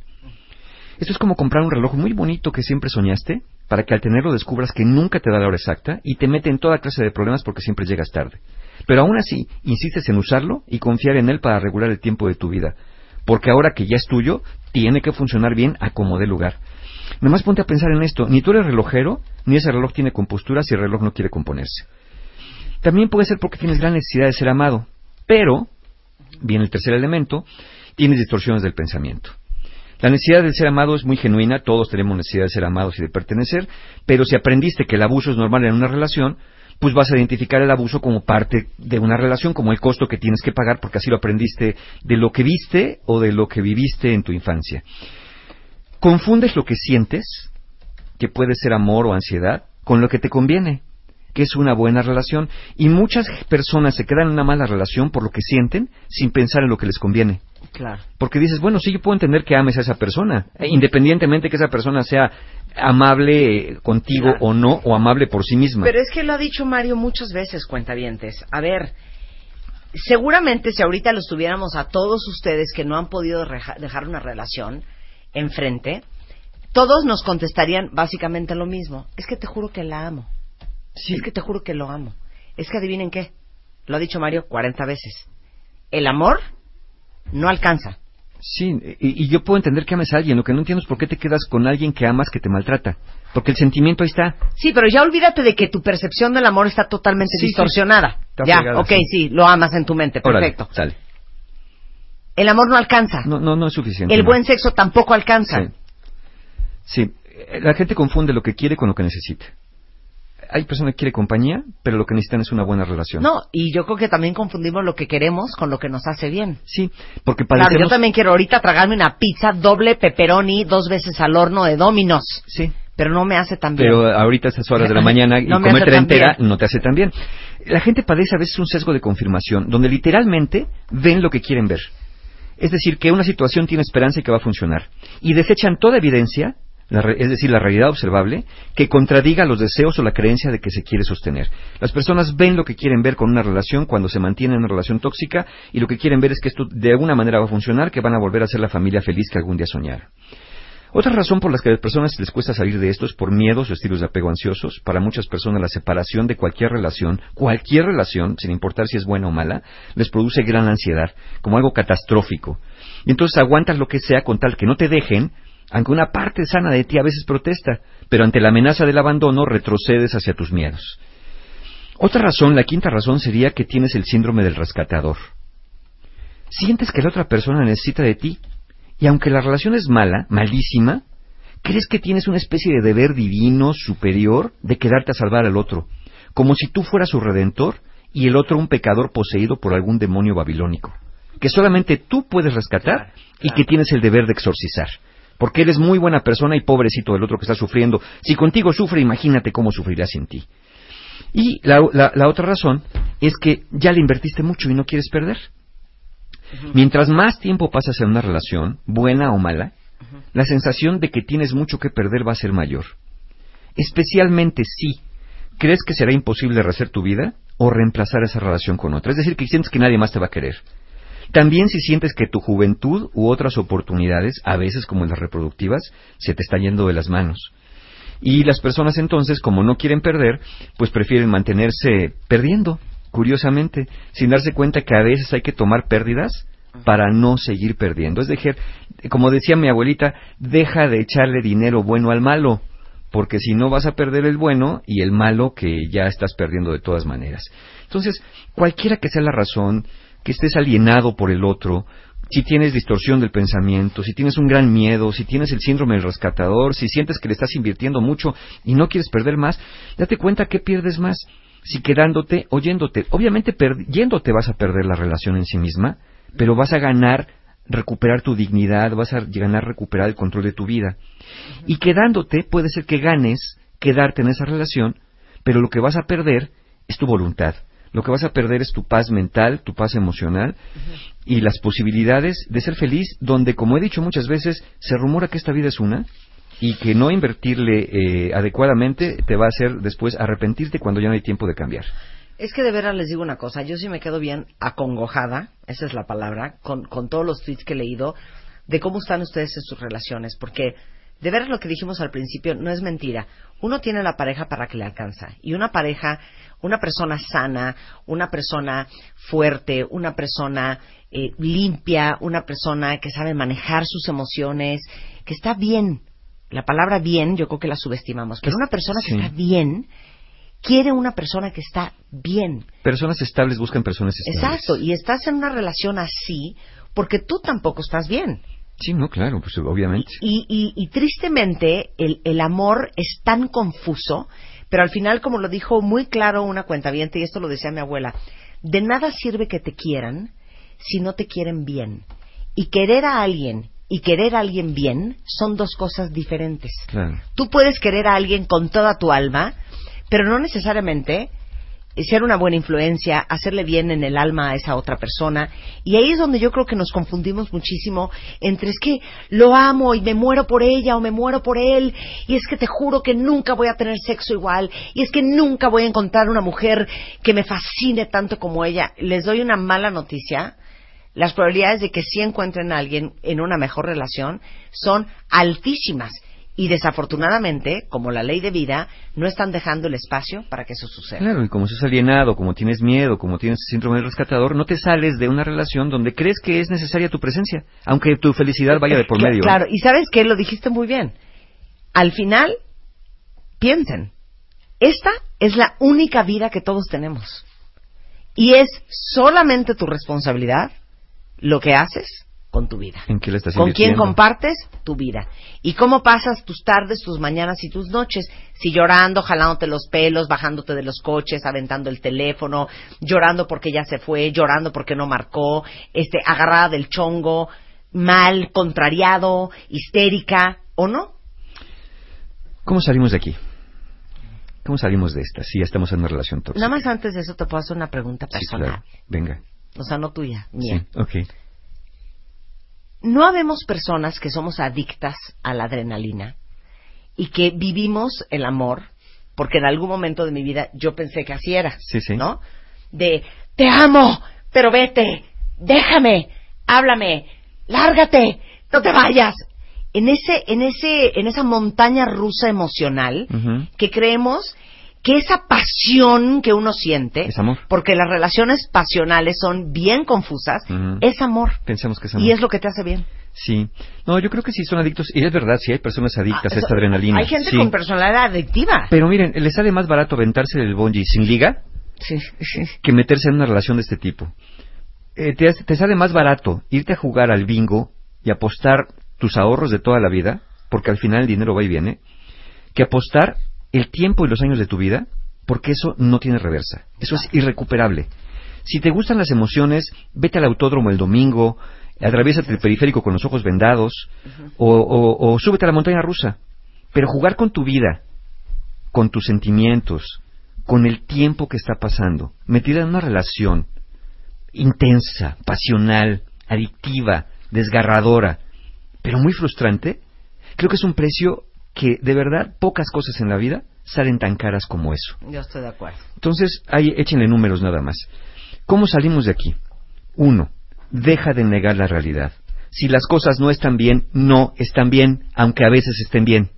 Esto es como comprar un reloj muy bonito que siempre soñaste, para que al tenerlo descubras que nunca te da la hora exacta y te mete en toda clase de problemas porque siempre llegas tarde. Pero aún así, insistes en usarlo y confiar en él para regular el tiempo de tu vida. Porque ahora que ya es tuyo, tiene que funcionar bien a como dé lugar. Nomás ponte a pensar en esto. Ni tú eres relojero, ni ese reloj tiene compostura si el reloj no quiere componerse. También puede ser porque tienes gran necesidad de ser amado. Pero, viene el tercer elemento, tienes distorsiones del pensamiento. La necesidad de ser amado es muy genuina, todos tenemos necesidad de ser amados y de pertenecer, pero si aprendiste que el abuso es normal en una relación, pues vas a identificar el abuso como parte de una relación, como el costo que tienes que pagar, porque así lo aprendiste de lo que viste o de lo que viviste en tu infancia. confundes lo que sientes, que puede ser amor o ansiedad, con lo que te conviene, que es una buena relación. Y muchas personas se quedan en una mala relación por lo que sienten sin pensar en lo que les conviene. Claro. Porque dices, bueno, sí, yo puedo entender que ames a esa persona, independientemente que esa persona sea amable eh, contigo o no, o amable por sí misma. Pero es que lo ha dicho Mario muchas veces, cuentavientes. A ver, seguramente si ahorita los tuviéramos a todos ustedes que no han podido dejar una relación enfrente, todos nos contestarían básicamente lo mismo. Es que te juro que la amo. Es que te juro que lo amo. Es que adivinen qué. Lo ha dicho Mario 40 veces. El amor no alcanza. Sí, y, y yo puedo entender que ames a alguien, lo que no entiendo es por qué te quedas con alguien que amas que te maltrata. Porque el sentimiento ahí está. Sí, pero ya olvídate de que tu percepción del amor está totalmente Sí, sí. distorsionada. Está ya, fregada, ok, sí. sí, lo amas en tu mente, Órale, perfecto. sale. El amor no alcanza. No, no, no es suficiente. El no. buen sexo tampoco alcanza. Sí. Sí, la gente confunde lo que quiere con lo que necesita. Hay personas que quieren compañía, pero lo que necesitan es una buena relación. No, y yo creo que también confundimos lo que queremos con lo que nos hace bien. Sí, porque Claro, padecemos... yo también quiero ahorita tragarme una pizza doble pepperoni dos veces al horno de Dominos. Sí. Pero no me hace tan bien. Pero ahorita a estas horas de la mañana y No comértela entera bien. no te hace tan bien. La gente padece a veces un sesgo de confirmación, donde literalmente ven lo que quieren ver. Es decir, que una situación tiene esperanza y que va a funcionar. Y desechan toda evidencia, la re- es decir, la realidad observable, que contradiga los deseos o la creencia de que se quiere sostener. Las personas ven lo que quieren ver con una relación cuando se mantiene en una relación tóxica y lo que quieren ver es que esto de alguna manera va a funcionar, que van a volver a ser la familia feliz que algún día soñaron. Otra razón por la que a las personas les cuesta salir de esto es por miedos o estilos de apego ansiosos. Para muchas personas la separación de cualquier relación, cualquier relación, sin importar si es buena o mala, les produce gran ansiedad, como algo catastrófico. Y entonces aguantas lo que sea con tal que no te dejen, aunque una parte sana de ti a veces protesta, pero ante la amenaza del abandono retrocedes hacia tus miedos. Otra razón, la quinta razón, sería que tienes el síndrome del rescatador. Sientes que la otra persona necesita de ti, y aunque la relación es mala, malísima, crees que tienes una especie de deber divino, superior, de quedarte a salvar al otro, como si tú fueras su redentor y el otro un pecador poseído por algún demonio babilónico, que solamente tú puedes rescatar y que tienes el deber de exorcizar. Porque eres muy buena persona y pobrecito del otro que está sufriendo. Si contigo sufre, imagínate cómo sufrirá sin ti. Y la, la- la otra razón es que ya le invertiste mucho y no quieres perder. Mientras más tiempo pasas en una relación, buena o mala, la sensación de que tienes mucho que perder va a ser mayor. Especialmente si crees que será imposible rehacer tu vida o reemplazar esa relación con otra. Es decir, que sientes que nadie más te va a querer. También si sientes que tu juventud u otras oportunidades, a veces como las reproductivas, se te está yendo de las manos. Y las personas entonces, como no quieren perder, pues prefieren mantenerse perdiendo, curiosamente, sin darse cuenta que a veces hay que tomar pérdidas para no seguir perdiendo. Es decir, como decía mi abuelita, deja de echarle dinero bueno al malo, porque si no vas a perder el bueno y el malo que ya estás perdiendo de todas maneras. Entonces, cualquiera que sea la razón, que estés alienado por el otro, si tienes distorsión del pensamiento, si tienes un gran miedo, si tienes el síndrome del rescatador, si sientes que le estás invirtiendo mucho y no quieres perder más, date cuenta que pierdes más si quedándote o yéndote. Obviamente yéndote vas a perder la relación en sí misma, pero vas a ganar recuperar tu dignidad, vas a ganar recuperar el control de tu vida. Y quedándote puede ser que ganes quedarte en esa relación, pero lo que vas a perder es tu voluntad. Lo que vas a perder es tu paz mental, tu paz emocional y las posibilidades de ser feliz, donde, como he dicho muchas veces, se rumora que esta vida es una y que no invertirle eh, adecuadamente te va a hacer después arrepentirte cuando ya no hay tiempo de cambiar. Es que de veras les digo una cosa, yo sí me quedo bien acongojada, esa es la palabra, con, con todos los tweets que he leído de cómo están ustedes en sus relaciones, porque de veras lo que dijimos al principio no es mentira. Uno tiene la pareja para que le alcanza y una pareja, una persona sana, una persona fuerte, una persona eh, limpia, una persona que sabe manejar sus emociones, que está bien. La palabra bien yo creo que la subestimamos, pero una persona que está bien quiere una persona que está bien. Personas estables buscan personas estables. Exacto, y estás en una relación así porque tú tampoco estás bien. Sí, no, claro, pues obviamente. Y, y, y tristemente el, el amor es tan confuso, pero al final, como lo dijo muy claro una cuentaviente, y esto lo decía mi abuela, de nada sirve que te quieran si no te quieren bien. Y querer a alguien y querer a alguien bien son dos cosas diferentes. Claro. Tú puedes querer a alguien con toda tu alma, pero no necesariamente ser una buena influencia, hacerle bien en el alma a esa otra persona. Y ahí es donde yo creo que nos confundimos muchísimo entre es que lo amo y me muero por ella o me muero por él, y es que te juro que nunca voy a tener sexo igual, y es que nunca voy a encontrar una mujer que me fascine tanto como ella. Les doy una mala noticia. Las probabilidades de que sí encuentren a alguien en una mejor relación son altísimas. Y desafortunadamente, como la ley de vida, no están dejando el espacio para que eso suceda. Claro, y como estás alienado, como tienes miedo, como tienes síndrome del rescatador, no te sales de una relación donde crees que es necesaria tu presencia, aunque tu felicidad vaya de por medio. Claro, y sabes que lo dijiste muy bien. Al final, piensen, esta es la única vida que todos tenemos. Y es solamente tu responsabilidad lo que haces con tu vida. ¿En qué le estás ¿Con quién compartes tu vida? ¿Y cómo pasas tus tardes, tus mañanas y tus noches? Si llorando, jalándote los pelos, bajándote de los coches, aventando el teléfono, llorando porque ya se fue, llorando porque no marcó, este, agarrada del chongo, mal, contrariado, histérica, ¿o no? ¿Cómo salimos de aquí? ¿Cómo salimos de esta? Si ya estamos en una relación tóxica. Nada más antes de eso te puedo hacer una pregunta Sí, personal. claro. Venga. O sea, no tuya, mía. Sí, ok. No habemos personas que somos adictas a la adrenalina y que vivimos el amor, porque en algún momento de mi vida yo pensé que así era, Sí, sí. ¿no? De, te amo, pero vete, déjame, háblame, lárgate, no te vayas. En ese, en ese, en esa montaña rusa emocional que creemos que esa pasión que uno siente, Es amor. porque las relaciones pasionales son bien confusas, es amor. Pensamos que es amor. Y es lo que te hace bien. Sí. No, yo creo que sí son adictos. Y es verdad, sí hay personas adictas a Eso- esta adrenalina. Hay gente sí. con personalidad adictiva. Pero miren, le sale más barato aventarse el bungee sin liga Sí, sí. que meterse en una relación de este tipo. Eh, te, te sale más barato irte a jugar al bingo y apostar tus ahorros de toda la vida, porque al final el dinero va y viene, que apostar el tiempo y los años de tu vida, porque eso no tiene reversa. Eso es irrecuperable. Si te gustan las emociones, vete al autódromo el domingo, atraviésate el periférico con los ojos vendados, o, o- o súbete a la montaña rusa. Pero jugar con tu vida, con tus sentimientos, con el tiempo que está pasando, metida en una relación intensa, pasional, adictiva, desgarradora, pero muy frustrante, creo que es un precio que de verdad pocas cosas en la vida salen tan caras como eso. Yo estoy de acuerdo. Entonces, ahí échenle números nada más. ¿Cómo salimos de aquí? Uno, deja de negar la realidad. Si las cosas no están bien, no están bien, aunque a veces estén bien.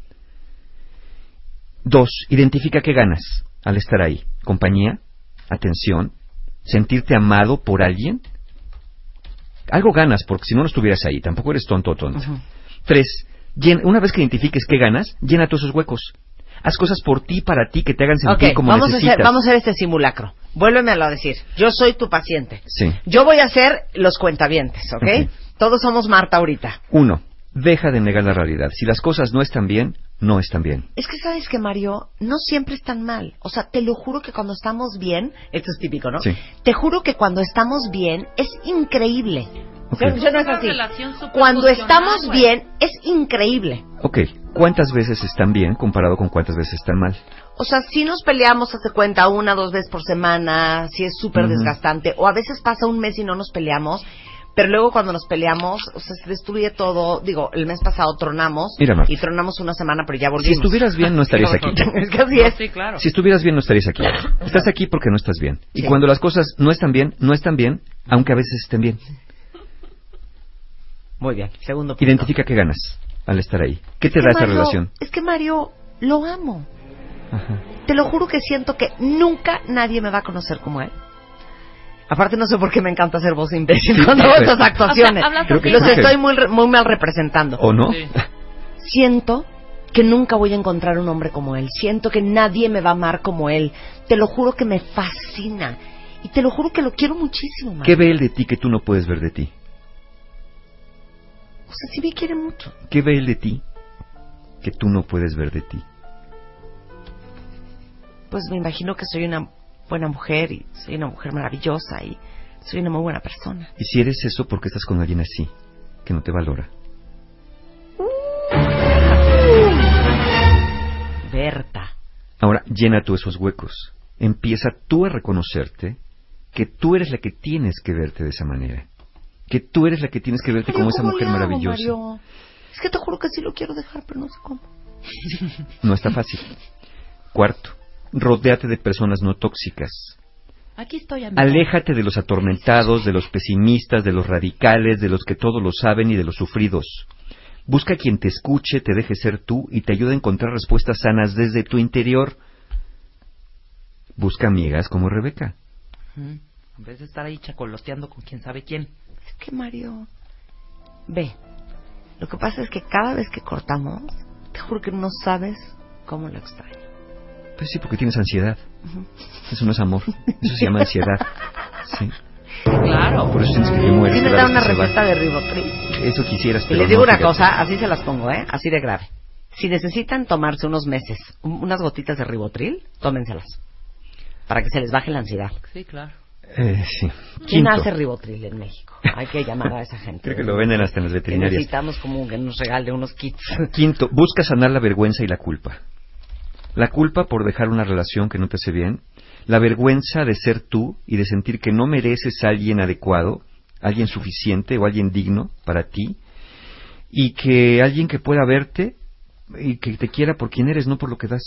Dos, identifica qué ganas al estar ahí. Compañía, atención, sentirte amado por alguien. Algo ganas, porque si no, no estuvieras ahí. Tampoco eres tonto o tonta. Tres, llen- una vez que identifiques qué ganas, llena todos esos huecos. Haz cosas por ti, para ti, que te hagan sentir como vamos a, necesitas. hacer, vamos a hacer este simulacro. Vuélvemelo a decir. Yo soy tu paciente. Sí. Yo voy a hacer los cuentavientes, ¿ok? Ok. Todos somos Marta ahorita. Uno, deja de negar la realidad. Si las cosas no están bien, no están bien. Es que sabes que Mario, no siempre están mal. O sea, te lo juro que cuando estamos bien, esto es típico, ¿no? Sí. Te juro que cuando estamos bien es increíble. Ok. ¿Sí- sí no es así? Cuando estamos bien es increíble. Ok, ¿cuántas veces están bien comparado con cuántas veces están mal? O sea, si nos peleamos, hace cuenta, una, dos veces por semana, si es súper desgastante, o a veces pasa un mes y no nos peleamos, pero luego cuando nos peleamos, o sea, se destruye todo. Digo, el mes pasado tronamos, Mira, y tronamos una semana, pero ya Si volvimos. estuvieras bien, no estarías aquí. es que así es. Sí, claro. Si estuvieras bien, no estarías aquí. Estás aquí porque no estás bien. Y Sí. cuando las cosas no están bien, no están bien, aunque a veces estén bien. Muy bien, segundo punto. Identifica qué ganas al estar ahí. ¿Qué te Es da que esa Mario- relación? Es que Mario, lo amo. Ajá. Te lo juro que siento que nunca nadie me va a conocer como él. Aparte no sé por qué me encanta hacer voz de imbécil Sí, cuando hago estas actuaciones. Que Los estoy muy, muy mal representando. ¿O no? Sí. Siento que nunca voy a encontrar un hombre como él. Siento que nadie me va a amar como él. Te lo juro que me fascina. Y te lo juro que lo quiero muchísimo, Mario. ¿Qué ve él de ti que tú no puedes ver de ti? O sea, sí me quiere mucho. ¿Qué ve él de ti que tú no puedes ver de ti? Pues me imagino que soy una buena mujer y soy una mujer maravillosa y soy una muy buena persona. ¿Y si eres eso, por qué estás con alguien así, que no te valora? Mm. Berta. Ahora llena tú esos huecos. Empieza tú a reconocerte que tú eres la que tienes que verte de esa manera. Que tú eres la que tienes que verte como esa mujer hago, maravillosa. Mario? Es que te juro que sí lo quiero dejar, pero no sé cómo. No está fácil. Cuarto, rodéate de personas no tóxicas. Aquí estoy, amigo. Aléjate de los atormentados, de los pesimistas, de los radicales, de los que todo lo saben y de los sufridos. Busca quien te escuche, te deje ser tú y te ayude a encontrar respuestas sanas desde tu interior. Busca amigas como Rebeca. Ujú. En vez de estar ahí chacoloteando con quién sabe quién. Es que Mario, ve, lo que pasa es que cada vez que cortamos, te juro que no sabes cómo lo extraño. Pues sí, porque tienes ansiedad. Eso no es amor. Eso se llama ansiedad. Sí. Claro. Por eso tienes que te mueres. Sí me da una receta de ribotril. Eso quisieras, Y pero les digo no, una fíjate. cosa, así se las pongo, ¿eh? Así de grave. Si necesitan tomarse unos meses, un- unas gotitas de ribotril, tómenselas. Para que se les baje la ansiedad. Sí, claro. Eh, sí. ¿Quién Quinto. hace ribotril en México? Hay que llamar a esa gente. Creo que lo venden hasta en las Que veterinarias. necesitamos como que nos regale unos kits. Quinto, busca sanar la vergüenza y la culpa. La culpa por dejar una relación que no te hace bien, la vergüenza de ser tú y de sentir que no mereces a alguien adecuado, alguien suficiente o alguien digno para ti, y que alguien que pueda verte y que te quiera por quien eres, no por lo que das.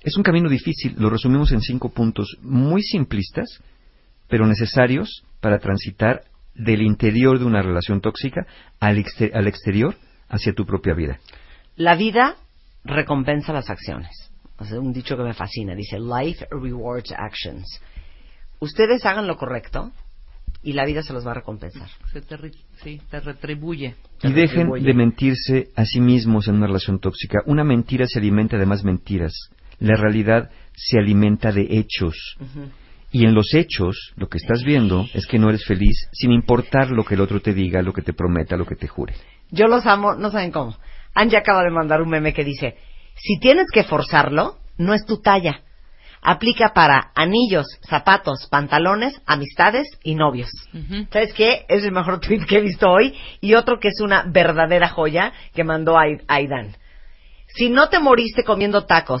Es un camino difícil, lo resumimos en cinco puntos muy simplistas, pero necesarios para transitar del interior de una relación tóxica al, exter- al exterior hacia tu propia vida. La vida recompensa las acciones. Sea, un dicho que me fascina. Dice, life rewards actions. Ustedes hagan lo correcto y la vida se los va a recompensar. Se te, sí, te retribuye. Y dejen de mentirse a sí mismos en una relación tóxica. Una mentira se alimenta de más mentiras. La realidad se alimenta de hechos. Y en los hechos, lo que estás viendo es que no eres feliz sin importar lo que el otro te diga, lo que te prometa, lo que te jure. Yo los amo, no saben cómo. Angie acaba de mandar un meme que dice, si tienes que forzarlo, no es tu talla. Aplica para anillos, zapatos, pantalones, amistades y novios. ¿Sabes qué? Es el mejor tweet que he visto hoy. Y otro que es una verdadera joya que mandó Ai- Aidan. Si no te moriste comiendo tacos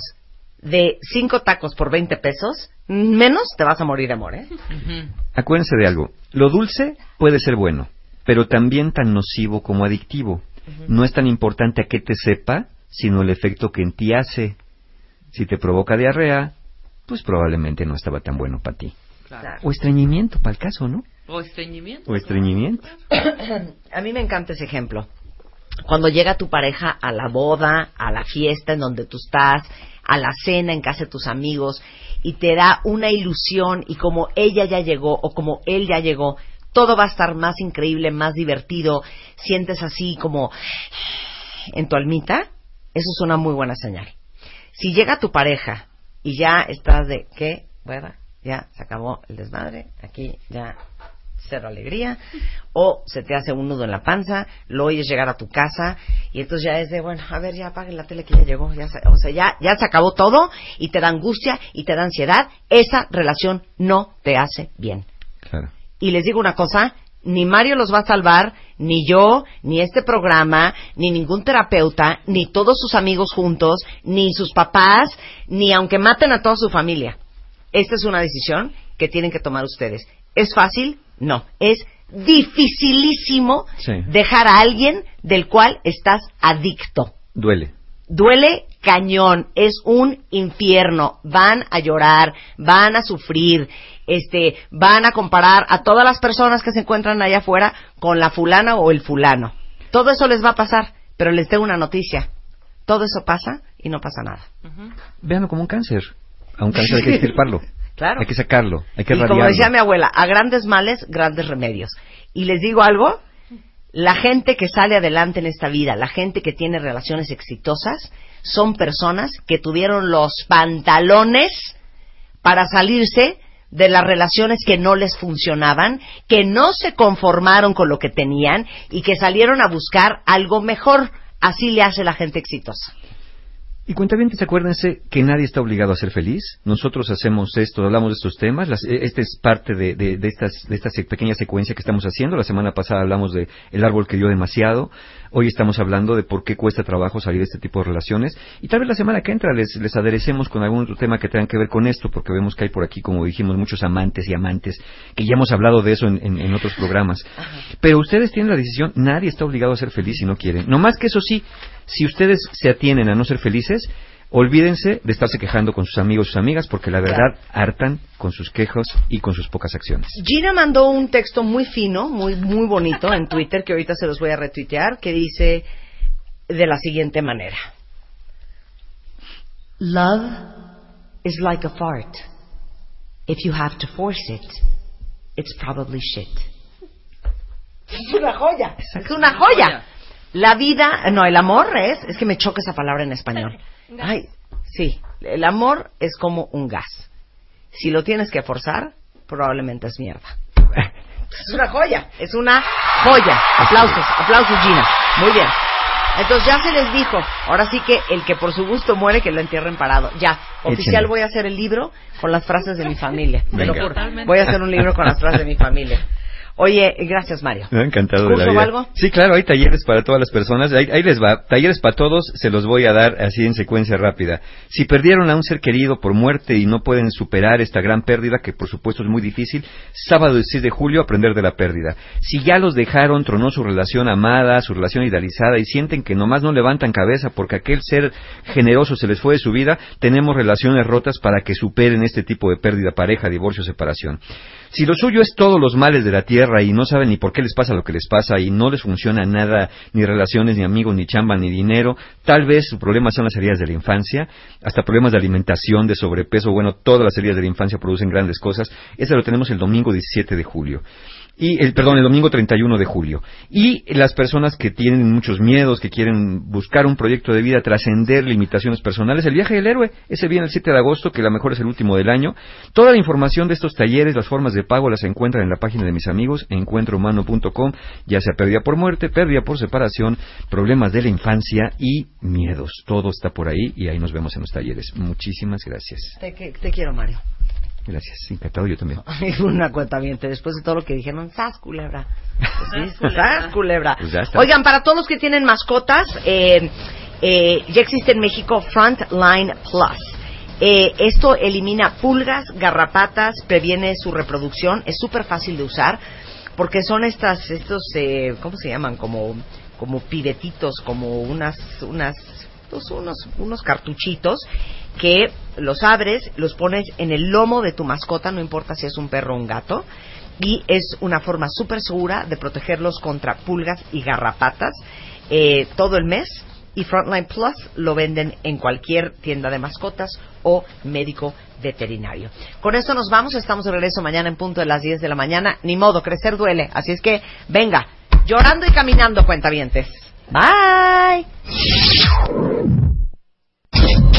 de cinco tacos por 20 pesos, menos te vas a morir de amor, ¿eh? Acuérdense de algo. Lo dulce puede ser bueno, pero también tan nocivo como adictivo. No es tan importante a qué te sepa, sino el efecto que en ti hace. Si te provoca diarrea, pues probablemente no estaba tan bueno para ti. Claro. O estreñimiento, para el caso, ¿no? O estreñimiento. O estreñimiento. A mí me encanta ese ejemplo. Cuando llega tu pareja a la boda, a la fiesta en donde tú estás, a la cena en casa de tus amigos, y te da una ilusión, y como ella ya llegó o como él ya llegó, todo va a estar más increíble, más divertido, sientes así como en tu almita, eso es una muy buena señal. Si llega tu pareja y ya estás de, ¿qué? Bueno, ya se acabó el desmadre, aquí ya cero alegría, o se te hace un nudo en la panza, lo oyes llegar a tu casa y entonces ya es de, bueno, a ver, ya apaguen la tele que ya llegó, ya se, o sea, ya, ya se acabó todo y te da angustia y te da ansiedad, esa relación no te hace bien. Claro. Y les digo una cosa, ni Mario los va a salvar, ni yo, ni este programa, ni ningún terapeuta, ni todos sus amigos juntos, ni sus papás, ni aunque maten a toda su familia. Esta es una decisión que tienen que tomar ustedes. ¿Es fácil? No. Es dificilísimo Sí. dejar a alguien del cual estás adicto. Duele. Duele cañón, es un infierno. Van a llorar, van a sufrir, este, van a comparar a todas las personas que se encuentran allá afuera con la fulana o el fulano. Todo eso les va a pasar, pero les tengo una noticia. Todo eso pasa y no pasa nada. Véanlo como un cáncer. A un cáncer hay que extirparlo. Claro. Hay que sacarlo, hay que y como decía mi abuela, a grandes males, grandes remedios. Y les digo algo, la gente que sale adelante en esta vida, la gente que tiene relaciones exitosas, son personas que tuvieron los pantalones para salirse de las relaciones que no les funcionaban, que no se conformaron con lo que tenían y que salieron a buscar algo mejor. Así le hace la gente exitosa. Y cuentavientes, acuérdense que nadie está obligado a ser feliz. Nosotros hacemos esto, hablamos de estos temas. Las, eh, esta es parte de, de, de estas, de esta se- pequeña secuencia que estamos haciendo. La semana pasada hablamos de el árbol que dio demasiado. Hoy estamos hablando de por qué cuesta trabajo salir de este tipo de relaciones y tal vez la semana que entra les, les aderecemos con algún otro tema que tenga que ver con esto, porque vemos que hay por aquí, como dijimos, muchos amantes y amantes, que ya hemos hablado de eso en, en- en otros programas. Pero ustedes tienen la decisión, nadie está obligado a ser feliz si no quieren. No más que eso sí, si ustedes se atienen a no ser felices, olvídense de estarse quejando con sus amigos y sus amigas, porque la verdad hartan con sus quejas y con sus pocas acciones. Gina mandó un texto muy fino, muy, muy bonito en Twitter, que ahorita se los voy a retuitear, que dice de la siguiente manera. Love is like a fart. If you have to force it, it's probably shit. Es una joya. Es una joya. La vida, no, el amor es, es que me choca esa palabra en español. Ay, sí, el amor es como un gas. Si lo tienes que forzar, probablemente es mierda. Es una joya, es una joya. Aplausos, aplausos Gina. Muy bien. Entonces ya se les dijo, ahora sí que el que por su gusto muere, que lo entierren parado. Ya, oficial voy a hacer el libro con las frases de mi familia. Te lo juro. Voy a hacer un libro con las frases de mi familia. Oye, gracias Mario. Me ha encantado de la ¿Curso o vida. algo? Sí, claro, hay talleres para todas las personas. Ahí, ahí les va. Talleres para todos, se los voy a dar así en secuencia rápida. Si perdieron a un ser querido por muerte y no pueden superar esta gran pérdida, que por supuesto es muy difícil, sábado 16 de julio, aprender de la pérdida. Si ya los dejaron, tronó su relación amada, su relación idealizada y sienten que nomás no levantan cabeza porque aquel ser generoso se les fue de su vida, tenemos relaciones rotas para que superen este tipo de pérdida, pareja, divorcio, separación. Si lo suyo es todos los males de la tierra y no saben ni por qué les pasa lo que les pasa y no les funciona nada, ni relaciones, ni amigos, ni chamba, ni dinero, tal vez su problema son las heridas de la infancia, hasta problemas de alimentación, de sobrepeso, bueno, todas las heridas de la infancia producen grandes cosas. Eso lo tenemos el domingo 17 de julio. Y el, perdón, el domingo 31 de julio. Y las personas que tienen muchos miedos, que quieren buscar un proyecto de vida, trascender limitaciones personales, el viaje del héroe, ese viene el 7 de agosto, que a lo mejor es el último del año. Toda la información de estos talleres, las formas de pago, las encuentran en la página de mis amigos, encuentrohumano.com, ya sea pérdida por muerte, pérdida por separación, problemas de la infancia y miedos. Todo está por ahí y ahí nos vemos en los talleres. Muchísimas gracias. Te, te quiero, Mario. Gracias, encantado yo también. Una cuenta bien, después de todo lo que dijeron, ¡sas, culebra! Pues sí, ¡Sas, culebra! Pues ya está. Oigan, para todos los que tienen mascotas, eh, eh, ya existe en México Frontline Plus. Eh, esto elimina pulgas, garrapatas, previene su reproducción, es súper fácil de usar porque son estas, estos, eh, ¿cómo se llaman? Como, como pibetitos, como unas, unas, unos, unos cartuchitos que los abres, los pones en el lomo de tu mascota, no importa si es un perro o un gato, y es una forma súper segura de protegerlos contra pulgas y garrapatas eh, todo el mes. Y Frontline Plus lo venden en cualquier tienda de mascotas o médico veterinario. Con esto nos vamos, estamos de regreso mañana en punto de las 10 de la mañana. Ni modo, crecer duele. Así es que, venga, llorando y caminando, cuentavientes. Bye.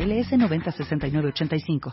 NMLS 906985.